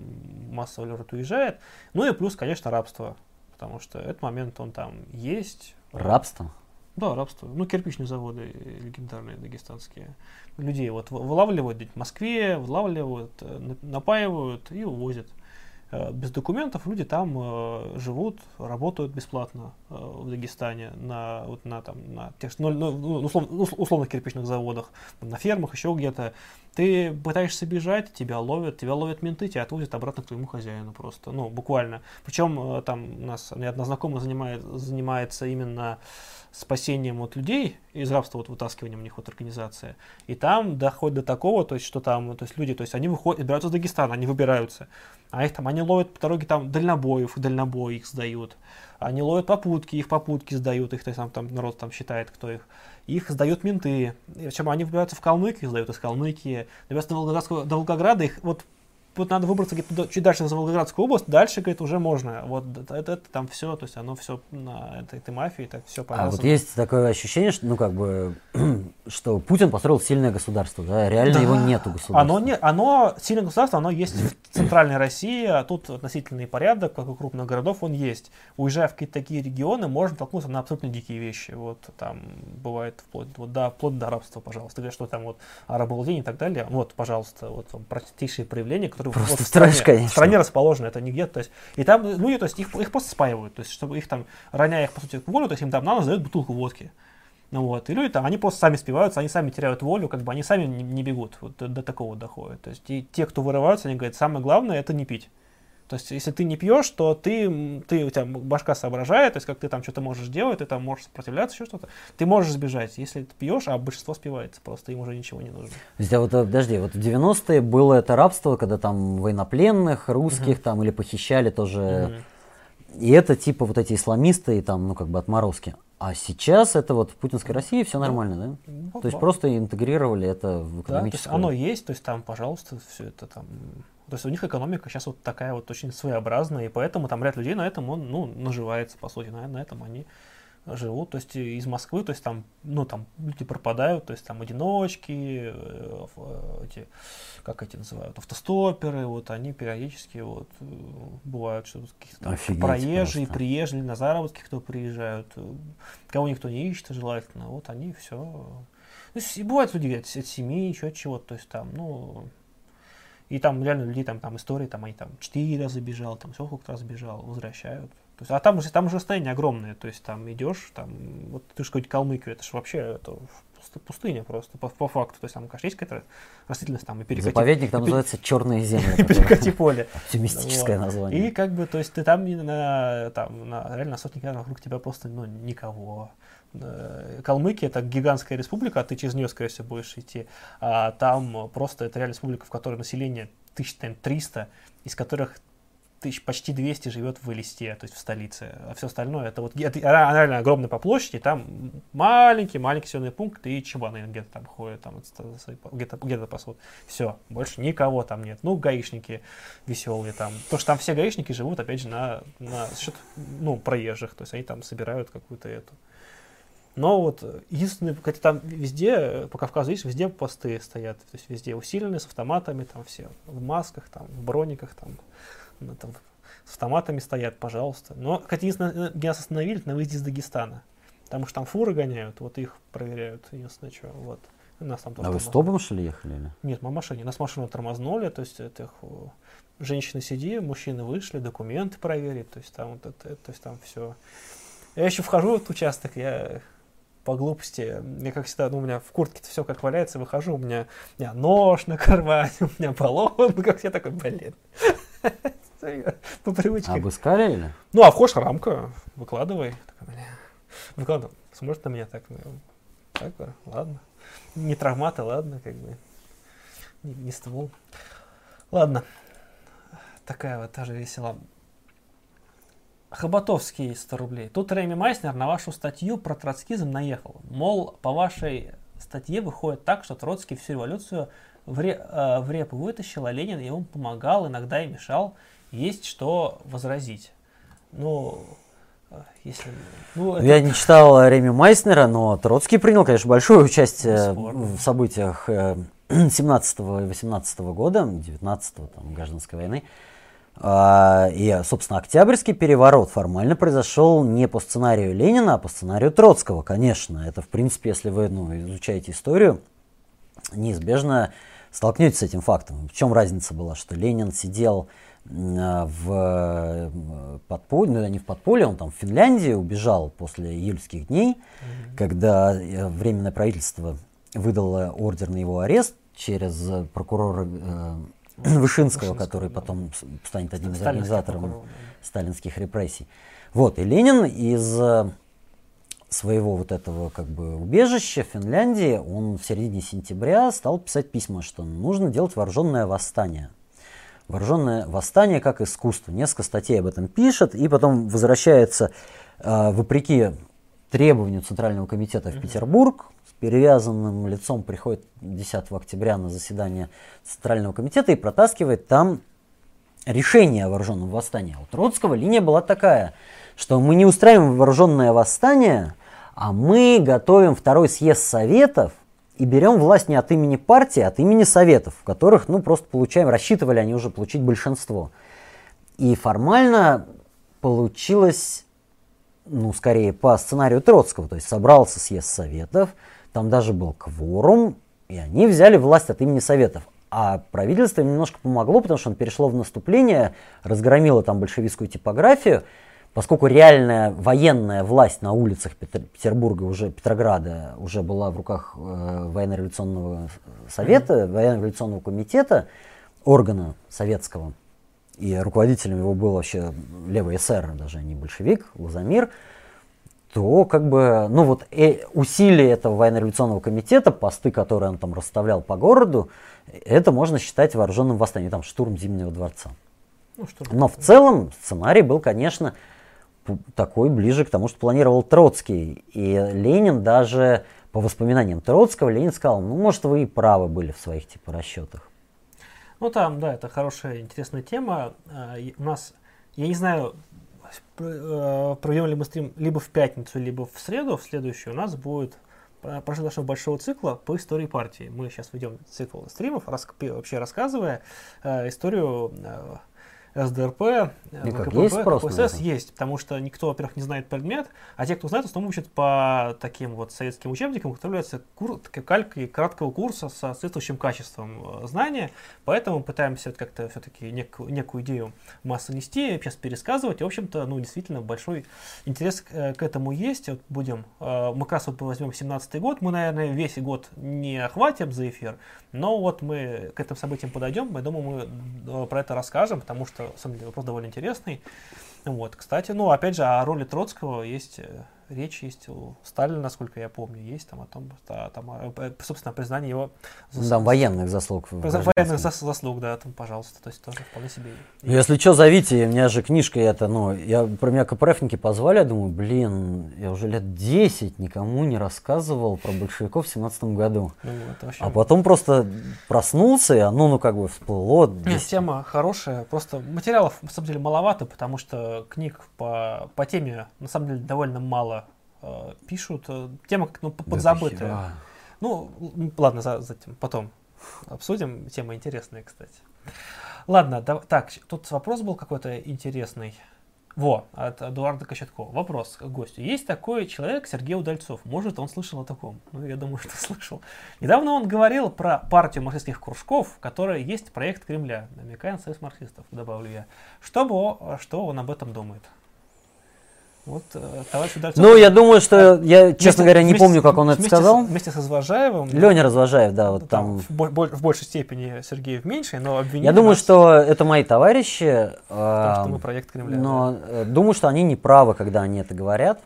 массово народ уезжает. Ну и плюс, конечно, рабство, потому что этот момент, он там есть. Рабство? Да, рабство. Ну, кирпичные заводы легендарные дагестанские. Людей вот вылавливают в Москве, вылавливают, э, напаивают и увозят. Э, без документов люди там э, живут, работают бесплатно в Дагестане на, вот на, там, на тех, ну, ну, ну услов, ну, условных кирпичных заводах, на фермах, еще где-то. Ты пытаешься бежать, тебя ловят, тебя ловят менты, тебя отвозят обратно к твоему хозяину просто, ну, буквально. Причем э, там у нас ни одна знакомая занимает, занимается именно спасением вот людей из рабства, вот вытаскиванием у них вот организация. И там доходит до такого, то есть, что там, то есть люди, то есть они выходят, выбираются из Дагестана, они выбираются. А их там, они ловят по дороге там дальнобоев, дальнобой их сдают. Они ловят попутки, их попутки сдают, их там, там народ там считает, кто их. Их сдают менты. Причем они выбираются в Калмыкию, сдают из Калмыкии. Добираются до Волгоградского, до Волгограда, их вот вот надо выбраться где-то чуть дальше за Волгоградскую область, дальше, говорит, уже можно. Вот это, это, там все, то есть оно все на этой, этой мафии, так все понятно. А вот есть такое ощущение, что, ну, как бы, что Путин построил сильное государство, да, реально да. его нету государства. Оно, не, оно, сильное государство, оно есть в центральной России, а тут относительный порядок, как у крупных городов, он есть. Уезжая в какие-то такие регионы, можно толкнуться на абсолютно дикие вещи. Вот там бывает вплоть, вот, да, вплоть до рабства, пожалуйста, или что там вот арабовладение и так далее. Вот, пожалуйста, вот простейшие проявления, которые Просто вот, в стране, конечно. В стране расположены, это не где-то. То есть, и там люди, то есть их, их просто спаивают, то есть, чтобы их там, роняя их, по сути, к волю, то есть им там на нос дают бутылку водки. Ну вот, и люди там, они просто сами спиваются, они сами теряют волю, как бы они сами не, не бегут, вот до, до такого доходят. То есть и те, кто вырываются, они говорят, самое главное это не пить. То есть, если ты не пьешь, то ты, ты, у тебя башка соображает, то есть, как ты там что-то можешь делать, ты там можешь сопротивляться, еще что-то. Ты можешь сбежать, если ты пьешь, а большинство спивается, просто им уже ничего не нужно. То есть, а вот, э, подожди, вот в 90-е было это рабство, когда там военнопленных, русских угу. там или похищали тоже. Угу. И это типа вот эти исламисты и там, ну, как бы отморозки. А сейчас это вот в путинской России все нормально, да? Ну, то есть просто интегрировали это в экономическую... Да, то есть оно есть, то есть там, пожалуйста, все это там то есть у них экономика сейчас вот такая вот очень своеобразная, и поэтому там ряд людей на этом он, ну, наживается, по сути, на, на этом они живут, то есть из Москвы, то есть там, ну, там люди пропадают, то есть там одиночки, э, эти, как эти называют, автостоперы, вот они периодически вот э, бывают, что какие-то там проезжие, просто. приезжие на заработки, кто приезжают, э, кого никто не ищет, желательно, вот они все. То есть, и бывают люди от, от семьи, еще от чего-то, то есть там, ну, и там реально людей, там, там истории, там они там четыре раза бежал, там все сколько раз бежал, возвращают. То есть, а там же там же расстояние огромное, то есть там идешь, там, вот ты же какой-то Калмыкию, это же вообще это пустыня просто, по, по факту. То есть там, конечно, есть какая-то растительность там и перекати... Заповедник там и, называется «Черные земли». Перекати поле. Оптимистическое название. И как бы, то есть ты там, на, там на, реально сотни километров вокруг тебя просто ну, никого. Э, Калмыкия это гигантская республика, а ты через нее, скорее всего, будешь идти. А там просто это реально республика, в которой население 1300, из которых тысяч, почти 200 живет в Элисте, то есть в столице, а все остальное это вот это, реально огромная по площади, там маленький, маленький населенный пункт и чебаны где-то там ходят, там где-то где-то пасут. Все, больше никого там нет. Ну, гаишники веселые там. То, что там все гаишники живут, опять же, на, на счет, ну, проезжих, то есть они там собирают какую-то эту но вот единственное, хотя там везде, по Кавказу есть, везде посты стоят, то есть везде усиленные, с автоматами, там все, в масках, там, в брониках, там, ну, там с автоматами стоят, пожалуйста. Но, хотя единственное, где нас остановили, на выезде из Дагестана, потому что там фуры гоняют, вот их проверяют, единственное, что, вот. Нас там а вы стопом, что ли, ехали? Или? Нет, мы машине. Нас машину тормознули, то есть это женщины сиди, мужчины вышли, документы проверить, то есть там вот это, то есть там все. Я еще вхожу в этот участок, я по глупости. Я как всегда, ну, у меня в куртке все как валяется, выхожу, у меня, у меня нож на кармане, у меня баллон, как я такой, блин. По привычке. Обыскали или? Ну, а вхож рамка, выкладывай. Выкладывай. Смотрит на меня так, ну, так, ладно. Не травматы, ладно, как бы. Не, не ствол. Ладно. Такая вот тоже весела. Хоботовский 100 рублей. Тут Рэми Майснер на вашу статью про троцкизм наехал. Мол, по вашей статье выходит так, что Троцкий всю революцию в, ре, э, в репу вытащил, а Ленин ему помогал, иногда и мешал. Есть что возразить. Ну, э, если... Ну, это... Я не читал Реми Майснера, но Троцкий принял, конечно, большое участие в событиях 17 и 18 года, 19 там, гражданской войны. А, и, собственно, Октябрьский переворот формально произошел не по сценарию Ленина, а по сценарию Троцкого, конечно. Это, в принципе, если вы ну, изучаете историю, неизбежно столкнетесь с этим фактом. В чем разница была, что Ленин сидел в подполье, ну не в подполье, он там в Финляндии убежал после июльских дней, mm-hmm. когда э, Временное правительство выдало ордер на его арест через прокурора э, Вышинского, который потом станет одним из организаторов да. сталинских репрессий. Вот, и Ленин из э, своего вот этого как бы убежища в Финляндии, он в середине сентября стал писать письма, что нужно делать вооруженное восстание. Вооруженное восстание как искусство. Несколько статей об этом пишет, и потом возвращается, э, вопреки требованию Центрального комитета в Петербург, перевязанным лицом приходит 10 октября на заседание Центрального комитета и протаскивает там решение о вооруженном восстании. А у Троцкого линия была такая, что мы не устраиваем вооруженное восстание, а мы готовим второй съезд Советов и берем власть не от имени партии, а от имени Советов, в которых, ну, просто получаем, рассчитывали они уже получить большинство. И формально получилось, ну, скорее по сценарию Троцкого, то есть собрался съезд Советов, там даже был кворум, и они взяли власть от имени Советов. А правительство им немножко помогло, потому что он перешло в наступление, разгромило там большевистскую типографию, поскольку реальная военная власть на улицах Петербурга, уже Петрограда, уже была в руках э, военно-революционного совета, mm-hmm. военно-революционного комитета, органа советского, и руководителем его был вообще левый эсер, даже не большевик, Лазамир, то как бы, ну вот э, усилия этого военно-революционного комитета, посты, которые он там расставлял по городу, это можно считать вооруженным восстанием, там штурм Зимнего дворца. Ну, Но в целом сценарий был, конечно, такой ближе к тому, что планировал Троцкий. И Ленин даже, по воспоминаниям Троцкого, Ленин сказал, ну, может, вы и правы были в своих типа расчетах. Ну, там, да, это хорошая, интересная тема. А, у нас, я не знаю, проведем ли мы стрим либо в пятницу, либо в среду, в следующую у нас будет прошли нашего большого цикла по истории партии. Мы сейчас ведем цикл стримов, рас, вообще рассказывая э, историю э, СДРП, э, ВКПБ, есть КПСС есть, потому что никто, во-первых, не знает предмет, а те, кто знает, в основном учат по таким вот советским учебникам, которые являются кур, калькой краткого курса с соответствующим качеством э, знания, поэтому пытаемся как-то все-таки некую, некую идею массы нести, сейчас пересказывать, и, в общем-то, ну, действительно, большой интерес к, э, к этому есть, вот будем, мы как раз вот возьмем 17 год, мы, наверное, весь год не охватим за эфир, но вот мы к этим событиям подойдем, я думаю, мы про это расскажем, потому что на самом деле вопрос довольно интересный. Вот, кстати, ну, опять же, о роли Троцкого есть э, речь есть у Сталина, насколько я помню, есть там о том, да, там, э, собственно, признание его заслуг. Да, военных заслуг. Военных заслуг, да, там, пожалуйста, то есть тоже вполне себе. Ну, если что, зовите, у меня же книжка это, ну, я про меня КПРФники позвали, я думаю, блин, я уже лет 10 никому не рассказывал про большевиков в 17 году. Ну, вообще... А потом просто проснулся, и оно, ну, как бы всплыло. 10... Нет, тема хорошая, просто материалов, на самом деле, маловато, потому что книг по, по теме, на самом деле, довольно мало э, пишут. Э, тема как ну, подзабытая. Да, ну, ладно, за, затем, потом обсудим. Тема интересная, кстати. Ладно, да, так, тут вопрос был какой-то интересный. Во, от Эдуарда Кочеткова. Вопрос к гостю. Есть такой человек, Сергей Удальцов. Может, он слышал о таком? Ну, я думаю, что слышал. Недавно он говорил про партию марксистских кружков, которая есть проект Кремля, намекая на союз марксистов, добавлю я. Что, что он об этом думает? Вот, э, товарищ Удальцов... Ну, я думаю, что, я, честно Вместе- говоря, не вместе- помню, как он это сказал. С, вместе с Развожаевым. Леня Развожаев, да, вот ну, там. В, в большей степени Сергей в меньшей, но обвинили Я думаю, нас что это мои товарищи. в том, а, что мы проект Кремля. Но э, думаю, что они не правы, когда они это говорят.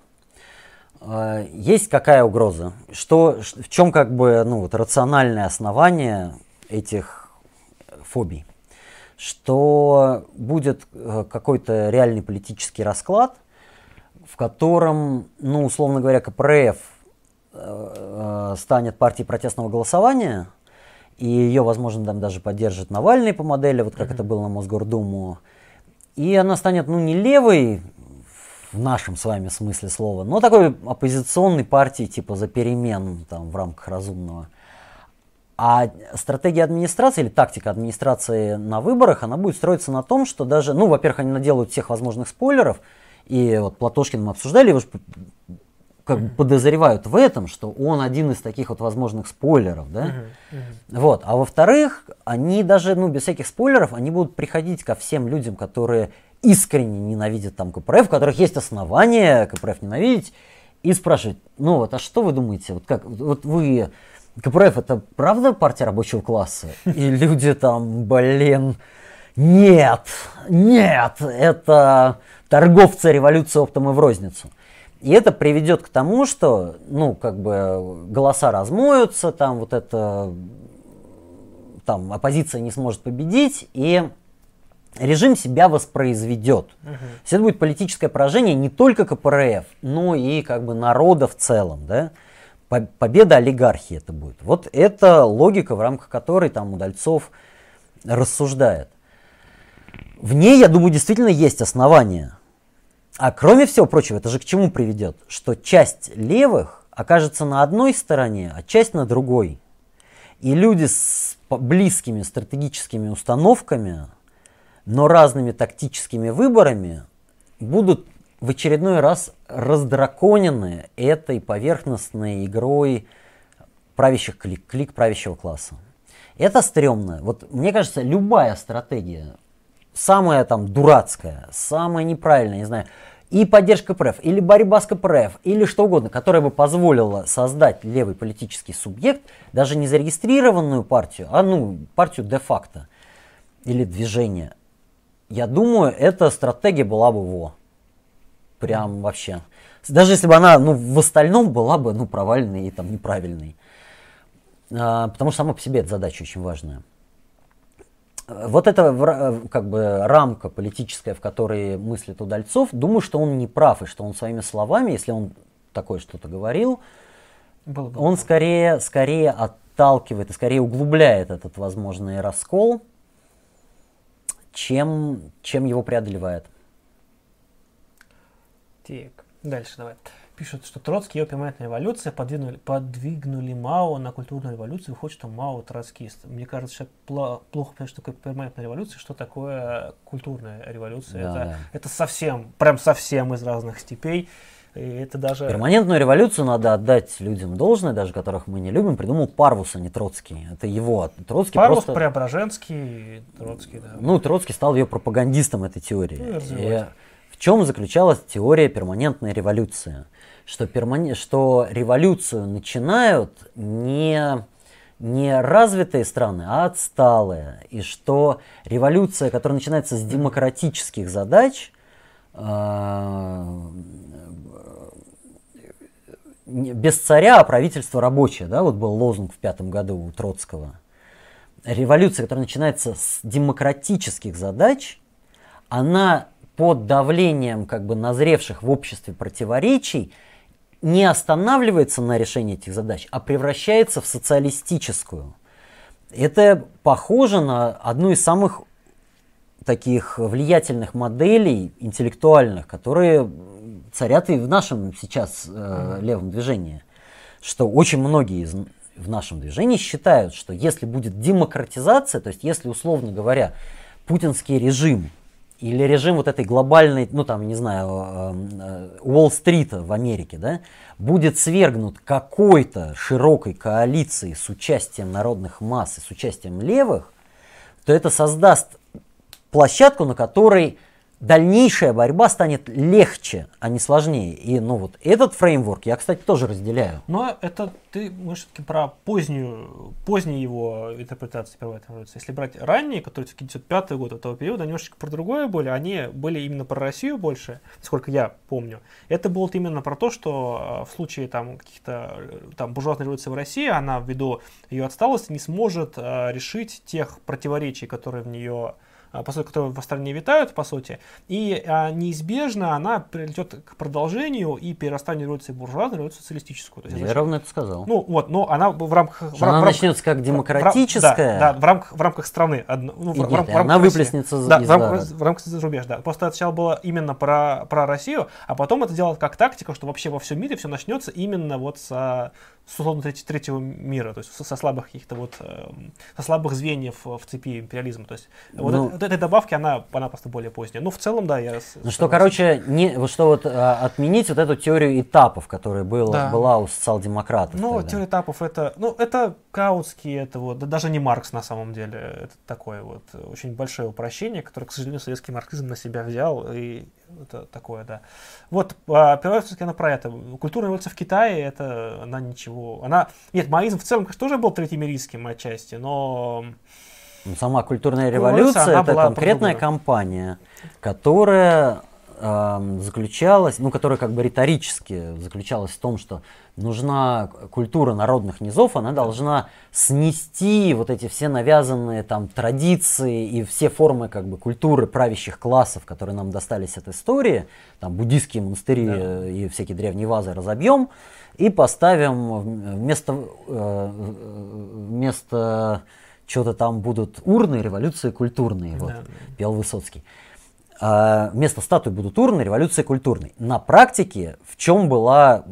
Э, Есть какая угроза? Что, в чем как бы ну, вот, рациональное основание этих фобий? Что будет э, какой-то реальный политический расклад, в котором, ну, условно говоря, КПРФ э, э, станет партией протестного голосования, и ее, возможно, там даже поддержит Навальный по модели, вот как это было на Мосгордуму. И она станет, ну, не левой в нашем с вами смысле слова, но такой оппозиционной партией, типа за перемен там в рамках разумного. А стратегия администрации или тактика администрации на выборах, она будет строиться на том, что даже, ну, во-первых, они наделают всех возможных спойлеров, и вот Платошкин мы обсуждали, его как бы подозревают в этом, что он один из таких вот возможных спойлеров, да? Вот. А во-вторых, они даже, ну, без всяких спойлеров, они будут приходить ко всем людям, которые искренне ненавидят там КПРФ, у которых есть основания КПРФ ненавидеть, и спрашивать, ну вот, а что вы думаете, вот как, вот вы, КПРФ это правда партия рабочего класса? И люди там, блин, нет, нет, это торговцы революции оптом и в розницу. И это приведет к тому, что, ну, как бы голоса размоются, там вот это, там оппозиция не сможет победить, и режим себя воспроизведет. То есть это будет политическое поражение не только КПРФ, но и как бы народа в целом, да? По- Победа олигархии это будет. Вот это логика, в рамках которой там Удальцов рассуждает. В ней, я думаю, действительно есть основания. А кроме всего прочего, это же к чему приведет? Что часть левых окажется на одной стороне, а часть на другой. И люди с близкими стратегическими установками, но разными тактическими выборами будут в очередной раз раздраконены этой поверхностной игрой правящих клик, клик правящего класса. Это стрёмно. Вот мне кажется, любая стратегия, самая там дурацкая, самая неправильная, не знаю, и поддержка КПРФ, или борьба с КПРФ, или что угодно, которая бы позволила создать левый политический субъект, даже не зарегистрированную партию, а ну, партию де-факто или движение. Я думаю, эта стратегия была бы во. Прям вообще. Даже если бы она ну, в остальном была бы ну, провальной и там, неправильной. А, потому что сама по себе эта задача очень важная. Вот эта как бы рамка политическая, в которой мыслит Удальцов, думаю, что он не прав, и что он своими словами, если он такое что-то говорил, Было бы он скорее, скорее отталкивает и скорее углубляет этот возможный раскол, чем, чем его преодолевает. Так, дальше давай. Пишут, что Троцкий и его перманентная революция подвинули, подвигнули Мао на культурную революцию, выходит, что Мао троцкист. Мне кажется, что плохо понять, что такое перманентная революция, что такое культурная революция. Да, это, да. это совсем, прям совсем из разных степей. И это даже... Перманентную революцию надо отдать людям должное, даже которых мы не любим, придумал Парвус, а не Троцкий. Это его. Троцкий Павлов, просто... Преображенский, Троцкий, да. Ну, Троцкий стал ее пропагандистом этой теории. Ну, и. И в чем заключалась теория перманентной революции? Что, пермане- что революцию начинают не, не развитые страны, а отсталые. И что революция, которая начинается с демократических задач, э, без царя, а правительство рабочее, да, вот был лозунг в пятом году у Троцкого. Революция, которая начинается с демократических задач, она под давлением как бы назревших в обществе противоречий не останавливается на решении этих задач, а превращается в социалистическую. Это похоже на одну из самых таких влиятельных моделей интеллектуальных, которые царят и в нашем сейчас э, левом движении. Что очень многие из, в нашем движении считают, что если будет демократизация, то есть если, условно говоря, путинский режим или режим вот этой глобальной, ну там, не знаю, э, э, Уолл-стрита в Америке, да, будет свергнут какой-то широкой коалицией с участием народных масс и с участием левых, то это создаст площадку, на которой дальнейшая борьба станет легче, а не сложнее. И ну вот этот фреймворк я, кстати, тоже разделяю. Но это ты мы все-таки про позднюю, позднюю его интерпретацию первой революции. Если брать ранние, которые все-таки 95 год этого периода, немножечко про другое были, они были именно про Россию больше, сколько я помню. Это было именно про то, что э, в случае там каких-то э, там буржуазной революции в России, она ввиду ее отсталости не сможет а, решить тех противоречий, которые в нее по сути, которые в стране витают, по сути, и а, неизбежно она придет к продолжению и перерастанию революции буржуазной революцию социалистическую. То есть, Я ровно это сказал. Ну вот, но она в рамках... В, она в, начнется как демократическая. В, да, да, в рамках, в рамках страны. Одно, ну, в, нет, в, в она выплеснется да, из, в, рамках, в рамках зарубеж, да. Просто сначала было именно про, про Россию, а потом это делать как тактика, что вообще во всем мире все начнется именно вот с условно третьего мира, то есть со слабых каких-то вот, эм, со слабых звеньев в цепи империализма. То есть ну, вот, вот этой добавки, она, она просто более поздняя. Ну, в целом, да, я... Ну, что, короче, не, вот что вот а, отменить вот эту теорию этапов, которая была, да. была у социал-демократов. Ну, тогда. теория этапов, это, ну, это Каутский, это вот, да, даже не Маркс на самом деле, это такое вот очень большое упрощение, которое, к сожалению, советский марксизм на себя взял, и это такое, да. Вот, а, первая она про это. Культурная революция в Китае, это она ничего. Она. Нет, маоизм в целом, конечно, тоже был третьемирийским отчасти, но. Сама культурная революция это конкретная кампания, которая э, заключалась, ну, которая как бы риторически заключалась в том, что нужна культура народных низов, она должна снести вот эти все навязанные там традиции и все формы как бы культуры правящих классов, которые нам достались от истории, там буддийские монастыри да. и всякие древние вазы разобьем и поставим вместо, э, вместо что-то там будут урны, революции культурные, да. вот, пел Высоцкий. А вместо статуи будут урны, революция культурной. На практике в чем была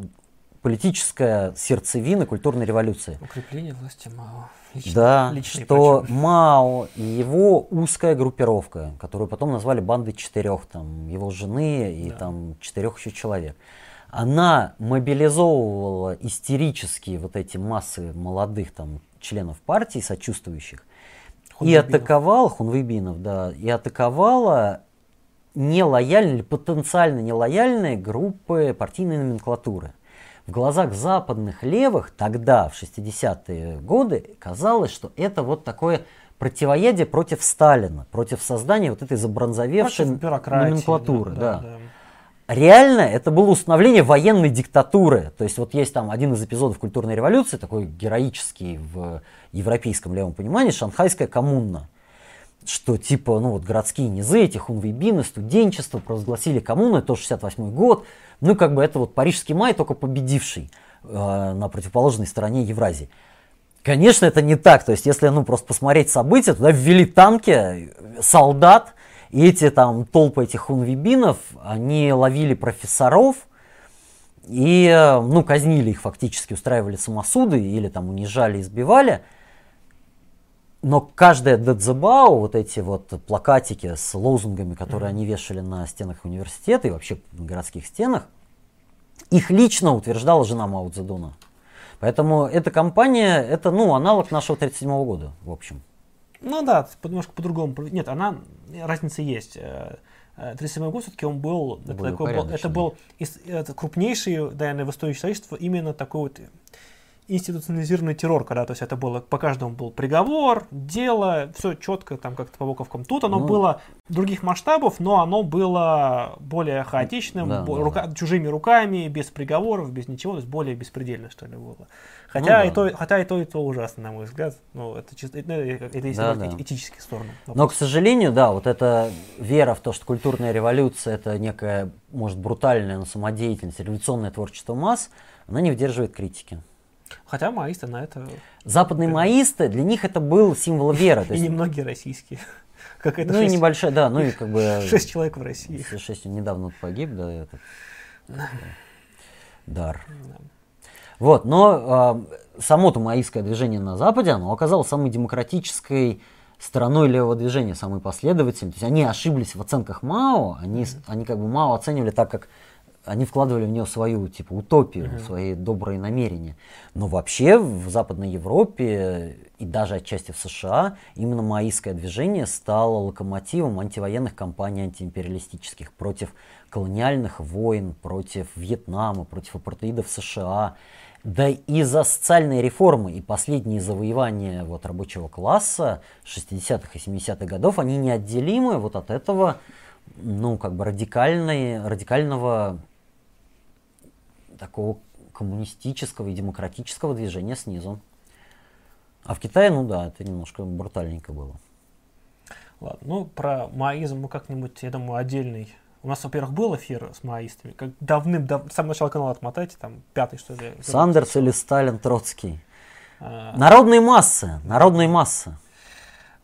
политическая сердцевина культурной революции. Укрепление власти Мао. Лично, да, что Мао и его узкая группировка, которую потом назвали бандой четырех, там, его жены и да. там четырех еще человек, она мобилизовывала истерические вот эти массы молодых там членов партии, сочувствующих, и атаковала, Хунвейбинов, да, и атаковала нелояльные потенциально нелояльные группы партийной номенклатуры в глазах западных левых тогда, в 60-е годы, казалось, что это вот такое противоядие против Сталина, против создания вот этой забронзовевшей номенклатуры. Да, да. Да. Реально это было установление военной диктатуры. То есть вот есть там один из эпизодов культурной революции, такой героический в европейском левом понимании, шанхайская коммуна что типа, ну вот городские низы, эти хунвейбины, студенчество провозгласили коммуну, это 68 год, ну, как бы это вот Парижский май, только победивший э, на противоположной стороне Евразии. Конечно, это не так. То есть, если ну, просто посмотреть события, туда ввели танки, солдат, и эти там толпы этих хунвибинов, они ловили профессоров и, ну, казнили их фактически, устраивали самосуды или там унижали, избивали. Но каждая дедзебау, вот эти вот плакатики с лозунгами, которые они вешали на стенах университета и вообще на городских стенах, их лично утверждала жена Мао Цзэдуна. Поэтому эта компания, это ну, аналог нашего 37 года, в общем. Ну да, немножко по-другому. Нет, она, разница есть. 37 э, э, год все-таки он был, это, такой, был, это был это крупнейший, наверное, в истории человечества именно такой вот институционализированный террор, когда то есть это было по каждому был приговор, дело, все четко там как-то по буковкам. Тут оно ну, было других масштабов, но оно было более хаотичным, да, рука, да. чужими руками, без приговоров, без ничего, то есть более беспредельно что ли было. Хотя, ну, и, то, хотя и то, и то ужасно, на мой взгляд. Ну, это, чисто, это, это если да, да. этические стороны. Но, к сожалению, да, вот эта вера в то, что культурная революция это некая, может, брутальная, но самодеятельность, революционное творчество масс, она не выдерживает критики. Хотя маисты на это... Западные маисты, для них это был символ веры. И немногие российские. Как это ну и небольшая, да, ну и как бы... Шесть человек в России. Шесть недавно погиб, да, этот... Дар. Вот, но э, само-то маистское движение на Западе, оно оказалось самой демократической стороной левого движения, самой последовательной. То есть они ошиблись в оценках Мао, они, они как бы Мао оценивали так, как они вкладывали в нее свою, типа, утопию, uh-huh. свои добрые намерения. Но вообще в Западной Европе и даже отчасти в США именно маоистское движение стало локомотивом антивоенных кампаний антиимпериалистических против колониальных войн, против Вьетнама, против апартеида в США. Да и за социальные реформы и последние завоевания вот, рабочего класса 60-х и 70-х годов, они неотделимы вот от этого ну, как бы радикальной, радикального такого коммунистического и демократического движения снизу. А в Китае, ну да, это немножко брутальненько было. Ладно, ну про маоизм мы как-нибудь, я думаю, отдельный. У нас, во-первых, был эфир с маоистами, как давным, дав... с самого начала канала отмотайте, там пятый, что ли. Сандерс или Сталин, Троцкий. А... Народные массы, народные массы.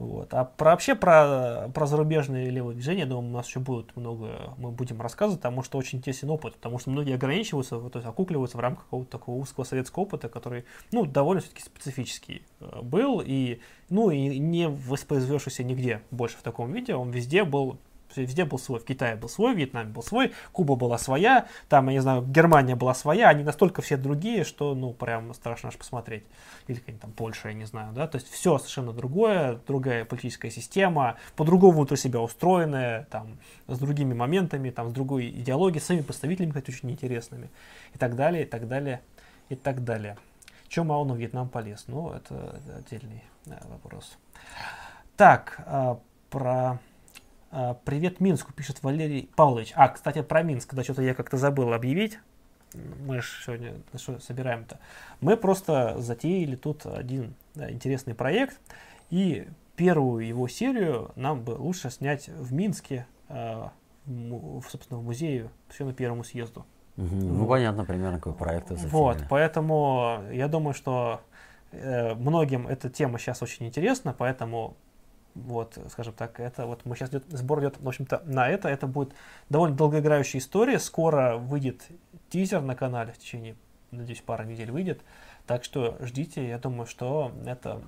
Вот. А про, вообще про, про зарубежные левые движения, думаю, у нас еще будет много, мы будем рассказывать, потому что очень интересен опыт, потому что многие ограничиваются, то есть окукливаются в рамках какого-то такого узкого советского опыта, который, ну, довольно все-таки специфический э, был, и, ну, и не воспроизвешься нигде больше в таком виде, он везде был везде был свой. В Китае был свой, в Вьетнаме был свой, Куба была своя, там, я не знаю, Германия была своя, они настолько все другие, что, ну, прям страшно аж посмотреть. Или какая-нибудь там Польша, я не знаю, да, то есть все совершенно другое, другая политическая система, по-другому внутри себя устроенная, там, с другими моментами, там, с другой идеологией, с своими представителями, кстати, очень интересными, и так далее, и так далее, и так далее. Чем Мао на Вьетнам полез? Ну, это отдельный да, вопрос. Так, а, про Привет Минску, пишет Валерий Павлович. А, кстати, про Минск, да, что-то я как-то забыл объявить. Мы же сегодня что собираем-то. Мы просто затеяли тут один да, интересный проект. И первую его серию нам бы лучше снять в Минске, э, в, собственно, в музее, посвященном первому съезду. Угу. Ну, понятно примерно, какой проект затеяли. Вот, поэтому я думаю, что э, многим эта тема сейчас очень интересна, поэтому вот, скажем так, это вот мы сейчас идет, сбор идет, в общем-то, на это. Это будет довольно долгоиграющая история. Скоро выйдет тизер на канале в течение, надеюсь, пары недель выйдет. Так что ждите, я думаю, что это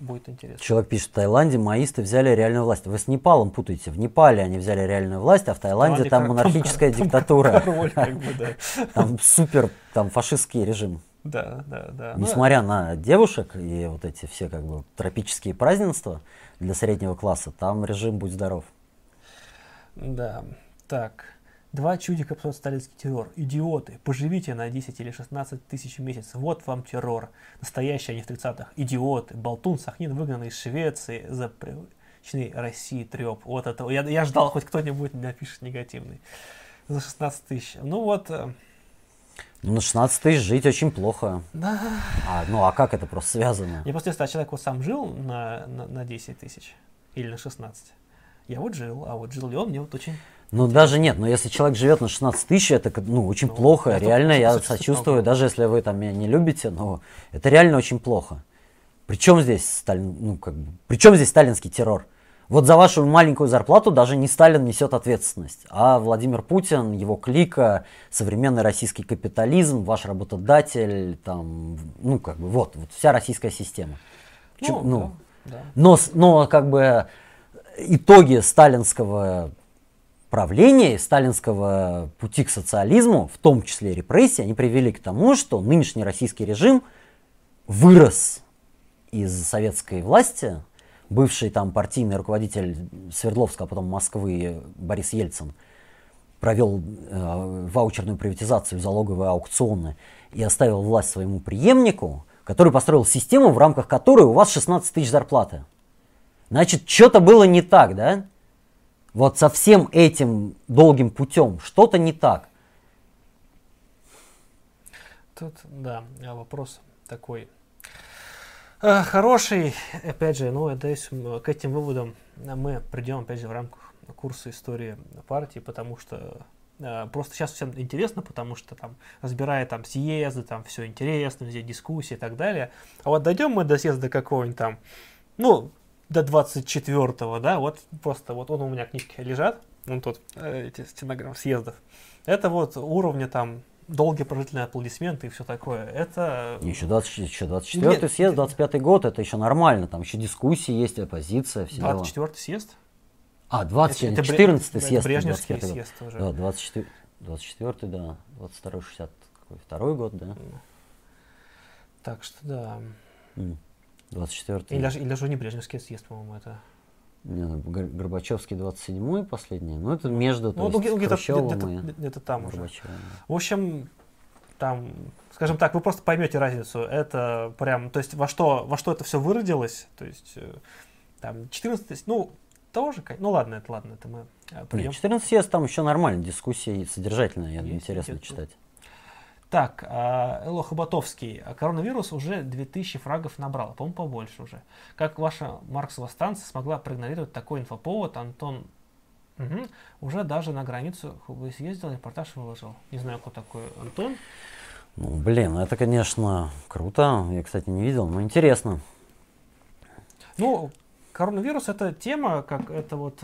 будет интересно. Человек пишет, в Таиланде маисты взяли реальную власть. Вы с Непалом путаете. В Непале они взяли реальную власть, а в Таиланде там, там монархическая там, диктатура. Там, там супер там фашистский режим. Да, да, да. Несмотря ну, на девушек и вот эти все как бы тропические празднества для среднего класса, там режим будь здоров. Да, так. Два чудика псот сталинский террор. Идиоты. Поживите на 10 или 16 тысяч в месяц. Вот вам террор. Настоящий, а не в 30-х. Идиоты. Болтун Сахнин выгнанный из Швеции за привычный России треп. Вот это. Я, я ждал, хоть кто-нибудь напишет негативный. За 16 тысяч. Ну вот, э, ну, на 16 тысяч жить очень плохо. Да. А, ну а как это просто связано? Я просто, если человек вот сам жил на, на, на 10 тысяч или на 16, я вот жил, а вот жил ли он, мне вот очень... Ну даже нет, но если человек живет на 16 тысяч, это ну, очень ну, плохо. Это реально я сочувствую, даже если вы там меня не любите, но это реально очень плохо. Причем здесь Сталин, ну как бы, причем здесь сталинский террор? Вот за вашу маленькую зарплату даже не Сталин несет ответственность, а Владимир Путин, его клика, современный российский капитализм, ваш работодатель, там, ну, как бы, вот, вот вся российская система. Ну, ну, да, да. Но, но, как бы, итоги сталинского правления, сталинского пути к социализму, в том числе репрессии, они привели к тому, что нынешний российский режим вырос из советской власти, бывший там партийный руководитель Свердловска, а потом Москвы Борис Ельцин провел э, ваучерную приватизацию, залоговые аукционы и оставил власть своему преемнику, который построил систему, в рамках которой у вас 16 тысяч зарплаты. Значит, что-то было не так, да? Вот со всем этим долгим путем что-то не так. Тут, да, вопрос такой хороший, опять же, ну, надеюсь, к этим выводам мы придем, опять же, в рамках курса истории партии, потому что э, просто сейчас всем интересно, потому что там, разбирая там съезды, там все интересно, везде дискуссии и так далее. А вот дойдем мы до съезда какого-нибудь там, ну, до 24-го, да, вот просто вот он у меня книжки лежат, вон тут, э, эти стенограммы съездов. Это вот уровня там долгие прожительные аплодисменты и все такое. Это... Еще, 20, еще 24 Нет, съезд, 25 год, это еще нормально. Там еще дискуссии есть, оппозиция, все 24 съезд? А, 20, это, 14 это съезд. Брежневский съезд уже. Да, 24. 24 да. 22 60 какой? Второй год, да? Так что да. 24 Или даже, или даже не Брежневский съезд, по-моему, это. Ну, Горбачевский 27-й последний. Ну, это между, то Ну, есть, где- где-то, Хрущевым где-то, и где-то там уже. В общем, там, скажем так, вы просто поймете разницу. Это прям, то есть во что, во что это все выродилось. То есть э, там 14, ну, тоже, ну ладно, это ладно, это мы придем. 14 съезд там еще нормально, дискуссии содержательные, я думаю, Есть, интересно идет. читать. Так, а, Эло Хоботовский. А Коронавирус уже 2000 фрагов набрал, по-моему, побольше уже. Как ваша Марксова станция смогла проигнорировать такой инфоповод, Антон Мгм. уже даже на границу вы съездил, репортаж выложил. Не знаю, кто такой Антон. Ну, блин, это, конечно, круто. Я, кстати, не видел, но интересно. Ну, коронавирус это тема, как это вот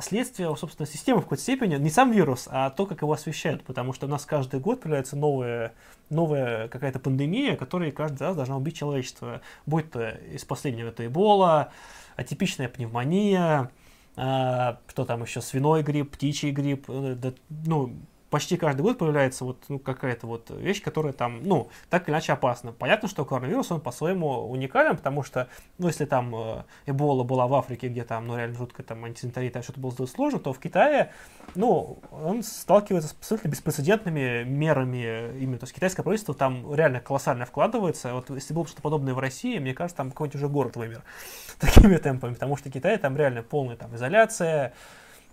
следствие, собственно, системы в какой-то степени, не сам вирус, а то, как его освещают, потому что у нас каждый год появляется новая, новая какая-то пандемия, которая каждый раз должна убить человечество. Будь то из последнего это Эбола, атипичная пневмония, а, что там еще, свиной грипп, птичий грипп, э, да, ну, почти каждый год появляется вот ну, какая-то вот вещь, которая там, ну, так или иначе опасна. Понятно, что коронавирус, он по-своему уникален, потому что, ну, если там э, Эбола была в Африке, где там, ну, реально жутко там антисанитария, там что-то было сделать сложно, то в Китае, ну, он сталкивается с абсолютно беспрецедентными мерами именно. То есть китайское правительство там реально колоссально вкладывается. Вот если было бы что-то подобное в России, мне кажется, там какой-нибудь уже город вымер такими темпами, потому что Китай там реально полная там изоляция,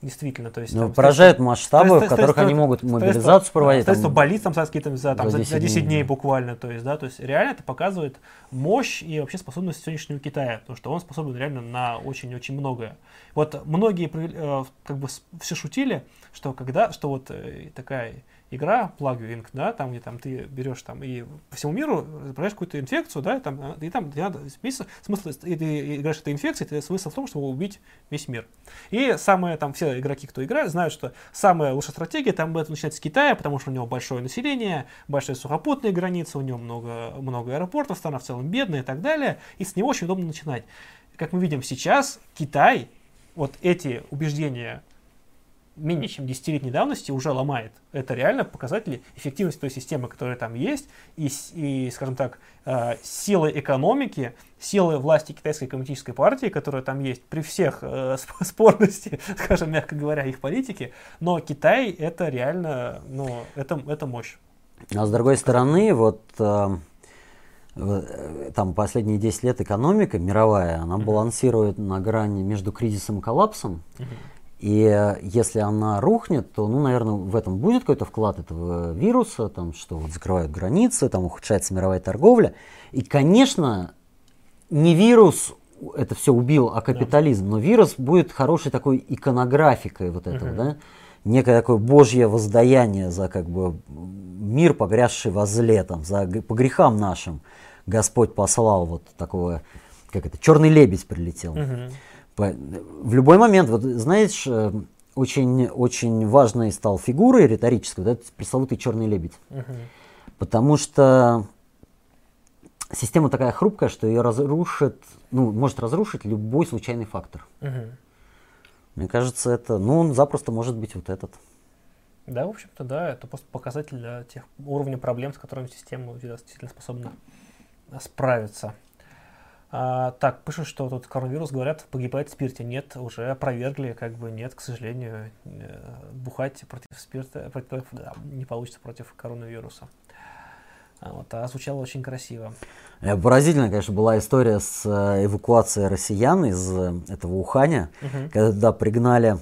действительно. То есть, Ну, там поражают масштабы, строительство- в которых они строительство- могут мобилизацию проводить. Да, строительство там. больниц там за там, за за, 10 за 10 дней дней. буквально, то есть, да, то есть реально это показывает мощь и вообще способность сегодняшнего Китая, потому что он способен реально на очень-очень многое. Вот многие э, как бы все шутили, что когда, что вот э, такая игра Plague да, там, где там ты берешь там и по всему миру отправляешь какую-то инфекцию, да, и там, э, и там тебе надо смысл, и ты играешь этой инфекцией, это смысл в том, чтобы убить весь мир. И самые там все игроки, кто играет, знают, что самая лучшая стратегия там это начинать с Китая, потому что у него большое население, большие сухопутные границы, у него много, много аэропортов, страна в целом бедная и так далее, и с него очень удобно начинать. Как мы видим сейчас, Китай вот эти убеждения менее чем десятилетней давности уже ломает. Это реально показатели эффективности той системы, которая там есть, и, и скажем так, э, силы экономики, силы власти китайской коммунистической партии, которая там есть, при всех э, сп- спорности, скажем, мягко говоря, их политики, но Китай это реально, ну, это, это мощь. А с другой стороны, вот э, э, там последние 10 лет экономика мировая, она балансирует на грани между кризисом и коллапсом. И э, если она рухнет, то, ну, наверное, в этом будет какой-то вклад этого вируса, там, что вот закрывают границы, там ухудшается мировая торговля. И, конечно, не вирус это все убил, а капитализм, но вирус будет хорошей такой иконографикой вот этого, Мгм. да? Некое такое божье воздаяние за как бы мир, погрязший во зле, там, за, по грехам нашим. Господь послал вот такого, как это, черный лебедь прилетел. Мгм. В любой момент, вот знаешь, э, очень, очень важной стал фигурой риторической, вот этот пресловутый черный лебедь. Мгм. Потому что система такая хрупкая, что ее разрушит, ну, может разрушить любой случайный фактор. Мгм. Мне кажется, это, ну, он запросто может быть вот этот. Да, в общем-то, да, это просто показатель для тех уровня проблем, с которыми система действительно способна справиться. А, так, пишут, что тут коронавирус, говорят, погибает в спирте. Нет, уже опровергли, как бы нет, к сожалению, э, бухать против спирта против- да, не получится против коронавируса. А, вот, а звучало очень красиво. Э, Поразительная, конечно, была история с э, эвакуацией россиян из этого Уханя, Мгм. когда пригнали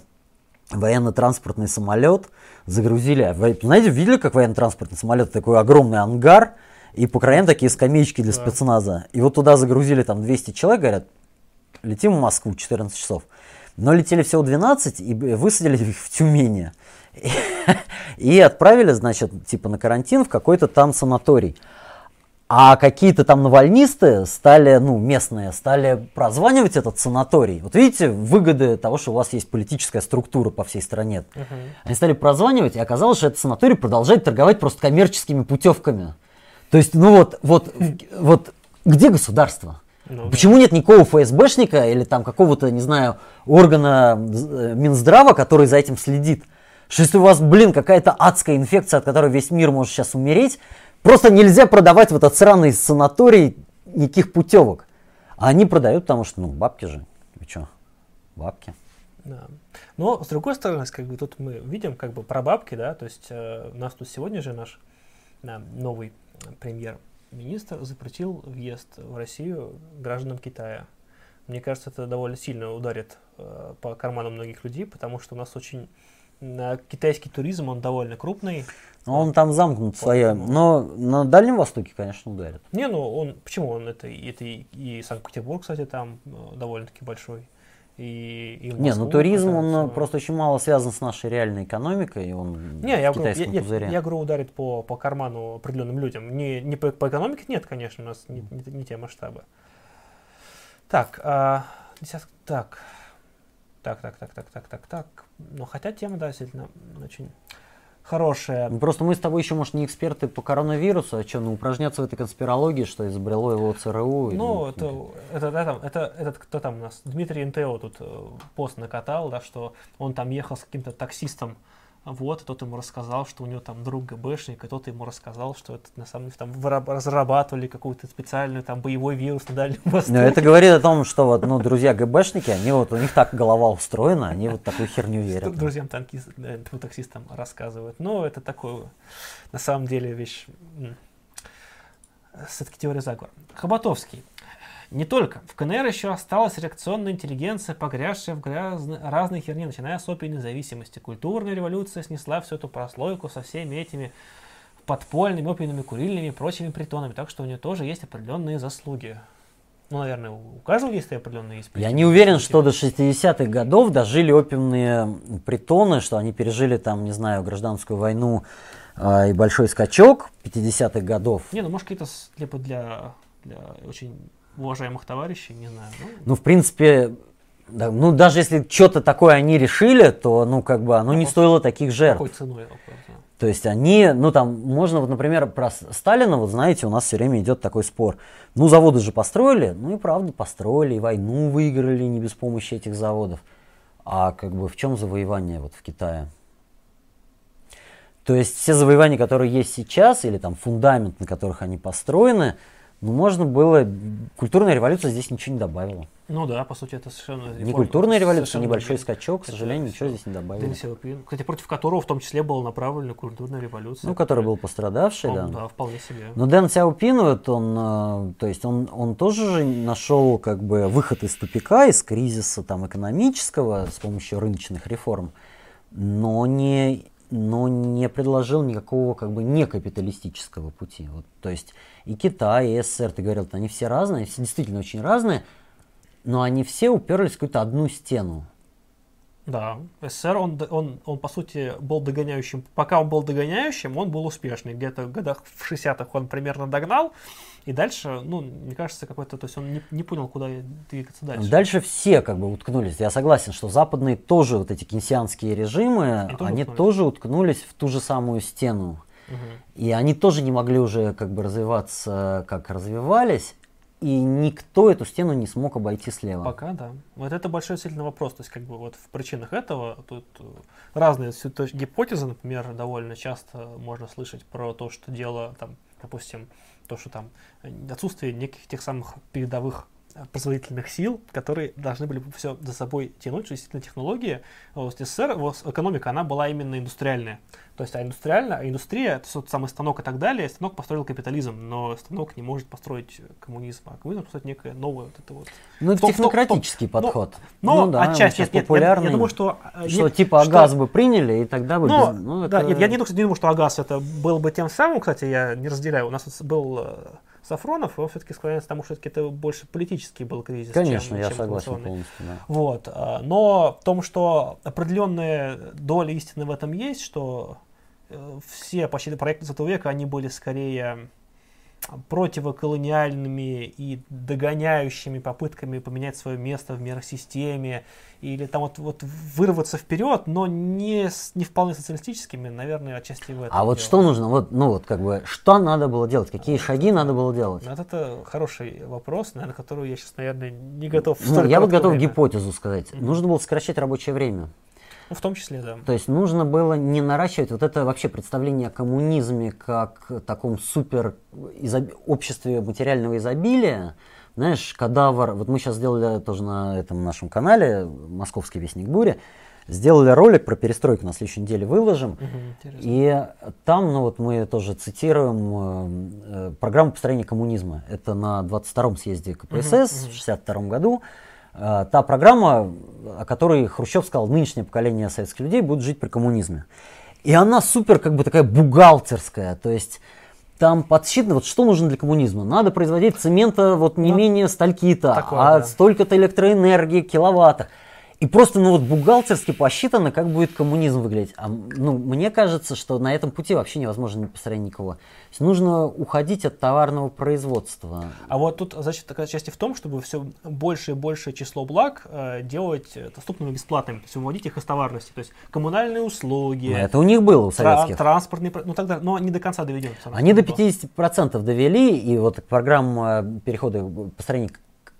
военно-транспортный самолет, загрузили. А Вы знаете, видели, как военно-транспортный самолет такой огромный ангар, и по краям такие скамеечки для Да. спецназа. И вот туда загрузили там 200 человек, говорят, летим в Москву 14 часов. Но летели всего 12 и высадили их в Тюмени. И, и отправили, значит, типа на карантин в какой-то там санаторий. А какие-то там навальнисты стали, ну, местные, стали прозванивать этот санаторий. Вот видите, выгоды того, что у вас есть политическая структура по всей стране. Мгм. Они стали прозванивать, и оказалось, что этот санаторий продолжает торговать просто коммерческими путевками. То есть, ну вот, вот, вот где государство? Ну да. Почему нет никакого ФСБшника или там какого-то, не знаю, органа э, Минздрава, который за этим следит? Что если у вас, блин, какая-то адская инфекция, от которой весь мир может сейчас умереть, просто нельзя продавать в этот сраный санаторий никаких путевок. А они продают, потому что, ну, бабки же. Вы что, бабки. Да. Но, с другой стороны, как бы тут мы видим как бы про бабки, да, то есть э, у нас тут сегодня же наш да, новый премьер-министр запретил въезд в Россию гражданам Китая. Мне кажется, это довольно сильно ударит э, по карману многих людей, потому что у нас очень э, китайский туризм, он довольно крупный. Но он там замкнут своя. Но на Дальнем Востоке, конечно, ударит. Не, ну он, почему он, это, это и, и Санкт-Петербург, кстати, там э, довольно-таки большой. И, и не, ну туризм, он просто очень мало связан с нашей реальной экономикой, и он не, я говорю, я, я, я говорю, ударит по, по карману определенным людям. Не, не по, по экономике нет, конечно, у нас не, не, не те масштабы. Так, а, десятка, так, так, так, так, так, так, так, так. Ну, хотя тема, да, действительно, очень хорошая. Ну, просто мы с тобой еще, может, не эксперты по коронавирусу, а что, ну, упражняться в этой конспирологии, что изобрело его ЦРУ? Ну, это, это, это, это, этот, кто там у нас, Дмитрий НТО тут э, пост накатал, да, что он там ехал с каким-то таксистом, вот, и тот ему рассказал, что у него там друг ГБшник, и тот ему рассказал, что это на самом деле там разрабатывали какую-то специальную там боевой вирус на Дальнем Востоке. Но это говорит о том, что вот, ну, друзья ГБшники, они вот, у них так голова устроена, они вот такую херню верят. Друзьям танкистам, таксистам рассказывают. Но это такое, на самом деле, вещь, все-таки теория заговора. Хоботовский. Не только. В КНР еще осталась реакционная интеллигенция, погрязшая в грязной, разной херне, начиная с опиой независимости. Культурная революция снесла всю эту прослойку со всеми этими подпольными опийными курильнями и прочими притонами, так что у нее тоже есть определенные заслуги. Ну, наверное, у каждого есть определенные есть. Я не уверен, что до 60-х годов дожили опиумные притоны, что они пережили там, не знаю, гражданскую войну э, и большой скачок 50-х годов. Не, ну может какие-то либо для, для очень уважаемых товарищей, не знаю. Ну, ну в принципе, да, ну даже если что-то такое они решили, то ну как бы оно не стоило таких жертв. Какой ценой? То есть они, ну там, можно вот, например, про Сталина, вот знаете, у нас все время идет такой спор. Ну заводы же построили, ну и правда построили, и войну выиграли не без помощи этих заводов. А как бы в чем завоевание вот в Китае? То есть все завоевания, которые есть сейчас, или там фундамент, на которых они построены, ну, можно было... Культурная революция здесь ничего не добавила. Ну да, по сути, это совершенно... Не культурная революция, небольшой скачок, к сожалению, ничего здесь не добавили. Кстати, против которого в том числе была направлена культурная революция. Ну, который был пострадавший, он, да. Да, вполне себе. Но Дэн Сяопин, вот он, э, то есть он, он тоже же нашел как бы выход из тупика, из кризиса там экономического с помощью рыночных реформ, но не но не предложил никакого как бы некапиталистического пути. Вот, то есть и Китай, и СССР, ты говорил, они все разные, все действительно очень разные, но они все уперлись в какую-то одну стену. Да, СССР, он, он, он по сути был догоняющим, пока он был догоняющим, он был успешный. Где-то в годах в 60-х он примерно догнал, и дальше, ну, мне кажется, какой-то, то есть он не, не понял, куда двигаться дальше. Дальше все как бы уткнулись. Я согласен, что западные тоже, вот эти кейнсианские режимы, тоже они уткнулись. тоже уткнулись в ту же самую стену. Угу. И они тоже не могли уже как бы развиваться, как развивались и никто эту стену не смог обойти слева. Пока, да. Вот это большой сильный вопрос. То есть, как бы вот в причинах этого тут э, разные гипотезы, например, довольно часто можно слышать про то, что дело, там, допустим, то, что там отсутствие неких тех самых передовых производительных сил, которые должны были все за собой тянуть, что действительно технологии в СССР, экономика, она была именно индустриальная. То есть, а индустриальная, а индустрия, то есть вот самый станок и так далее, станок построил капитализм, но станок не может построить коммунизм, а коммунизм построить некое новое вот это вот. Ну, это технократический том, подход. Но, ну, да, отчасти, нет, популярный, я, я думаю, что... Э, что нет, типа АГАЗ что, бы приняли, и тогда бы... Но, без, ну, это... да, нет, я не думаю, не думаю, что АГАЗ это был бы тем самым, кстати, я не разделяю. У нас был э, Сафронов, его все-таки склоняется к тому, что это больше политический был кризис. Конечно, чем, я чем согласен полностью. Да. Вот. А, но в том, что определенная доля истины в этом есть, что э, все почти проекты 20 века, они были скорее противоколониальными и догоняющими попытками поменять свое место в миросистеме или там вот, вот вырваться вперед, но не, не вполне социалистическими, наверное, отчасти в этом. А вот что нужно, вот, ну вот как бы, что надо было делать, какие шаги надо было делать? Вот это хороший вопрос, наверное, который я сейчас, наверное, не готов. Ну, я вот готов время. гипотезу сказать. Mm-hmm. Нужно было сокращать рабочее время. Ну, в том числе, да. То есть нужно было не наращивать вот это вообще представление о коммунизме как таком супер изоб... обществе материального изобилия. Знаешь, кадавр, вот мы сейчас сделали тоже на этом нашем канале, Московский вестник бури, сделали ролик про перестройку, на следующей неделе выложим. Угу, и там, ну вот мы тоже цитируем э, программу построения коммунизма. Это на 22-м съезде КПСС угу, в 62 году. Э, та программа, о которой Хрущев сказал, нынешнее поколение советских людей будет жить при коммунизме. И она супер как бы такая бухгалтерская, то есть там подсчитано, вот что нужно для коммунизма. Надо производить цемента вот не ну, менее стальки-то, а да. столько-то электроэнергии, киловаттах. И просто, ну вот бухгалтерски посчитано, как будет коммунизм выглядеть. А, ну, мне кажется, что на этом пути вообще невозможно не построить никого. То есть нужно уходить от товарного производства. А вот тут, значит, такая часть в том, чтобы все больше и больше число благ э, делать доступными бесплатными, то есть выводить их из товарности. То есть коммунальные услуги. Ну, это у них было, у советских. Транспортные, ну тогда, но не до конца доведен. Они до 50% довели, и вот программа перехода построения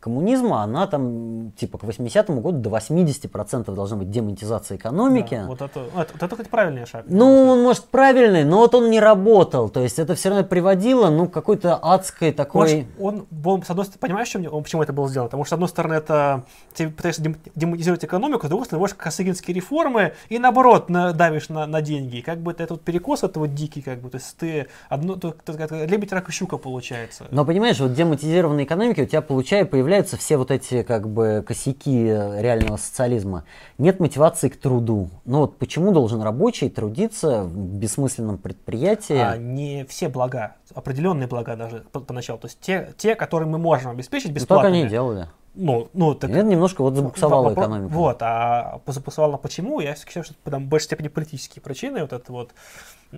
коммунизма, она там типа к 80-му году до 80% должна быть демонетизация экономики. Да, вот это, это, это, кстати, правильный шаг. Ну, он может правильный, но вот он не работал. То есть это все равно приводило, ну, какой-то адской такой... Может, он, он, с одной стороны, понимаешь, чем, он, почему это было сделано? Потому что, с одной стороны, это ты пытаешься демонетизировать экономику, с другой стороны, вводишь косыгинские реформы и, наоборот, на, давишь на, на деньги. И как бы это, этот перекос, это вот дикий, как бы, то есть ты одно, то, то, то, лебедь, рак и щука получается. Но понимаешь, вот демонетизированной экономики у тебя получается, появляется появляются все вот эти как бы косяки реального социализма. Нет мотивации к труду. Ну вот почему должен рабочий трудиться в бессмысленном предприятии? А не все блага, определенные блага даже поначалу. То есть те, те которые мы можем обеспечить бесплатно. Ну, так они и делали. Ну, ну, так, это немножко вот забуксовала экономика. Вот, а забуксовала почему? Я считаю, что это в большей степени политические причины. Вот это вот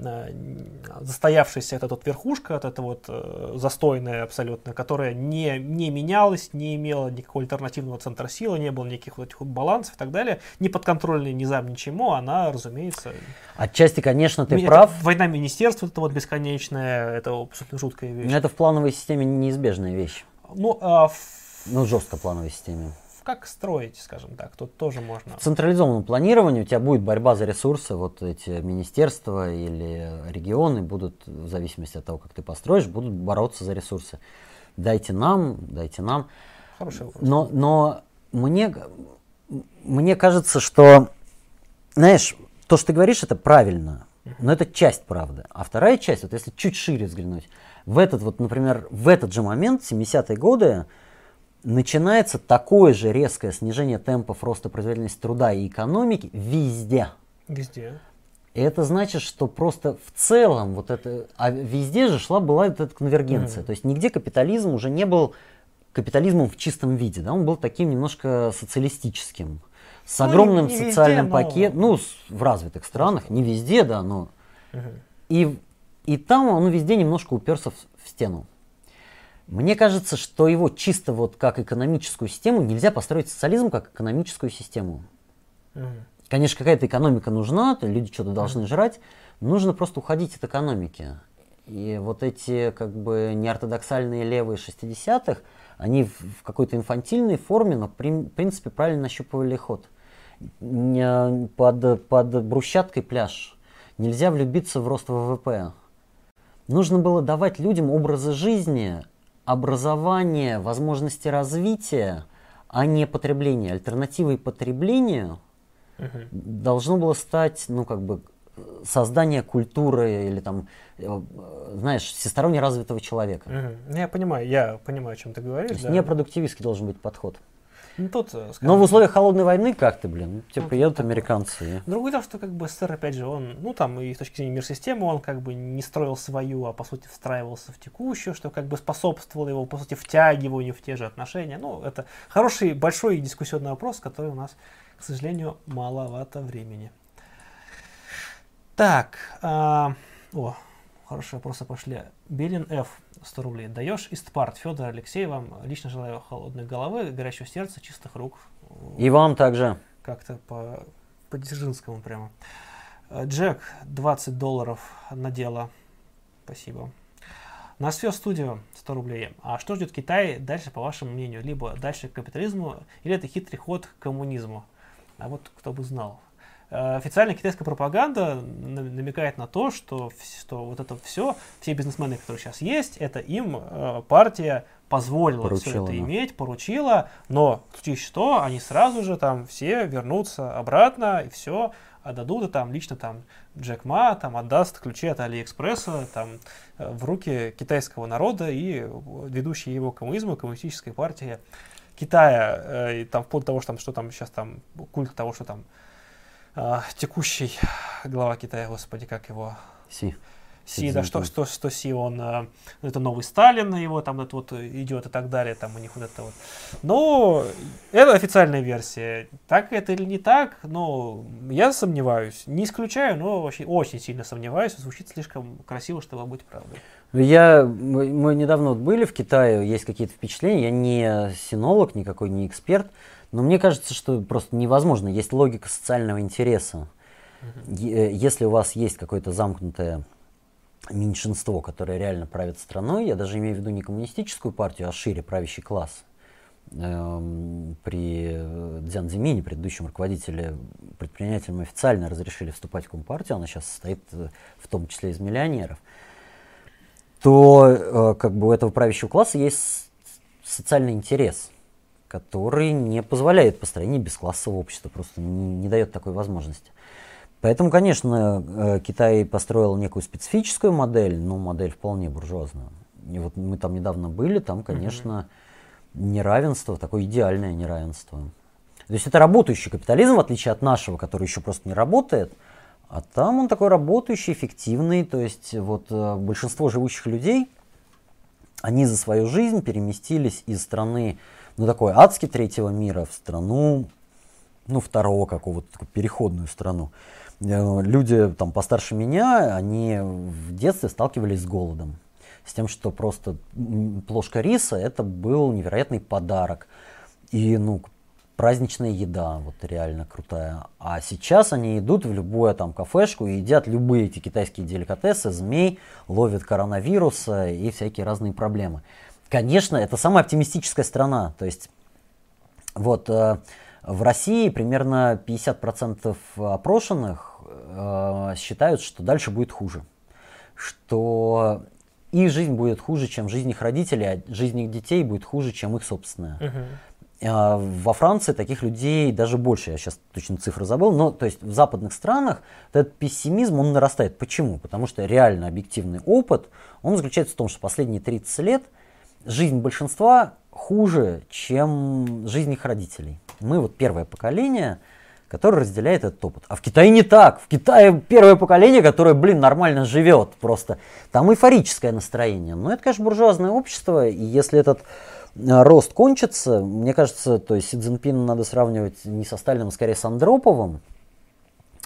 Э, застоявшаяся эта вот верхушка, вот эта вот э, застойная абсолютно, которая не, не менялась, не имела никакого альтернативного центра силы, не было никаких вот этих вот балансов и так далее, не подконтрольная низам ничему, она, разумеется... Отчасти, конечно, ты это, прав. Война министерства, это вот бесконечная, это абсолютно жуткая вещь. Но это в плановой системе неизбежная вещь. Ну, а в... Ну, жестко плановой системе как строить, скажем так, тут тоже можно. В централизованном планировании у тебя будет борьба за ресурсы, вот эти министерства или регионы будут, в зависимости от того, как ты построишь, будут бороться за ресурсы. Дайте нам, дайте нам. Хороший вопрос. Но, но мне, мне кажется, что, знаешь, то, что ты говоришь, это правильно, но это часть правды. А вторая часть, вот если чуть шире взглянуть, в этот вот, например, в этот же момент, 70-е годы, начинается такое же резкое снижение темпов роста производительности труда и экономики везде. Везде. И это значит, что просто в целом вот это, а везде же шла была вот эта конвергенция. Mm-hmm. То есть нигде капитализм уже не был капитализмом в чистом виде, да, он был таким немножко социалистическим, с ну, огромным не, не социальным везде, пакетом, но... ну, в развитых странах, не везде, да, но mm-hmm. и и там он везде немножко уперся в, в стену. Мне кажется, что его чисто вот как экономическую систему нельзя построить социализм как экономическую систему. Mm. Конечно, какая-то экономика нужна, люди что-то должны mm. жрать, нужно просто уходить от экономики. И вот эти как бы неортодоксальные левые 60-х, они в, в какой-то инфантильной форме, но при, в принципе правильно нащупывали ход. Под, под брусчаткой пляж. Нельзя влюбиться в рост ВВП. Нужно было давать людям образы жизни, образование, возможности развития, а не потребление. Альтернативой потреблению угу. должно было стать, ну, как бы, создание культуры или там, э, знаешь, всесторонне развитого человека. Угу. Я понимаю, я понимаю, о чем ты говоришь. То есть да. непродуктивистский должен быть подход. Ну, тут, э, скажем, Но в условиях холодной войны как ты, блин? Тебе ну, приедут американцы. Другое дело, что как бы СССР, опять же, он, ну там и с точки зрения мир-системы, он как бы не строил свою, а по сути встраивался в текущую, что как бы способствовало его, по сути, втягиванию в те же отношения. Ну, это хороший, большой дискуссионный вопрос, который у нас, к сожалению, маловато времени. Так, а, о, хорошие вопросы пошли. Белин Ф. 100 рублей. Даешь Истпарт. Федор Алексей, вам лично желаю холодной головы, горячего сердца, чистых рук. И вам также. Как-то по, по Дзержинскому прямо. Джек, 20 долларов на дело. Спасибо. На все студию 100 рублей. А что ждет Китай дальше, по вашему мнению? Либо дальше к капитализму, или это хитрый ход к коммунизму? А вот кто бы знал. Э, официальная китайская пропаганда намекает на то, что, что вот это все, все бизнесмены, которые сейчас есть, это им э, партия позволила поручила, все это да. иметь, поручила, но в случае что, они сразу же там все вернутся обратно и все отдадут, и там лично там Джек Ма там отдаст ключи от Алиэкспресса там э, в руки китайского народа и ведущей его коммунизма, коммунистической партии Китая, и там вплоть до того, что там, что там сейчас там культ того, что там э, текущий глава Китая, господи, как его? Си. Си, да, что, что, что Си, он, э, это новый Сталин его там это вот идет и так далее, там у них вот это вот. Но это официальная версия. Так это или не так, но я сомневаюсь. Не исключаю, но очень, очень сильно сомневаюсь. Звучит слишком красиво, чтобы быть правдой. Я, мы, мы недавно вот были в Китае, есть какие-то впечатления. Я не синолог, никакой не эксперт, но мне кажется, что просто невозможно. Есть логика социального интереса. Угу. Если у вас есть какое-то замкнутое меньшинство, которое реально правит страной, я даже имею в виду не коммунистическую партию, а шире правящий класс. Эм, при э, Дзян Зимине, предыдущем руководителе, предпринимателям официально разрешили вступать в Компартию, она сейчас состоит э, в том числе из миллионеров, то как бы у этого правящего класса есть социальный интерес, который не позволяет построению бесклассового общества, просто не, не дает такой возможности. Поэтому, конечно, э, Китай построил некую специфическую модель, но модель вполне буржуазную. И вот мы там недавно были, там, конечно, неравенство, такое идеальное неравенство. То есть это работающий капитализм, в отличие от нашего, который еще просто не работает, а там он такой работающий, эффективный. То есть вот э, большинство живущих людей, они за свою жизнь переместились из страны, ну такой адски третьего мира в страну, ну второго какого-то, такую переходную страну. Э, люди там постарше меня, они в детстве сталкивались с голодом. С тем, что просто плошка риса это был невероятный подарок. И ну, праздничная еда, вот реально крутая. А сейчас они идут в любую там кафешку и едят любые эти китайские деликатесы, змей, ловят коронавируса и всякие разные проблемы. Конечно, это самая оптимистическая страна. То есть вот э, в России примерно 50% опрошенных э, считают, что дальше будет хуже. Что их жизнь будет хуже, чем жизнь их родителей, а жизнь их детей будет хуже, чем их собственная. Uh-huh. Во Франции таких людей даже больше, я сейчас точно цифры забыл, но то есть в западных странах этот пессимизм, он нарастает. Почему? Потому что реально объективный опыт, он заключается в том, что последние 30 лет жизнь большинства хуже, чем жизнь их родителей. Мы вот первое поколение, которое разделяет этот опыт. А в Китае не так. В Китае первое поколение, которое, блин, нормально живет просто. Там эйфорическое настроение. Но это, конечно, буржуазное общество. И если этот э, рост кончится, мне кажется, то есть Си Цзиньпина надо сравнивать не со Сталином, а скорее с Андроповым.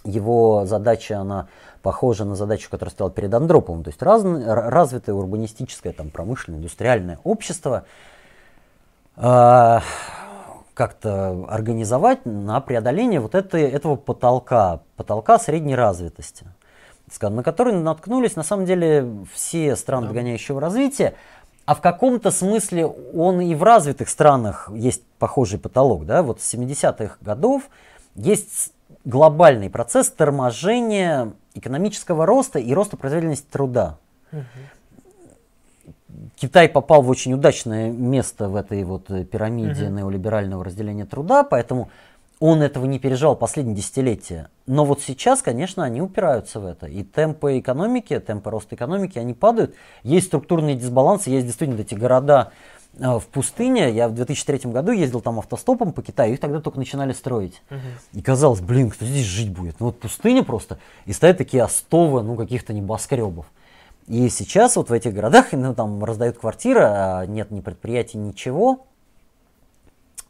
Его задача, она похожа на задачу, которую стояла перед Андроповым. То есть раз, развитое урбанистическое, там, промышленное, индустриальное общество – а, как-то организовать на преодоление вот этой, этого потолка, потолка средней развитости, на который наткнулись на самом деле все страны догоняющего развития, а в каком-то смысле он и в развитых странах есть похожий потолок. Да? Вот с 70-х годов есть глобальный процесс торможения экономического роста и роста производительности труда. Угу. Китай попал в очень удачное место в этой вот э, пирамиде угу. неолиберального разделения труда, поэтому он этого не переживал последние десятилетия. Но вот сейчас, конечно, они упираются в это. И темпы экономики, темпы роста экономики, они падают. Есть структурные дисбалансы, есть действительно эти города в пустыне. Я в 2003 году ездил там автостопом по Китаю, их тогда только начинали строить. Угу. И казалось, блин, кто здесь жить будет? Ну вот пустыня просто, и стоят такие остовы, ну каких-то небоскребов. И сейчас вот в этих городах ну, там раздают квартиры, а нет ни предприятий, ничего.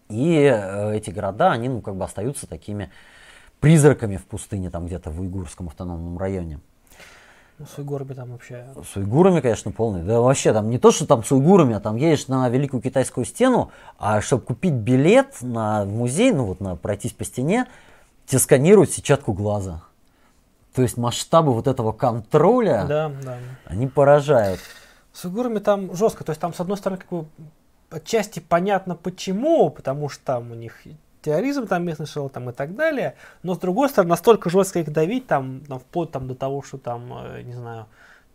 И э, эти города, они ну как бы остаются такими призраками в пустыне, там где-то в Уйгурском автономном районе. Ну, с уйгурами там вообще... С уйгурами, конечно, полный. Да вообще там не то, что там с уйгурами, а там едешь на Великую Китайскую стену, а чтобы купить билет на музей, ну вот на пройтись по стене, тебе сканируют сетчатку глаза. То есть масштабы вот этого контроля, да, да. они поражают. С уйгурами там жестко. То есть там, с одной стороны, как бы отчасти понятно почему, потому что там у них терроризм там местный шел там и так далее, но с другой стороны настолько жестко их давить там, там вплоть там до того, что там, э, не знаю,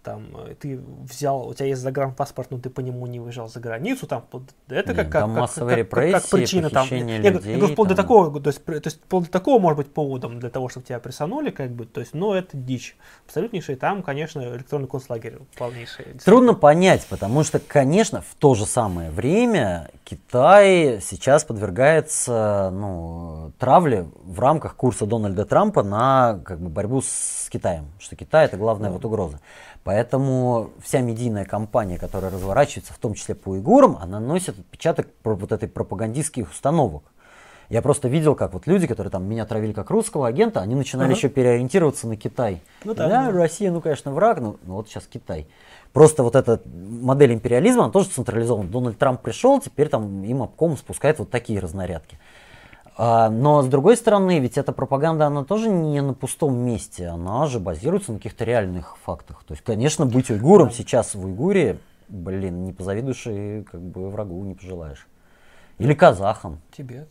там э, ты взял, у тебя есть загранпаспорт, но ты по нему не выезжал за границу, там это Нет, как, там как, массовые как, как, как причина там. Я, людей, я говорю, вплоть там. до такого, то есть, то есть вплоть до такого может быть поводом для того, чтобы тебя прессанули, как бы, то есть, но это дичь. Абсолютнейший там, конечно, электронный концлагерь полнейший. Трудно понять, потому что, конечно, в то же самое время Китай сейчас подвергается ну, травле в рамках курса Дональда Трампа на как бы, борьбу с Китаем, что Китай это главная вот угроза. Поэтому вся медийная кампания, которая разворачивается, в том числе по уйгурам, она носит отпечаток вот этой пропагандистских установок. Я просто видел, как вот люди, которые там меня травили как русского агента, они начинали Ага. еще переориентироваться на Китай. Ну да, да. Россия, ну конечно, враг, но ну, вот сейчас Китай. Просто вот эта модель империализма, она тоже централизована. Дональд Трамп пришел, теперь там им обком спускает вот такие разнарядки. А, но с другой стороны, ведь эта пропаганда, она тоже не на пустом месте, она же базируется на каких-то реальных фактах. То есть, конечно, быть уйгуром сейчас в Уйгуре, блин, не позавидуешь и как бы врагу не пожелаешь. Или казахам. Тибет.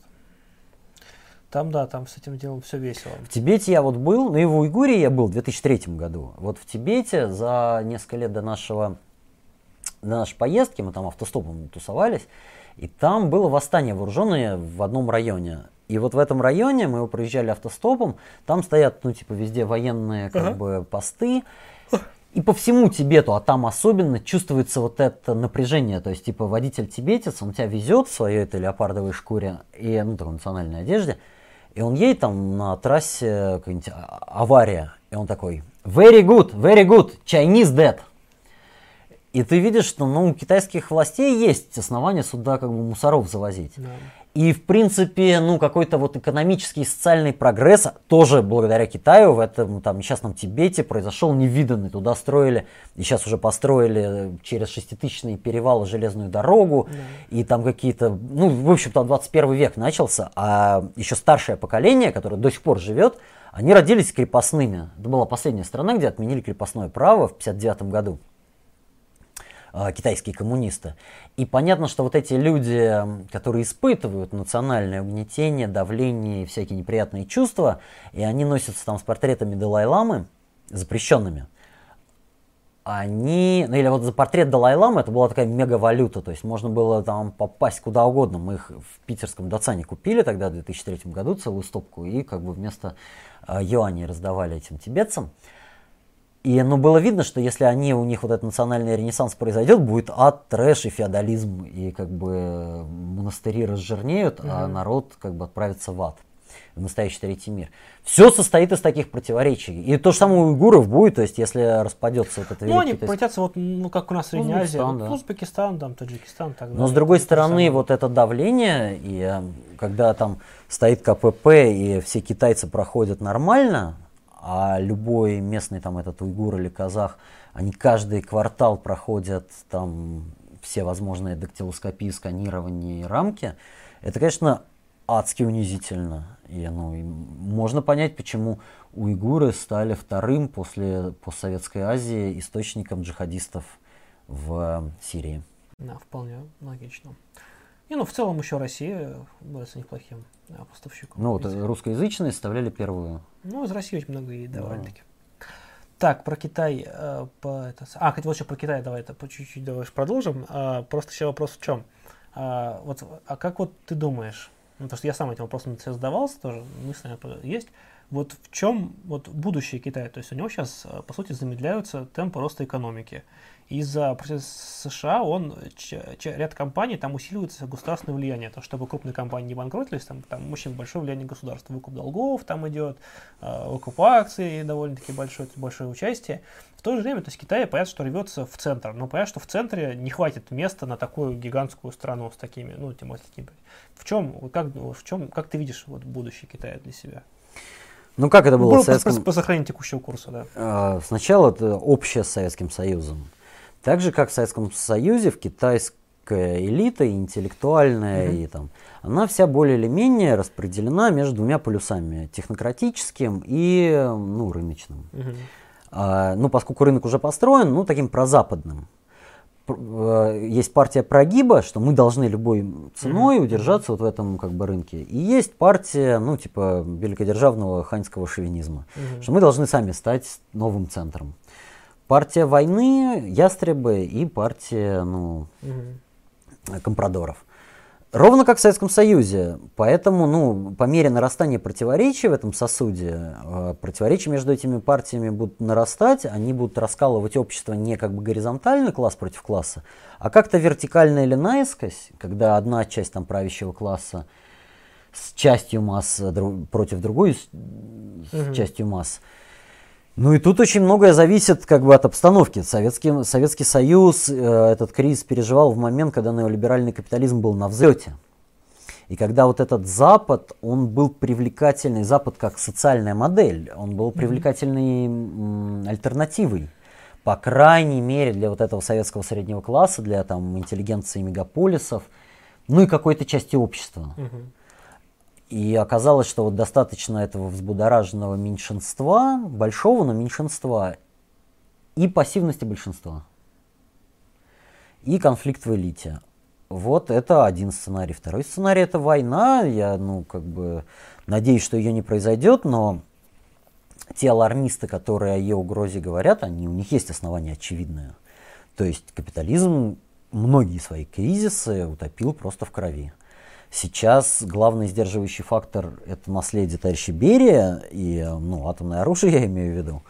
Там, да, там с этим делом все весело. В Тибете я вот был, ну и в Уйгуре я был в 2003 году. Вот в Тибете за несколько лет до нашего до нашей поездки, мы там автостопом тусовались, и там было восстание вооруженное в одном районе. И вот в этом районе мы проезжали автостопом, там стоят, ну, типа, везде военные, как Ага. бы, посты. И по всему Тибету, а там особенно чувствуется вот это напряжение. То есть, типа, водитель тибетец, он тебя везет в своей этой леопардовой шкуре и, ну, такой национальной одежде, и он едет там на трассе, какая-нибудь а- авария, и он такой, very good, very good, Chinese dead. И ты видишь, что ну, у китайских властей есть основания сюда как бы мусоров завозить. Да. И, в принципе, ну, какой-то вот экономический и социальный прогресс тоже благодаря Китаю в этом там несчастном Тибете произошел невиданный. Туда строили, и сейчас уже построили через шеститысячные перевалы железную дорогу, и там какие-то, ну, в общем-то, 21 век начался, а еще старшее поколение, которое до сих пор живет, они родились крепостными. Это была последняя страна, где отменили крепостное право в 59 году китайские коммунисты. И понятно, что вот эти люди, которые испытывают национальное угнетение, давление всякие неприятные чувства, и они носятся там с портретами Далай-ламы, запрещенными, они, ну или вот за портрет Далай-ламы это была такая мега-валюта, то есть можно было там попасть куда угодно. Мы их в питерском Дацане купили тогда, в 2003 году, целую стопку, и как бы вместо э, юаней раздавали этим тибетцам. И ну, было видно, что если они, у них вот этот национальный ренессанс произойдет, будет ад, трэш и феодализм, и как бы монастыри разжирнеют, а народ как бы отправится в ад, в настоящий третий мир. Все состоит из таких противоречий. И то же самое у уйгуров будет, то есть если распадется вот это Ну, они китайский- превратятся вот, ну, как у нас в Средней Азии, да. Узбекистан, там, Таджикистан, так Но далее. с другой стороны, вот это давление, и э, когда там стоит КПП, и все китайцы проходят нормально, а любой местный там этот уйгур или казах, они каждый квартал проходят там все возможные дактилоскопии, сканирование и рамки, это, конечно, адски унизительно. И, ну, и можно понять, почему уйгуры стали вторым после постсоветской Азии источником джихадистов в э, Сирии. Да, вполне логично. И, ну, в целом еще Россия является неплохим да, поставщиком. Ну вот э, русскоязычные составляли первую. Ну, из России очень много и Да. довольно-таки. Так, про Китай. э, по, это, с- а, хоть вот еще про Китай давай это по чуть-чуть давай продолжим. А, просто еще вопрос в чем? А, вот, а как вот ты думаешь, ну, потому что я сам этим вопросом себе задавался тоже, мысли есть, вот в чем вот будущее Китая? То есть у него сейчас, по сути, замедляются темпы роста экономики. Из-за процесса США он, ряд компаний, там усиливается государственное влияние, то, чтобы крупные компании не банкротились, там, там очень большое влияние государства, выкуп долгов там идет, э, выкуп акций довольно-таки большое, большое участие. В то же время, то есть Китай, понятно, что рвется в центр, но понятно, что в центре не хватит места на такую гигантскую страну с такими, ну, тем более. В чем, как, в чем, как ты видишь вот будущее Китая для себя? Ну как это было Ну, в по, Советском... по- по сохранению текущего курса, да. А, Сначала это общее с Советским Союзом. Так же, как в Советском Союзе, в китайская элита, интеллектуальная, Мгм. и там, она вся более или менее распределена между двумя полюсами, технократическим и ну, рыночным. Мгм. А, ну, поскольку рынок уже построен, ну, таким прозападным. э, есть партия прогиба, что мы должны любой ценой удержаться вот в этом как бы рынке. И есть партия, ну, типа, великодержавного ханьского шовинизма, что мы должны сами стать новым центром. Партия войны, ястребы и партия, ну, компрадоров. Ровно как в Советском Союзе. Поэтому, ну, по мере нарастания противоречий в этом сосуде, э, противоречия между этими партиями будут нарастать, они будут раскалывать общество не как бы горизонтально класс против класса, а как-то вертикально или наискось, когда одна часть там правящего класса с частью масс дру, против другой с, угу. с частью масс – ну и тут очень многое зависит как бы от обстановки. Советский, Советский Союз э, этот кризис переживал в момент, когда неолиберальный капитализм был на взлете. И когда вот этот Запад, он был привлекательный, Запад как социальная модель, он был привлекательной м, альтернативой. По крайней мере для вот этого советского среднего класса, для там интеллигенции мегаполисов, ну и какой-то части общества. Угу. И оказалось, что вот достаточно этого взбудораженного меньшинства, большого, но меньшинства, и пассивности большинства. И конфликт в элите. Вот это один сценарий. Второй сценарий это война. Я, ну, как бы надеюсь, что ее не произойдет, но те алармисты, которые о ее угрозе говорят, они, у них есть основания очевидные. То есть капитализм многие свои кризисы утопил просто в крови. Сейчас главный сдерживающий фактор – это наследие товарища Берия и ну, атомное оружие, я имею в виду.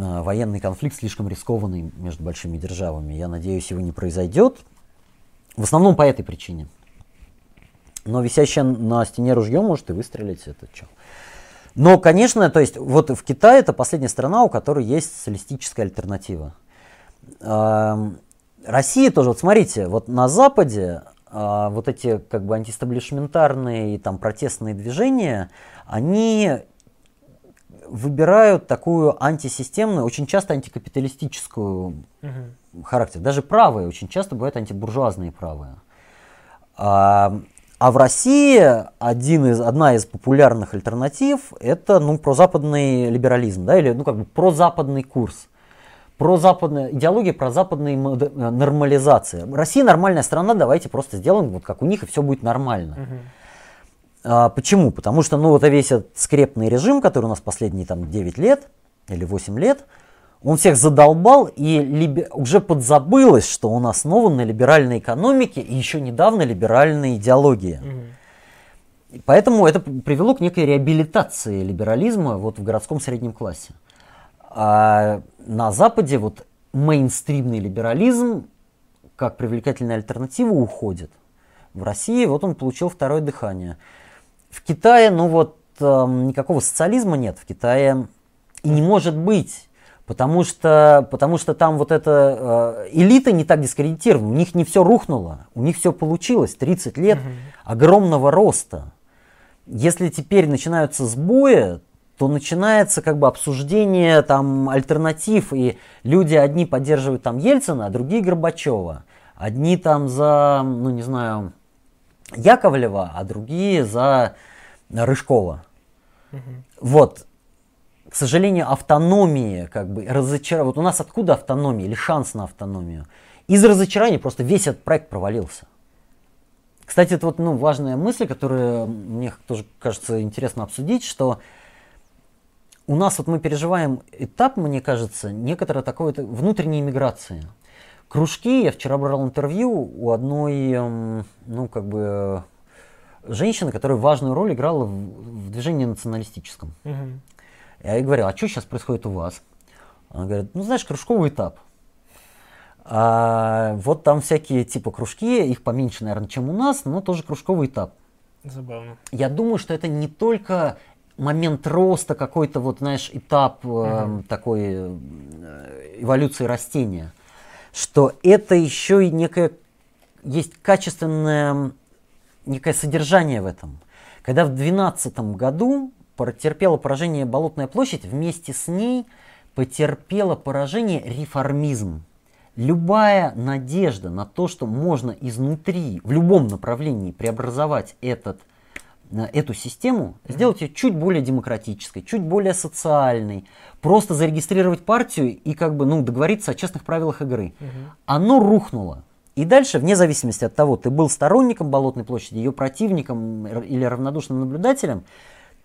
А, военный конфликт слишком рискованный между большими державами. Я надеюсь, его не произойдет. В основном по этой причине. Но висящее на стене ружье может и выстрелить. Это что? Но, конечно, то есть вот в Китае это последняя страна, у которой есть социалистическая альтернатива. Россия тоже, вот смотрите, вот на Западе а, вот эти как бы антистаблишментарные и там протестные движения, они выбирают такую антисистемную, очень часто антикапиталистическую угу. характер. Даже правые очень часто бывают антибуржуазные правые. А, а в России один из, одна из популярных альтернатив это ну, прозападный либерализм, да, или ну, как бы прозападный курс про западная идеология про западные э, нормализации. Россия нормальная страна, давайте просто сделаем вот как у них и все будет нормально. Угу. А, почему? Потому что ну вот весь этот скрепный режим, который у нас последние там 9 лет или 8 лет, он всех задолбал и либе... уже подзабылось, что он основан на либеральной экономике и еще недавно либеральной идеологии. Угу. Поэтому это привело к некой реабилитации либерализма вот в городском среднем классе. А на Западе вот мейнстримный либерализм как привлекательная альтернатива уходит. В России вот он получил второе дыхание. В Китае, ну вот, э, никакого социализма нет в Китае. И не может быть. Потому что, потому что там вот эта э, элита не так дискредитирована, у них не все рухнуло, у них все получилось, 30 лет угу. огромного роста. Если теперь начинаются сбои, то начинается как бы обсуждение там альтернатив, и люди одни поддерживают там Ельцина, а другие Горбачева. Одни там за, ну не знаю, Яковлева, а другие за Рыжкова. Угу. Вот. К сожалению, автономии, как бы, разочарование. Вот у нас откуда автономия или шанс на автономию? Из разочарования просто весь этот проект провалился. Кстати, это вот ну, важная мысль, которую мне тоже кажется интересно обсудить, что у нас вот мы переживаем этап, мне кажется, некоторой такой вот внутренней иммиграции. Кружки, я вчера брал интервью у одной, эм, ну, как бы, женщины, которая важную роль играла в, в движении националистическом. Угу. Я ей говорил, а что сейчас происходит у вас? Она говорит, ну, знаешь, кружковый этап. А вот там всякие типа кружки, их поменьше, наверное, чем у нас, но тоже кружковый этап. Забавно. Я думаю, что это не только момент роста, какой-то вот, знаешь, этап э, такой э, эволюции растения, что это еще и некое, есть качественное, некое содержание в этом. Когда в 2012 году потерпела поражение Болотная площадь, вместе с ней потерпела поражение реформизм. Любая надежда на то, что можно изнутри, в любом направлении преобразовать этот эту систему, сделать ее чуть более демократической, чуть более социальной, просто зарегистрировать партию и как бы ну, договориться о честных правилах игры. Оно рухнуло. И дальше, вне зависимости от того, ты был сторонником Болотной площади, ее противником или равнодушным наблюдателем,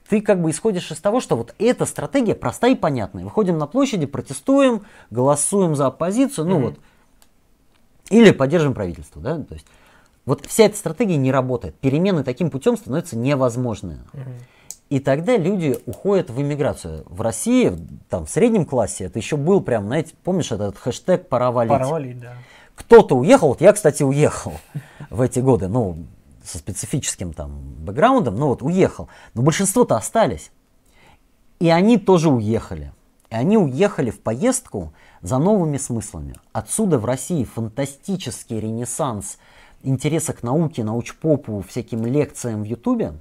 ты как бы исходишь из того, что вот эта стратегия простая и понятная. Выходим на площади, протестуем, голосуем за оппозицию, ну mm-hmm. вот, или поддерживаем правительство, да, то есть вот вся эта стратегия не работает. Перемены таким путем становятся невозможными. Mm-hmm. И тогда люди уходят в иммиграцию. В России, там, в среднем классе, это еще был прям, знаете, помнишь этот хэштег «пора валить»? Пора валить, да. Кто-то уехал, вот я, кстати, уехал в эти годы, ну, со специфическим там бэкграундом, ну вот уехал. Но большинство-то остались. И они тоже уехали. И они уехали в поездку за новыми смыслами. Отсюда в России фантастический ренессанс интереса к науке, научпопу, всяким лекциям в Ютубе.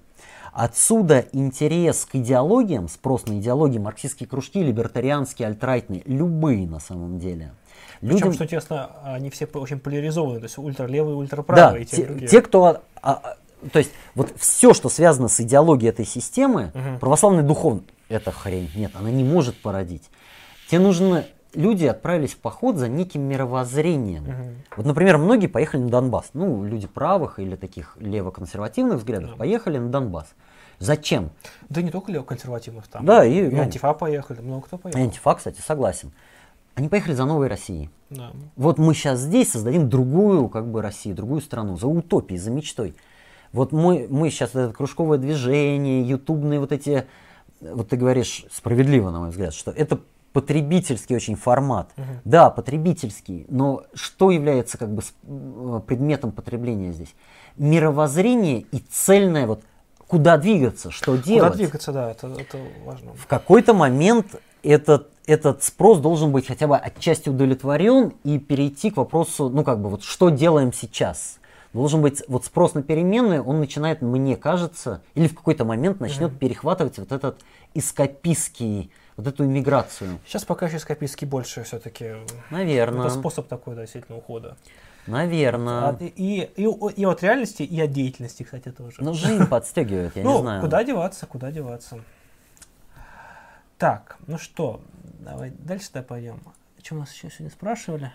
Отсюда интерес к идеологиям, спрос на идеологии, марксистские кружки, либертарианские, альтрайтные, любые на самом деле. Людям... Причем, что интересно, они все очень поляризованы, то есть ультралевые, ультраправые. Да, те, те, кто... А, а, то есть вот все, что связано с идеологией этой системы, угу. православный духовный, это хрень, нет, она не может породить. Тебе нужно люди отправились в поход за неким мировоззрением. Угу. Вот, например, многие поехали на Донбасс. Ну, люди правых или таких левоконсервативных взглядов угу. поехали на Донбасс. Зачем? Да не только левоконсервативных там. Да, и, и ну, антифа поехали, много кто поехал. антифа, кстати, согласен. Они поехали за новой Россией. Да. Вот мы сейчас здесь создадим другую как бы Россию, другую страну, за утопией, за мечтой. Вот мы, мы сейчас это кружковое движение, ютубные вот эти, вот ты говоришь справедливо, на мой взгляд, что это потребительский очень формат. Угу. Да, потребительский, но что является как бы э, предметом потребления здесь? Мировоззрение и цельное вот куда двигаться, что делать. Куда двигаться, да, это, это важно. В какой-то момент этот, этот спрос должен быть хотя бы отчасти удовлетворен и перейти к вопросу, ну как бы вот что делаем сейчас. Должен быть вот спрос на переменные, он начинает, мне кажется, или в какой-то момент начнет mm-hmm. перехватывать вот этот эскапистский, вот эту иммиграцию. Сейчас пока еще эскапистский больше все-таки. Наверное. Это способ такой, да, действительно, ухода. Наверное. А, и, и, и от реальности, и от деятельности, кстати, тоже. Ну, жизнь подстегивает, я не ну, знаю. куда деваться, куда деваться. Так, ну что, давай дальше да пойдем. Что нас еще сегодня спрашивали?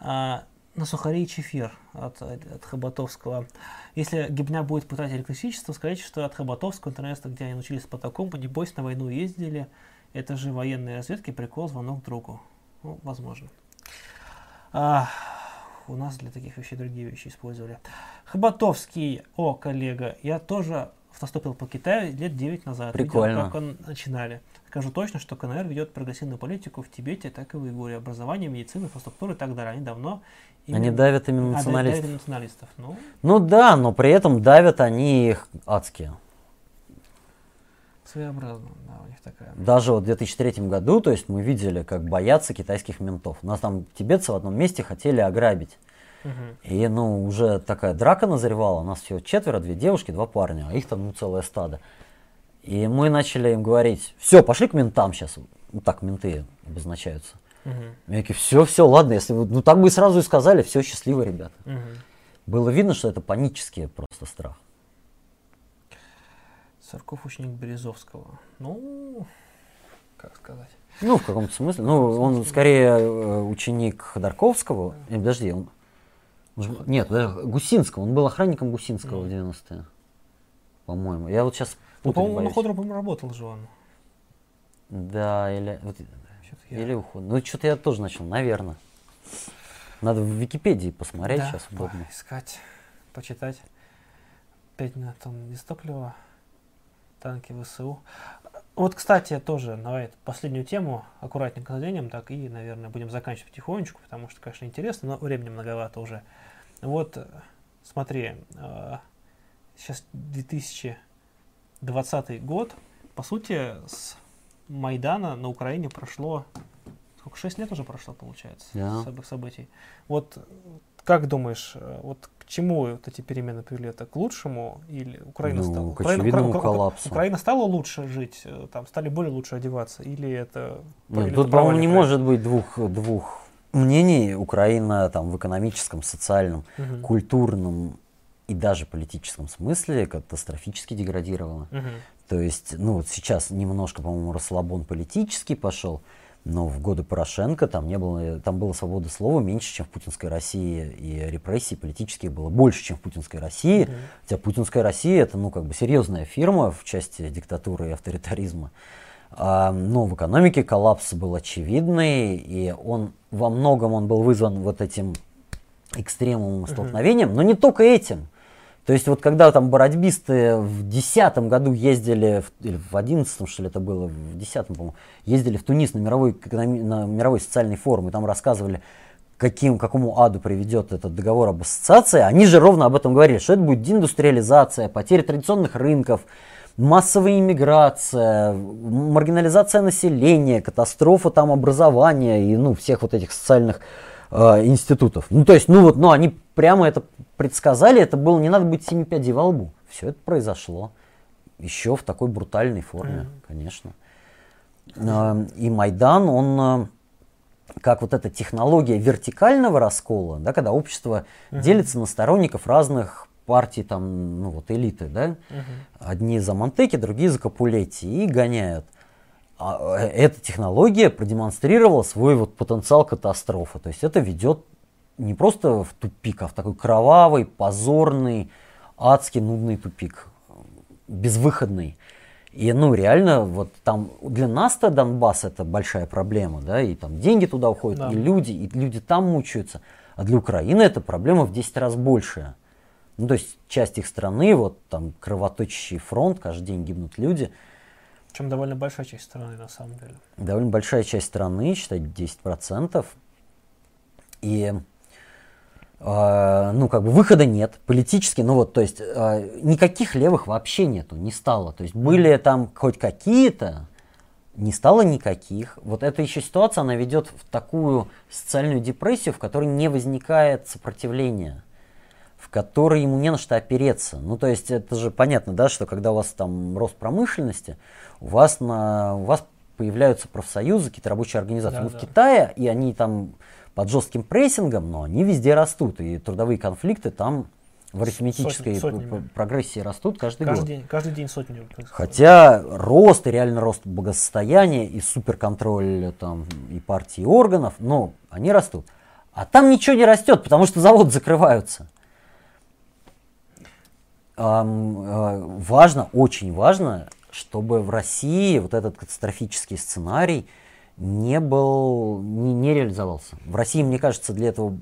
А, на сухари и чефир от, от Хоботовского. Если Гибня будет пытать электричество, скажите, что от Хоботовского интернета, где они научились по такому, небось на войну ездили. Это же военные разведки, прикол, звонок другу. Ну, возможно. А, у нас для таких вещей другие вещи использовали. Хоботовский, о, коллега, я тоже автостопил по Китаю лет 9 назад. Прикольно. Видел, как он начинали. Скажу точно, что КНР ведет прогрессивную политику в Тибете, так и в Уйгуре. Образование, медицина, инфраструктура и так далее. Они давно... Именно... Они давят именно националистов. А, давят националистов. Ну. ну да, но при этом давят они их адские. Своеобразно, да, у них такая. Даже вот в 2003 году, то есть мы видели, как боятся китайских ментов. У нас там тибетцы в одном месте хотели ограбить. Угу. И ну уже такая драка назревала. У нас всего четверо, две девушки, два парня, а их там ну целое стадо. И мы начали им говорить, все, пошли к ментам сейчас. Ну так менты обозначаются. Угу. Я такие, все, все, ладно, если вы, ну так бы и сразу и сказали, все, счастливы, ребята. Угу. Было видно, что это панический просто страх. Царков ученик Березовского. Ну, как сказать. Ну, в каком-то смысле. Ну, он скорее э, ученик Ходорковского. Да. Э, подожди, он... Нет, Гусинского. Он был охранником Гусинского mm. в 90-е. По-моему. Я вот сейчас ну, по-моему, на Ходору работал же он. Да, или, вот, или уход. Ну, что-то я тоже начал, наверное. Надо в Википедии посмотреть да, сейчас удобно. искать, почитать. Пять на там из топлива, танки ВСУ. Вот, кстати, тоже, давай последнюю тему аккуратненько заденем, так и, наверное, будем заканчивать потихонечку, потому что, конечно, интересно, но времени многовато уже. Вот, смотри, э, сейчас 2000 20 год, по сути, с Майдана на Украине прошло, сколько, 6 лет уже прошло, получается, yeah. событий. Вот как думаешь, э, вот к чему вот эти перемены привели? Это к лучшему или Украина ну, стала? К Украина, Украина, коллапсу. Украина стала лучше жить, э, там стали более лучше одеваться, или это? Нет, или тут, по-моему, не может быть двух двух мнений. Украина там в экономическом, социальном, угу. культурном и даже политическом смысле катастрофически деградировала. Мгм. То есть, ну вот сейчас немножко, по-моему, расслабон политический пошел, но в годы Порошенко там не было, там было свобода слова меньше, чем в путинской России, и репрессий политических было больше, чем в путинской России. Мгм. Хотя путинская Россия это, ну, как бы серьезная фирма в части диктатуры и авторитаризма. А, но в экономике коллапс был очевидный, и он во многом он был вызван вот этим экстремумом столкновением, но не только этим. То есть вот когда там бородьбисты в десятом году ездили, в- или в одиннадцатом что ли это было, в десятом, по-моему, ездили в Тунис на мировой, на мировой социальный форум, и там рассказывали, каким, какому аду приведет этот договор об ассоциации, они же ровно об этом говорили, что это будет деиндустриализация, потеря традиционных рынков, массовая иммиграция, маргинализация населения, катастрофа там образования и ну, всех вот этих социальных э, институтов. Ну, то есть, ну вот, ну, они прямо это предсказали, это было, не надо быть семи пядей во лбу. Все это произошло. Еще в такой брутальной форме, конечно. Э, И Майдан, он, э, как вот эта технология вертикального раскола, да, когда общество делится на сторонников разных партий, там, ну вот элиты, да, Мгм. одни за Монтеки, другие за Капулетти и гоняют. А, э, эта технология продемонстрировала свой вот потенциал катастрофы. То есть это ведет не просто в тупик, а в такой кровавый, позорный, адский, нудный тупик, безвыходный. И ну реально вот там для нас-то Донбасс это большая проблема, да, и там деньги туда уходят, Да. и люди, и люди там мучаются. А для Украины эта проблема в 10 раз большая. Ну, то есть часть их страны, вот там кровоточащий фронт, каждый день гибнут люди. Причем довольно большая часть страны, на самом деле. Довольно большая часть страны, считай 10%. И э, ну, как бы выхода нет, политически, ну вот, то есть э, никаких левых вообще нету, не стало. То есть были там хоть какие-то, не стало никаких. Вот эта еще ситуация, она ведет в такую социальную депрессию, в которой не возникает сопротивления в которой ему не на что опереться. Ну, то есть это же понятно, да, что когда у вас там рост промышленности, у вас, на, у вас появляются профсоюзы, какие-то рабочие организации. Да, Мы да. в Китае, и они там под жестким прессингом, но они везде растут, и трудовые конфликты там в арифметической Сотни- прогрессии растут каждый, Каждый год. день, каждый день сотни. Хотя рост и реально рост благосостояния и суперконтроль там и партии и органов, но они растут. А там ничего не растет, потому что заводы закрываются. Э, важно, очень важно, чтобы в России вот этот катастрофический сценарий не был, не, не реализовался. В России, мне кажется, для этого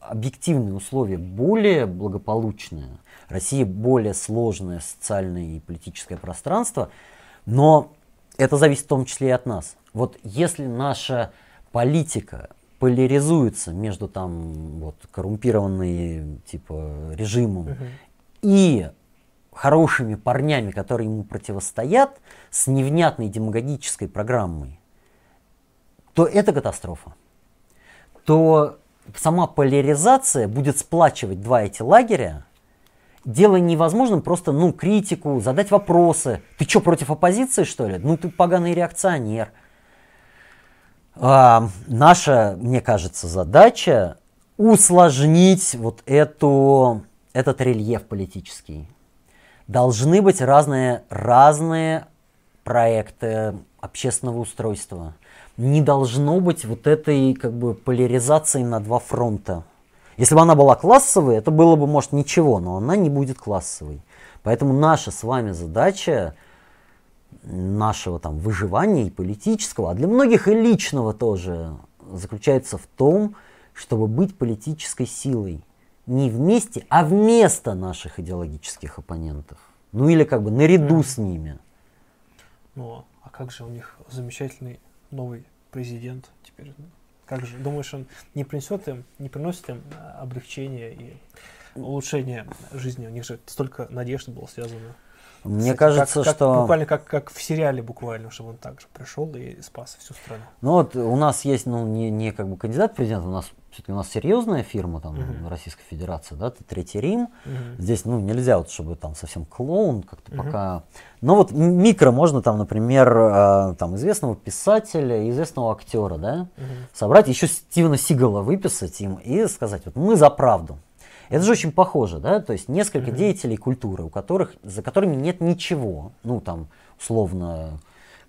объективные условия более благополучные. Россия более сложное социальное и политическое пространство, но это зависит в том числе и от нас. Вот если наша политика поляризуется между там вот коррумпированной типа режимом Мгм. И хорошими парнями, которые ему противостоят, с невнятной демагогической программой, то это катастрофа. То сама поляризация будет сплачивать два эти лагеря, делая невозможным просто, ну, критику, задать вопросы. Ты что, против оппозиции, что ли? Ну, ты поганый реакционер. А, наша, мне кажется, задача усложнить вот эту, этот рельеф политический. Должны быть разные, разные проекты общественного устройства. Не должно быть вот этой как бы поляризации на два фронта. Если бы она была классовой, это было бы, может, ничего, но она не будет классовой. Поэтому наша с вами задача нашего там выживания и политического, а для многих и личного тоже, заключается в том, чтобы быть политической силой. Не вместе, а вместо наших идеологических оппонентов. Ну или как бы наряду с ними. Ну, а как же у них замечательный новый президент теперь? Как же? Думаешь, он не принесет им, не приносит им а, облегчение и улучшение жизни? У них же столько надежд было связано. Мне Кстати, кажется, как- как- что... Буквально как, как в сериале буквально, чтобы он также пришел и спас всю страну. Ну вот у нас есть, ну, не, не как бы кандидат в президент, у нас все-таки у нас серьезная фирма, там, Мгм. Российская Федерация, да, это Третий Рим. Мгм. Здесь, ну, нельзя вот, чтобы там совсем клоун как-то Мгм. пока... Но вот м- микро можно там, например, э, там, известного писателя, известного актера, да, Мгм. собрать, еще Стивена Сигала выписать им и сказать, вот мы за правду. Это же очень похоже, да? То есть несколько mm-hmm. деятелей культуры, у которых, за которыми нет ничего, ну там, условно,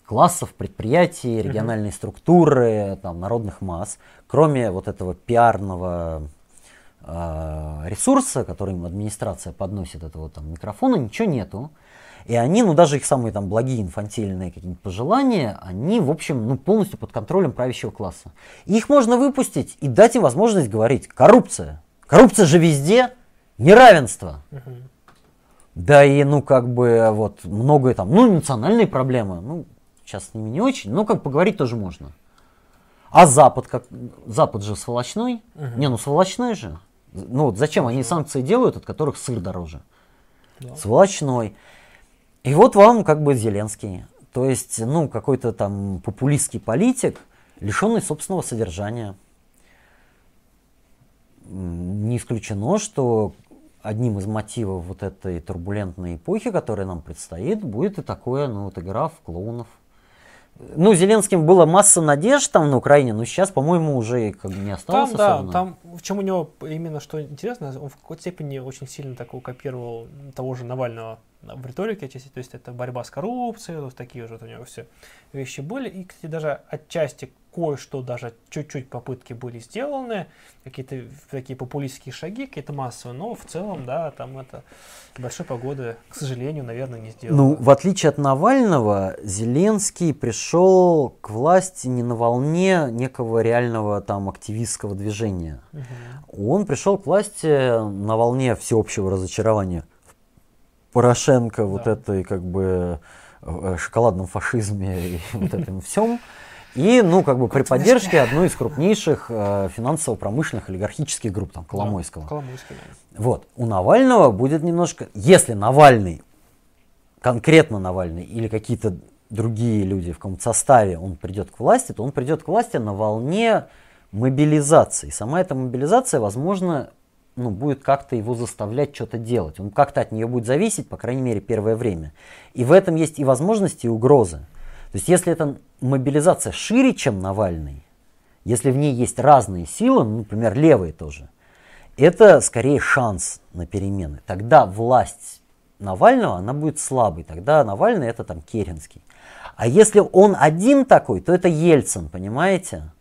классов, предприятий, региональной mm-hmm. структуры, там, народных масс, кроме вот этого пиарного э, ресурса, который им администрация подносит, этого там микрофона, ничего нету. И они, ну даже их самые там благие инфантильные какие-нибудь пожелания, они, в общем, ну полностью под контролем правящего класса. И их можно выпустить и дать им возможность говорить. Коррупция. Коррупция же везде. Неравенство. Угу. Да и, ну, как бы, вот, многое там, ну, национальные проблемы, ну, сейчас с ними не очень, но как поговорить тоже можно. А Запад, как, Запад же сволочной. Угу. Не, ну, сволочной же. Ну, вот зачем Хорошо. они санкции делают, от которых сыр дороже? Да. Сволочной. И вот вам как бы Зеленский. То есть, ну, какой-то там популистский политик, лишенный собственного содержания. Не исключено, что одним из мотивов вот этой турбулентной эпохи, которая нам предстоит, будет и такое, ну, вот игра в клоунов. Ну, Зеленским было масса надежд там на Украине, но сейчас, по-моему, уже как бы не осталось там, особенно. Да, там, в чем у него именно что интересно, он в какой-то степени очень сильно такого копировал того же Навального в риторике, то есть это борьба с коррупцией, вот такие уже вот у него все вещи были. И, кстати, даже отчасти кое-что даже чуть-чуть попытки были сделаны, какие-то такие популистские шаги, какие-то массовые, но в целом, да, там это большой погоды, к сожалению, наверное, не сделано. Ну, в отличие от Навального, Зеленский пришел к власти не на волне некого реального там активистского движения. Угу. Он пришел к власти на волне всеобщего разочарования Порошенко, да. вот этой как бы э, шоколадном фашизме и вот этом всем. И, ну, как бы при поддержке одной из крупнейших э, финансово-промышленных олигархических групп, там, Коломойского. Да, Коломойский, да. Вот. У Навального будет немножко... Если Навальный, конкретно Навальный, или какие-то другие люди в каком-то составе, он придет к власти, то он придет к власти на волне мобилизации. Сама эта мобилизация, возможно, ну, будет как-то его заставлять что-то делать. Он как-то от нее будет зависеть, по крайней мере, первое время. И в этом есть и возможности, и угрозы. То есть, если эта мобилизация шире, чем Навальный, если в ней есть разные силы, ну, например, левые тоже, это скорее шанс на перемены. Тогда власть Навального, она будет слабой. Тогда Навальный это там Керенский. А если он один такой, то это Ельцин, понимаете?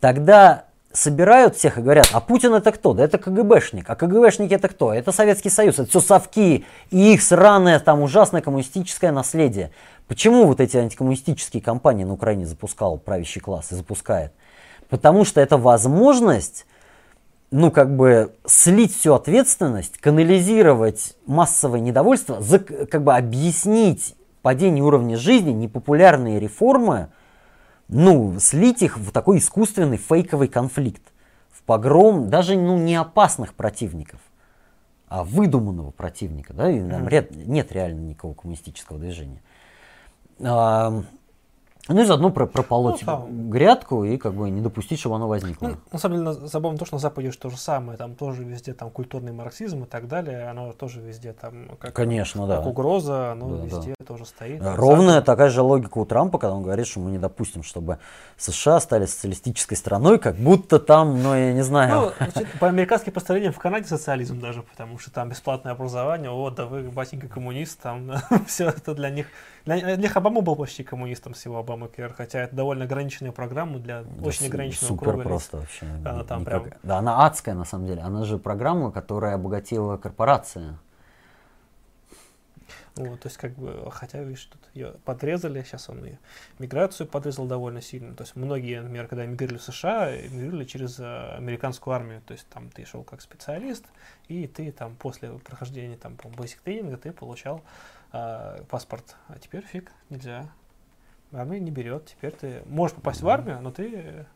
Тогда собирают всех и говорят, а Путин это кто? Да это КГБшник. А КГБшники это кто? Это Советский Союз, это все совки и их сраное там ужасное коммунистическое наследие. Почему вот эти антикоммунистические кампании на Украине запускал правящий класс и запускает? Потому что это возможность, ну как бы слить всю ответственность, канализировать массовое недовольство, как бы объяснить падение уровня жизни, непопулярные реформы – ну, слить их в такой искусственный фейковый конфликт, в погром даже ну, не опасных противников, а выдуманного противника. Да? И, там, mm-hmm. Нет реально никакого коммунистического движения. Ну и заодно про прополоть ну, там. грядку и как бы не допустить, чтобы оно возникло. Ну, на самом деле забавно то, что на Западе то же самое, там тоже везде там культурный марксизм и так далее, оно тоже везде там как, Конечно, как да. угроза, оно да, везде да. тоже стоит. Ровная Запад... такая же логика у Трампа, когда он говорит, что мы не допустим, чтобы США стали социалистической страной, как будто там, ну я не знаю. Ну, по американским построениям в Канаде социализм даже, потому что там бесплатное образование, вот, да вы, батенька, коммунист, там все это для них для, для Обама был почти коммунистом всего Обама Кер, хотя это довольно ограниченная программа для да, очень ограниченного супер круга просто лиц. вообще. Она там никак... прям... Да, она адская на самом деле. Она же программа, которая обогатила корпорация. Вот, то есть, как бы, хотя, видишь, тут ее подрезали, сейчас он и миграцию подрезал довольно сильно. То есть, многие, например, когда эмигрировали в США, эмигрировали через э, американскую армию. То есть, там ты шел как специалист, и ты там после прохождения там, по basic тренинга ты получал э, паспорт. А теперь фиг, нельзя. Армия не берет. Теперь ты можешь попасть в армию, но ты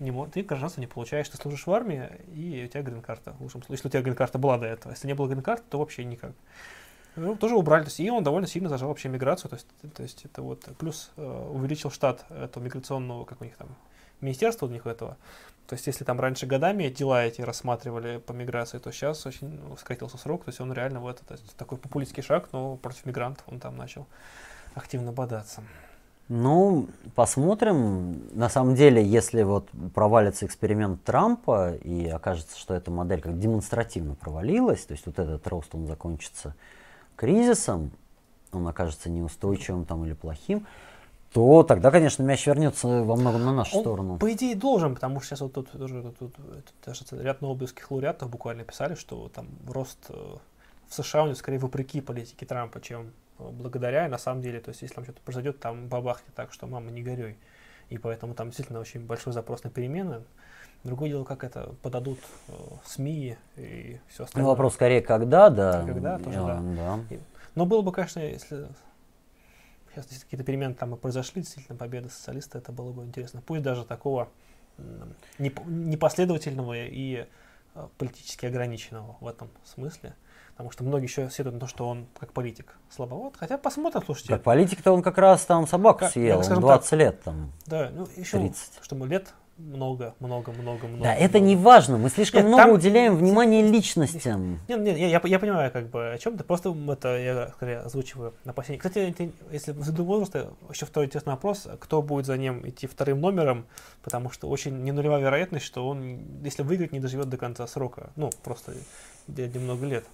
не, ты гражданство не получаешь, ты служишь в армии, и у тебя грин-карта. В лучшем случае, если у тебя грин-карта была до этого. Если не было грин-карты, то вообще никак. Ну, тоже убрали. То есть, и он довольно сильно зажал вообще миграцию. То есть, то есть это вот плюс э, увеличил штат этого миграционного, как у них там, министерства у них этого. То есть, если там раньше годами дела эти рассматривали по миграции, то сейчас очень ну, сократился срок. То есть, он реально вот это такой популистский шаг, но против мигрантов он там начал активно бодаться. Ну, посмотрим. На самом деле, если вот провалится эксперимент Трампа и окажется, что эта модель как демонстративно провалилась, то есть вот этот рост, он закончится кризисом, он окажется неустойчивым там или плохим, то тогда, конечно, мяч вернется во многом на нашу Он, сторону. По идее, должен, потому что сейчас вот тут тоже тут, тут, даже ряд нобелевских лауреатов буквально писали, что там рост э, в США у него скорее вопреки политике Трампа, чем э, благодаря. И на самом деле, то есть если там что-то произойдет, там бабахнет так, что мама не горюй. И поэтому там действительно очень большой запрос на перемены. Другое дело, как это подадут э, СМИ и все Ну, остальное. вопрос скорее, когда, да. Когда, тоже да. да. Но было бы, конечно, если сейчас если какие-то перемены там и произошли, действительно победа социалиста, это было бы интересно. Пусть даже такого непоследовательного и э, политически ограниченного в этом смысле. Потому что многие еще сетуют на то, что он как политик слабоват. Хотя посмотрим, слушайте. Как политик-то он как раз там собаку Как- съел, он 20 лет там. Да, ну еще 30. что мы лет много, много, много, много. Да, это много. не важно, мы слишком Нет, много там- уделяем внимания личностям. Нет, нет, я, я, я понимаю, как бы, о чем ты, просто это я скорее озвучиваю опасения. Кстати, если ввиду возраста, еще второй интересный вопрос, кто будет за ним идти вторым номером, потому что очень не нулевая вероятность, что он, если выиграет, не доживет до конца срока. Ну, просто дядя много лет.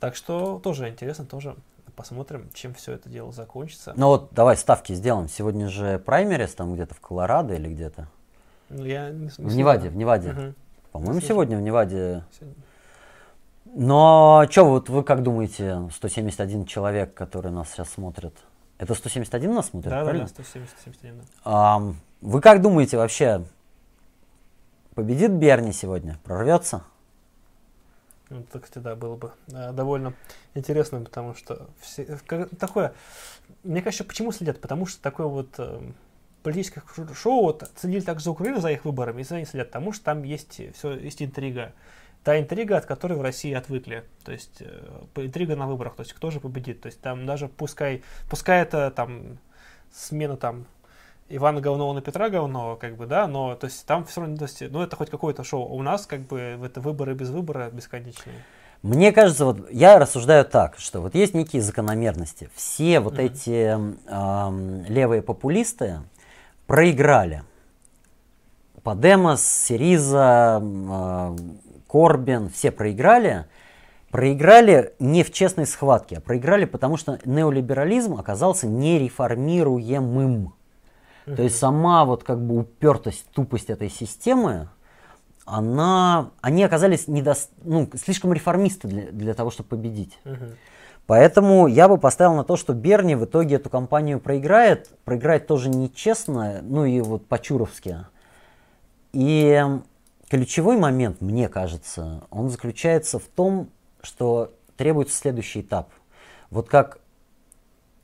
Так что тоже интересно, тоже посмотрим, чем все это дело закончится. Ну вот, давай ставки сделаем. Сегодня же праймерис там где-то в Колорадо или где-то. Ну, я не, В Неваде, в Неваде. Мгм. По-моему, сегодня в Неваде. Сегодня. Но что вот вы как думаете, 171 человек, которые нас сейчас смотрят, это 171 нас смотрят, Да, да, правильно? да, 170, 171, да. Ам, вы как думаете вообще, победит Берни сегодня, прорвется? Ну, это, кстати, да, было бы э, довольно интересно, потому что все, как- такое, мне кажется, почему следят? Потому что такое вот э, политическое ш- шоу вот, следили также за Украиной, за их выборами, и за ними следят, потому что там есть все, есть интрига. Та интрига, от которой в России отвыкли. То есть э, интрига на выборах, то есть кто же победит. То есть там даже пускай, пускай это там смена там Ивана Говнова на Петра Говнова, как бы, да, но то есть там все равно, то есть, ну это хоть какое-то шоу. А У нас как бы это выборы без выбора бесконечные. Мне кажется, вот я рассуждаю так, что вот есть некие закономерности. Все вот Мгм. эти ам, левые популисты проиграли. Подемос, Сириза, а, Корбин, все проиграли. Проиграли не в честной схватке, а проиграли потому, что неолиберализм оказался нереформируемым. То есть сама вот как бы упертость, тупость этой системы, она, они оказались недос, ну, слишком реформисты для, для того, чтобы победить. Мгм. Поэтому я бы поставил на то, что Берни в итоге эту кампанию проиграет. Проиграет тоже нечестно, ну и вот по-чуровски. И ключевой момент, мне кажется, он заключается в том, что требуется следующий этап. Вот как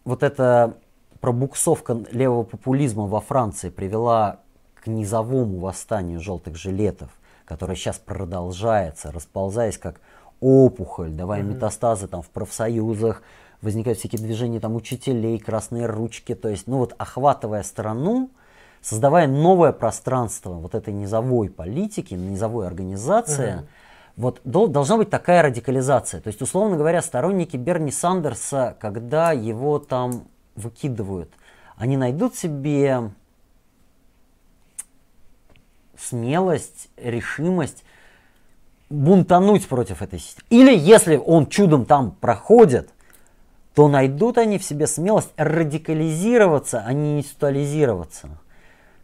вот эта пробуксовка левого популизма во Франции привела к низовому восстанию желтых жилетов, которое сейчас продолжается, расползаясь как опухоль, давая Мгм. метастазы там в профсоюзах, возникают всякие движения там учителей, красные ручки, то есть, ну вот охватывая страну, создавая новое пространство вот этой низовой политики, низовой организации, Мгм. вот дол- должна быть такая радикализация. То есть, условно говоря, сторонники Берни Сандерса, когда его там выкидывают, они найдут себе смелость, решимость бунтануть против этой системы. Или если он чудом там проходит, то найдут они в себе смелость радикализироваться, а не институализироваться.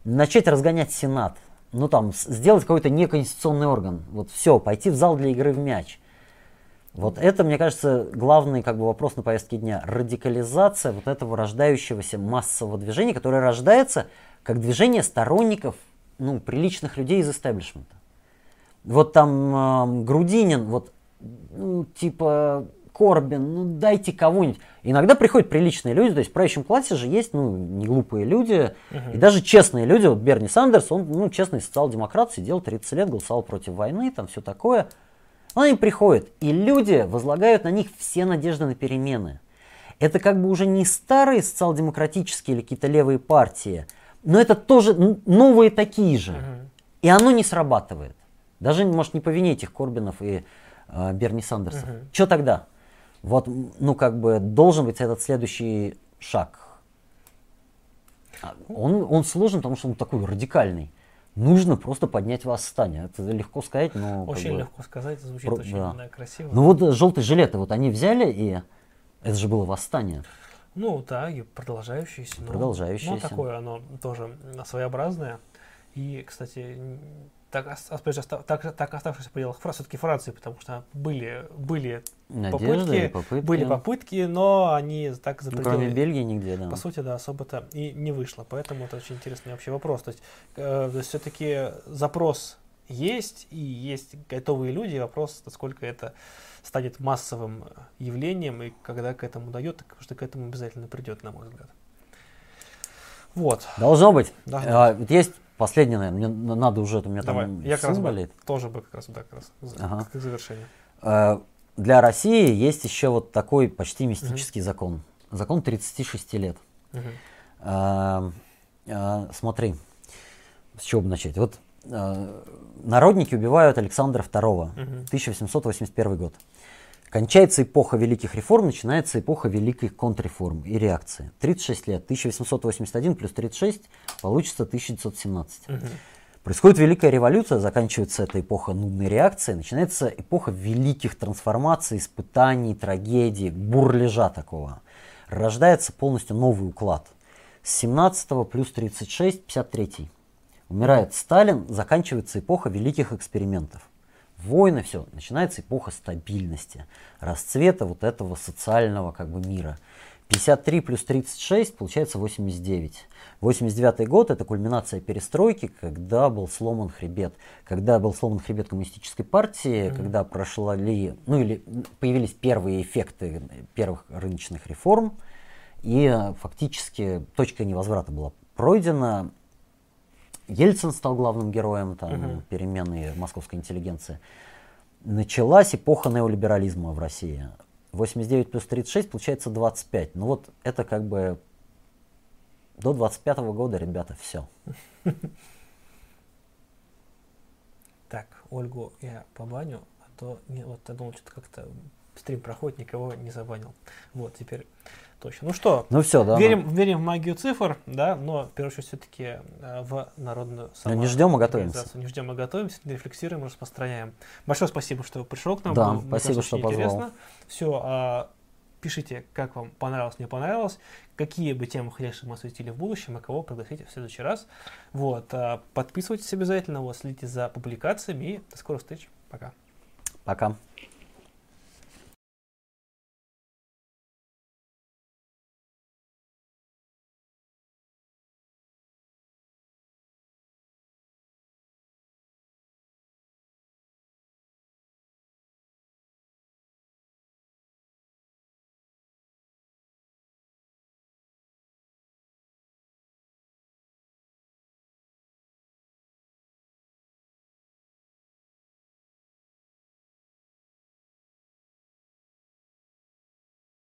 Начать разгонять Сенат. Ну там, сделать какой-то неконституционный орган. Вот все, пойти в зал для игры в мяч. Вот это, мне кажется, главный как бы, вопрос на повестке дня. Радикализация вот этого рождающегося массового движения, которое рождается как движение сторонников ну, приличных людей из истеблишмента. Вот там эм, Грудинин, вот, ну, типа Корбин, ну дайте кого-нибудь. Иногда приходят приличные люди, то есть в правящем классе же есть, ну, не глупые люди, Мгм. и даже честные люди. Вот Берни Сандерс, он, ну, честный социал-демократ, сидел 30 лет, голосовал против войны, там все такое. Но они приходят, и люди возлагают на них все надежды на перемены. Это как бы уже не старые социал-демократические или какие-то левые партии, но это тоже новые такие же. Мгм. И оно не срабатывает. Даже, может, не по вине этих Корбинов и э, Берни Сандерсов. Мгм. Что тогда? Вот, ну, как бы, должен быть этот следующий шаг. А, он, он сложен, потому что он такой радикальный. Нужно просто поднять восстание. Это легко сказать, но... Очень бы, легко сказать, звучит про, очень да. Красиво. Ну вот желтые жилеты, вот они взяли, и это же было восстание. Ну да, и продолжающееся. Продолжающееся. Ну, такое оно тоже своеобразное. И, кстати, так, так, так оставшихся в пределах все-таки Франции, потому что были, были попытки, попытки, были попытки, но они так за ну, Кроме Бельгии нигде, да. По сути, да, особо-то и не вышло. Поэтому это очень интересный вообще вопрос. То есть, э, все-таки запрос есть, и есть готовые люди. Вопрос, насколько это станет массовым явлением, и когда к этому дает, потому что к этому обязательно придет, на мой взгляд. Вот. Должно быть. Да. А, есть Последнее, наверное, мне надо уже, у меня Давай. там я раз болит. тоже бы как раз, да, как раз ага. к завершению. Э, для России есть еще вот такой почти мистический угу. закон. Закон 36 лет. Угу. А, а, смотри, с чего бы начать? Вот а, народники убивают Александра II, угу. 1881 год. Кончается эпоха великих реформ, начинается эпоха великих контрреформ и реакции. 36 лет, 1881 плюс 36 получится 1917. Угу. Происходит Великая революция, заканчивается эта эпоха нудной реакции, начинается эпоха великих трансформаций, испытаний, трагедий, бурлежа такого. Рождается полностью новый уклад. С 17 плюс 36, 53. Умирает Сталин, заканчивается эпоха великих экспериментов войны, все, начинается эпоха стабильности, расцвета вот этого социального как бы мира. 53 плюс 36 получается 89. 89 год это кульминация перестройки, когда был сломан хребет. Когда был сломан хребет коммунистической партии, mm-hmm. когда прошли, ну или появились первые эффекты первых рыночных реформ, и фактически точка невозврата была пройдена. Ельцин стал главным героем там, угу. перемены московской интеллигенции. Началась эпоха неолиберализма в России. 89 плюс 36 получается 25. Ну вот это как бы до 25 -го года, ребята, все. Так, Ольгу я побаню, а то не, вот я думал, что-то как-то стрим проходит, никого не забанил. Вот, теперь точно. Ну что, ну все, да, верим, ну. верим в магию цифр, да, но в первую очередь все-таки э, в народную саму... Ну, не ждем, а готовимся. Не ждем, а готовимся, рефлексируем, распространяем. Большое спасибо, что пришел к нам. Да, Было, спасибо, что позвал. Интересно. Все, а, пишите, как вам понравилось, не понравилось, какие бы темы хотели, чтобы мы осветили в будущем, и кого пригласите в следующий раз. Вот, а, подписывайтесь обязательно, вот, следите за публикациями и до скорых встреч. Пока. Пока.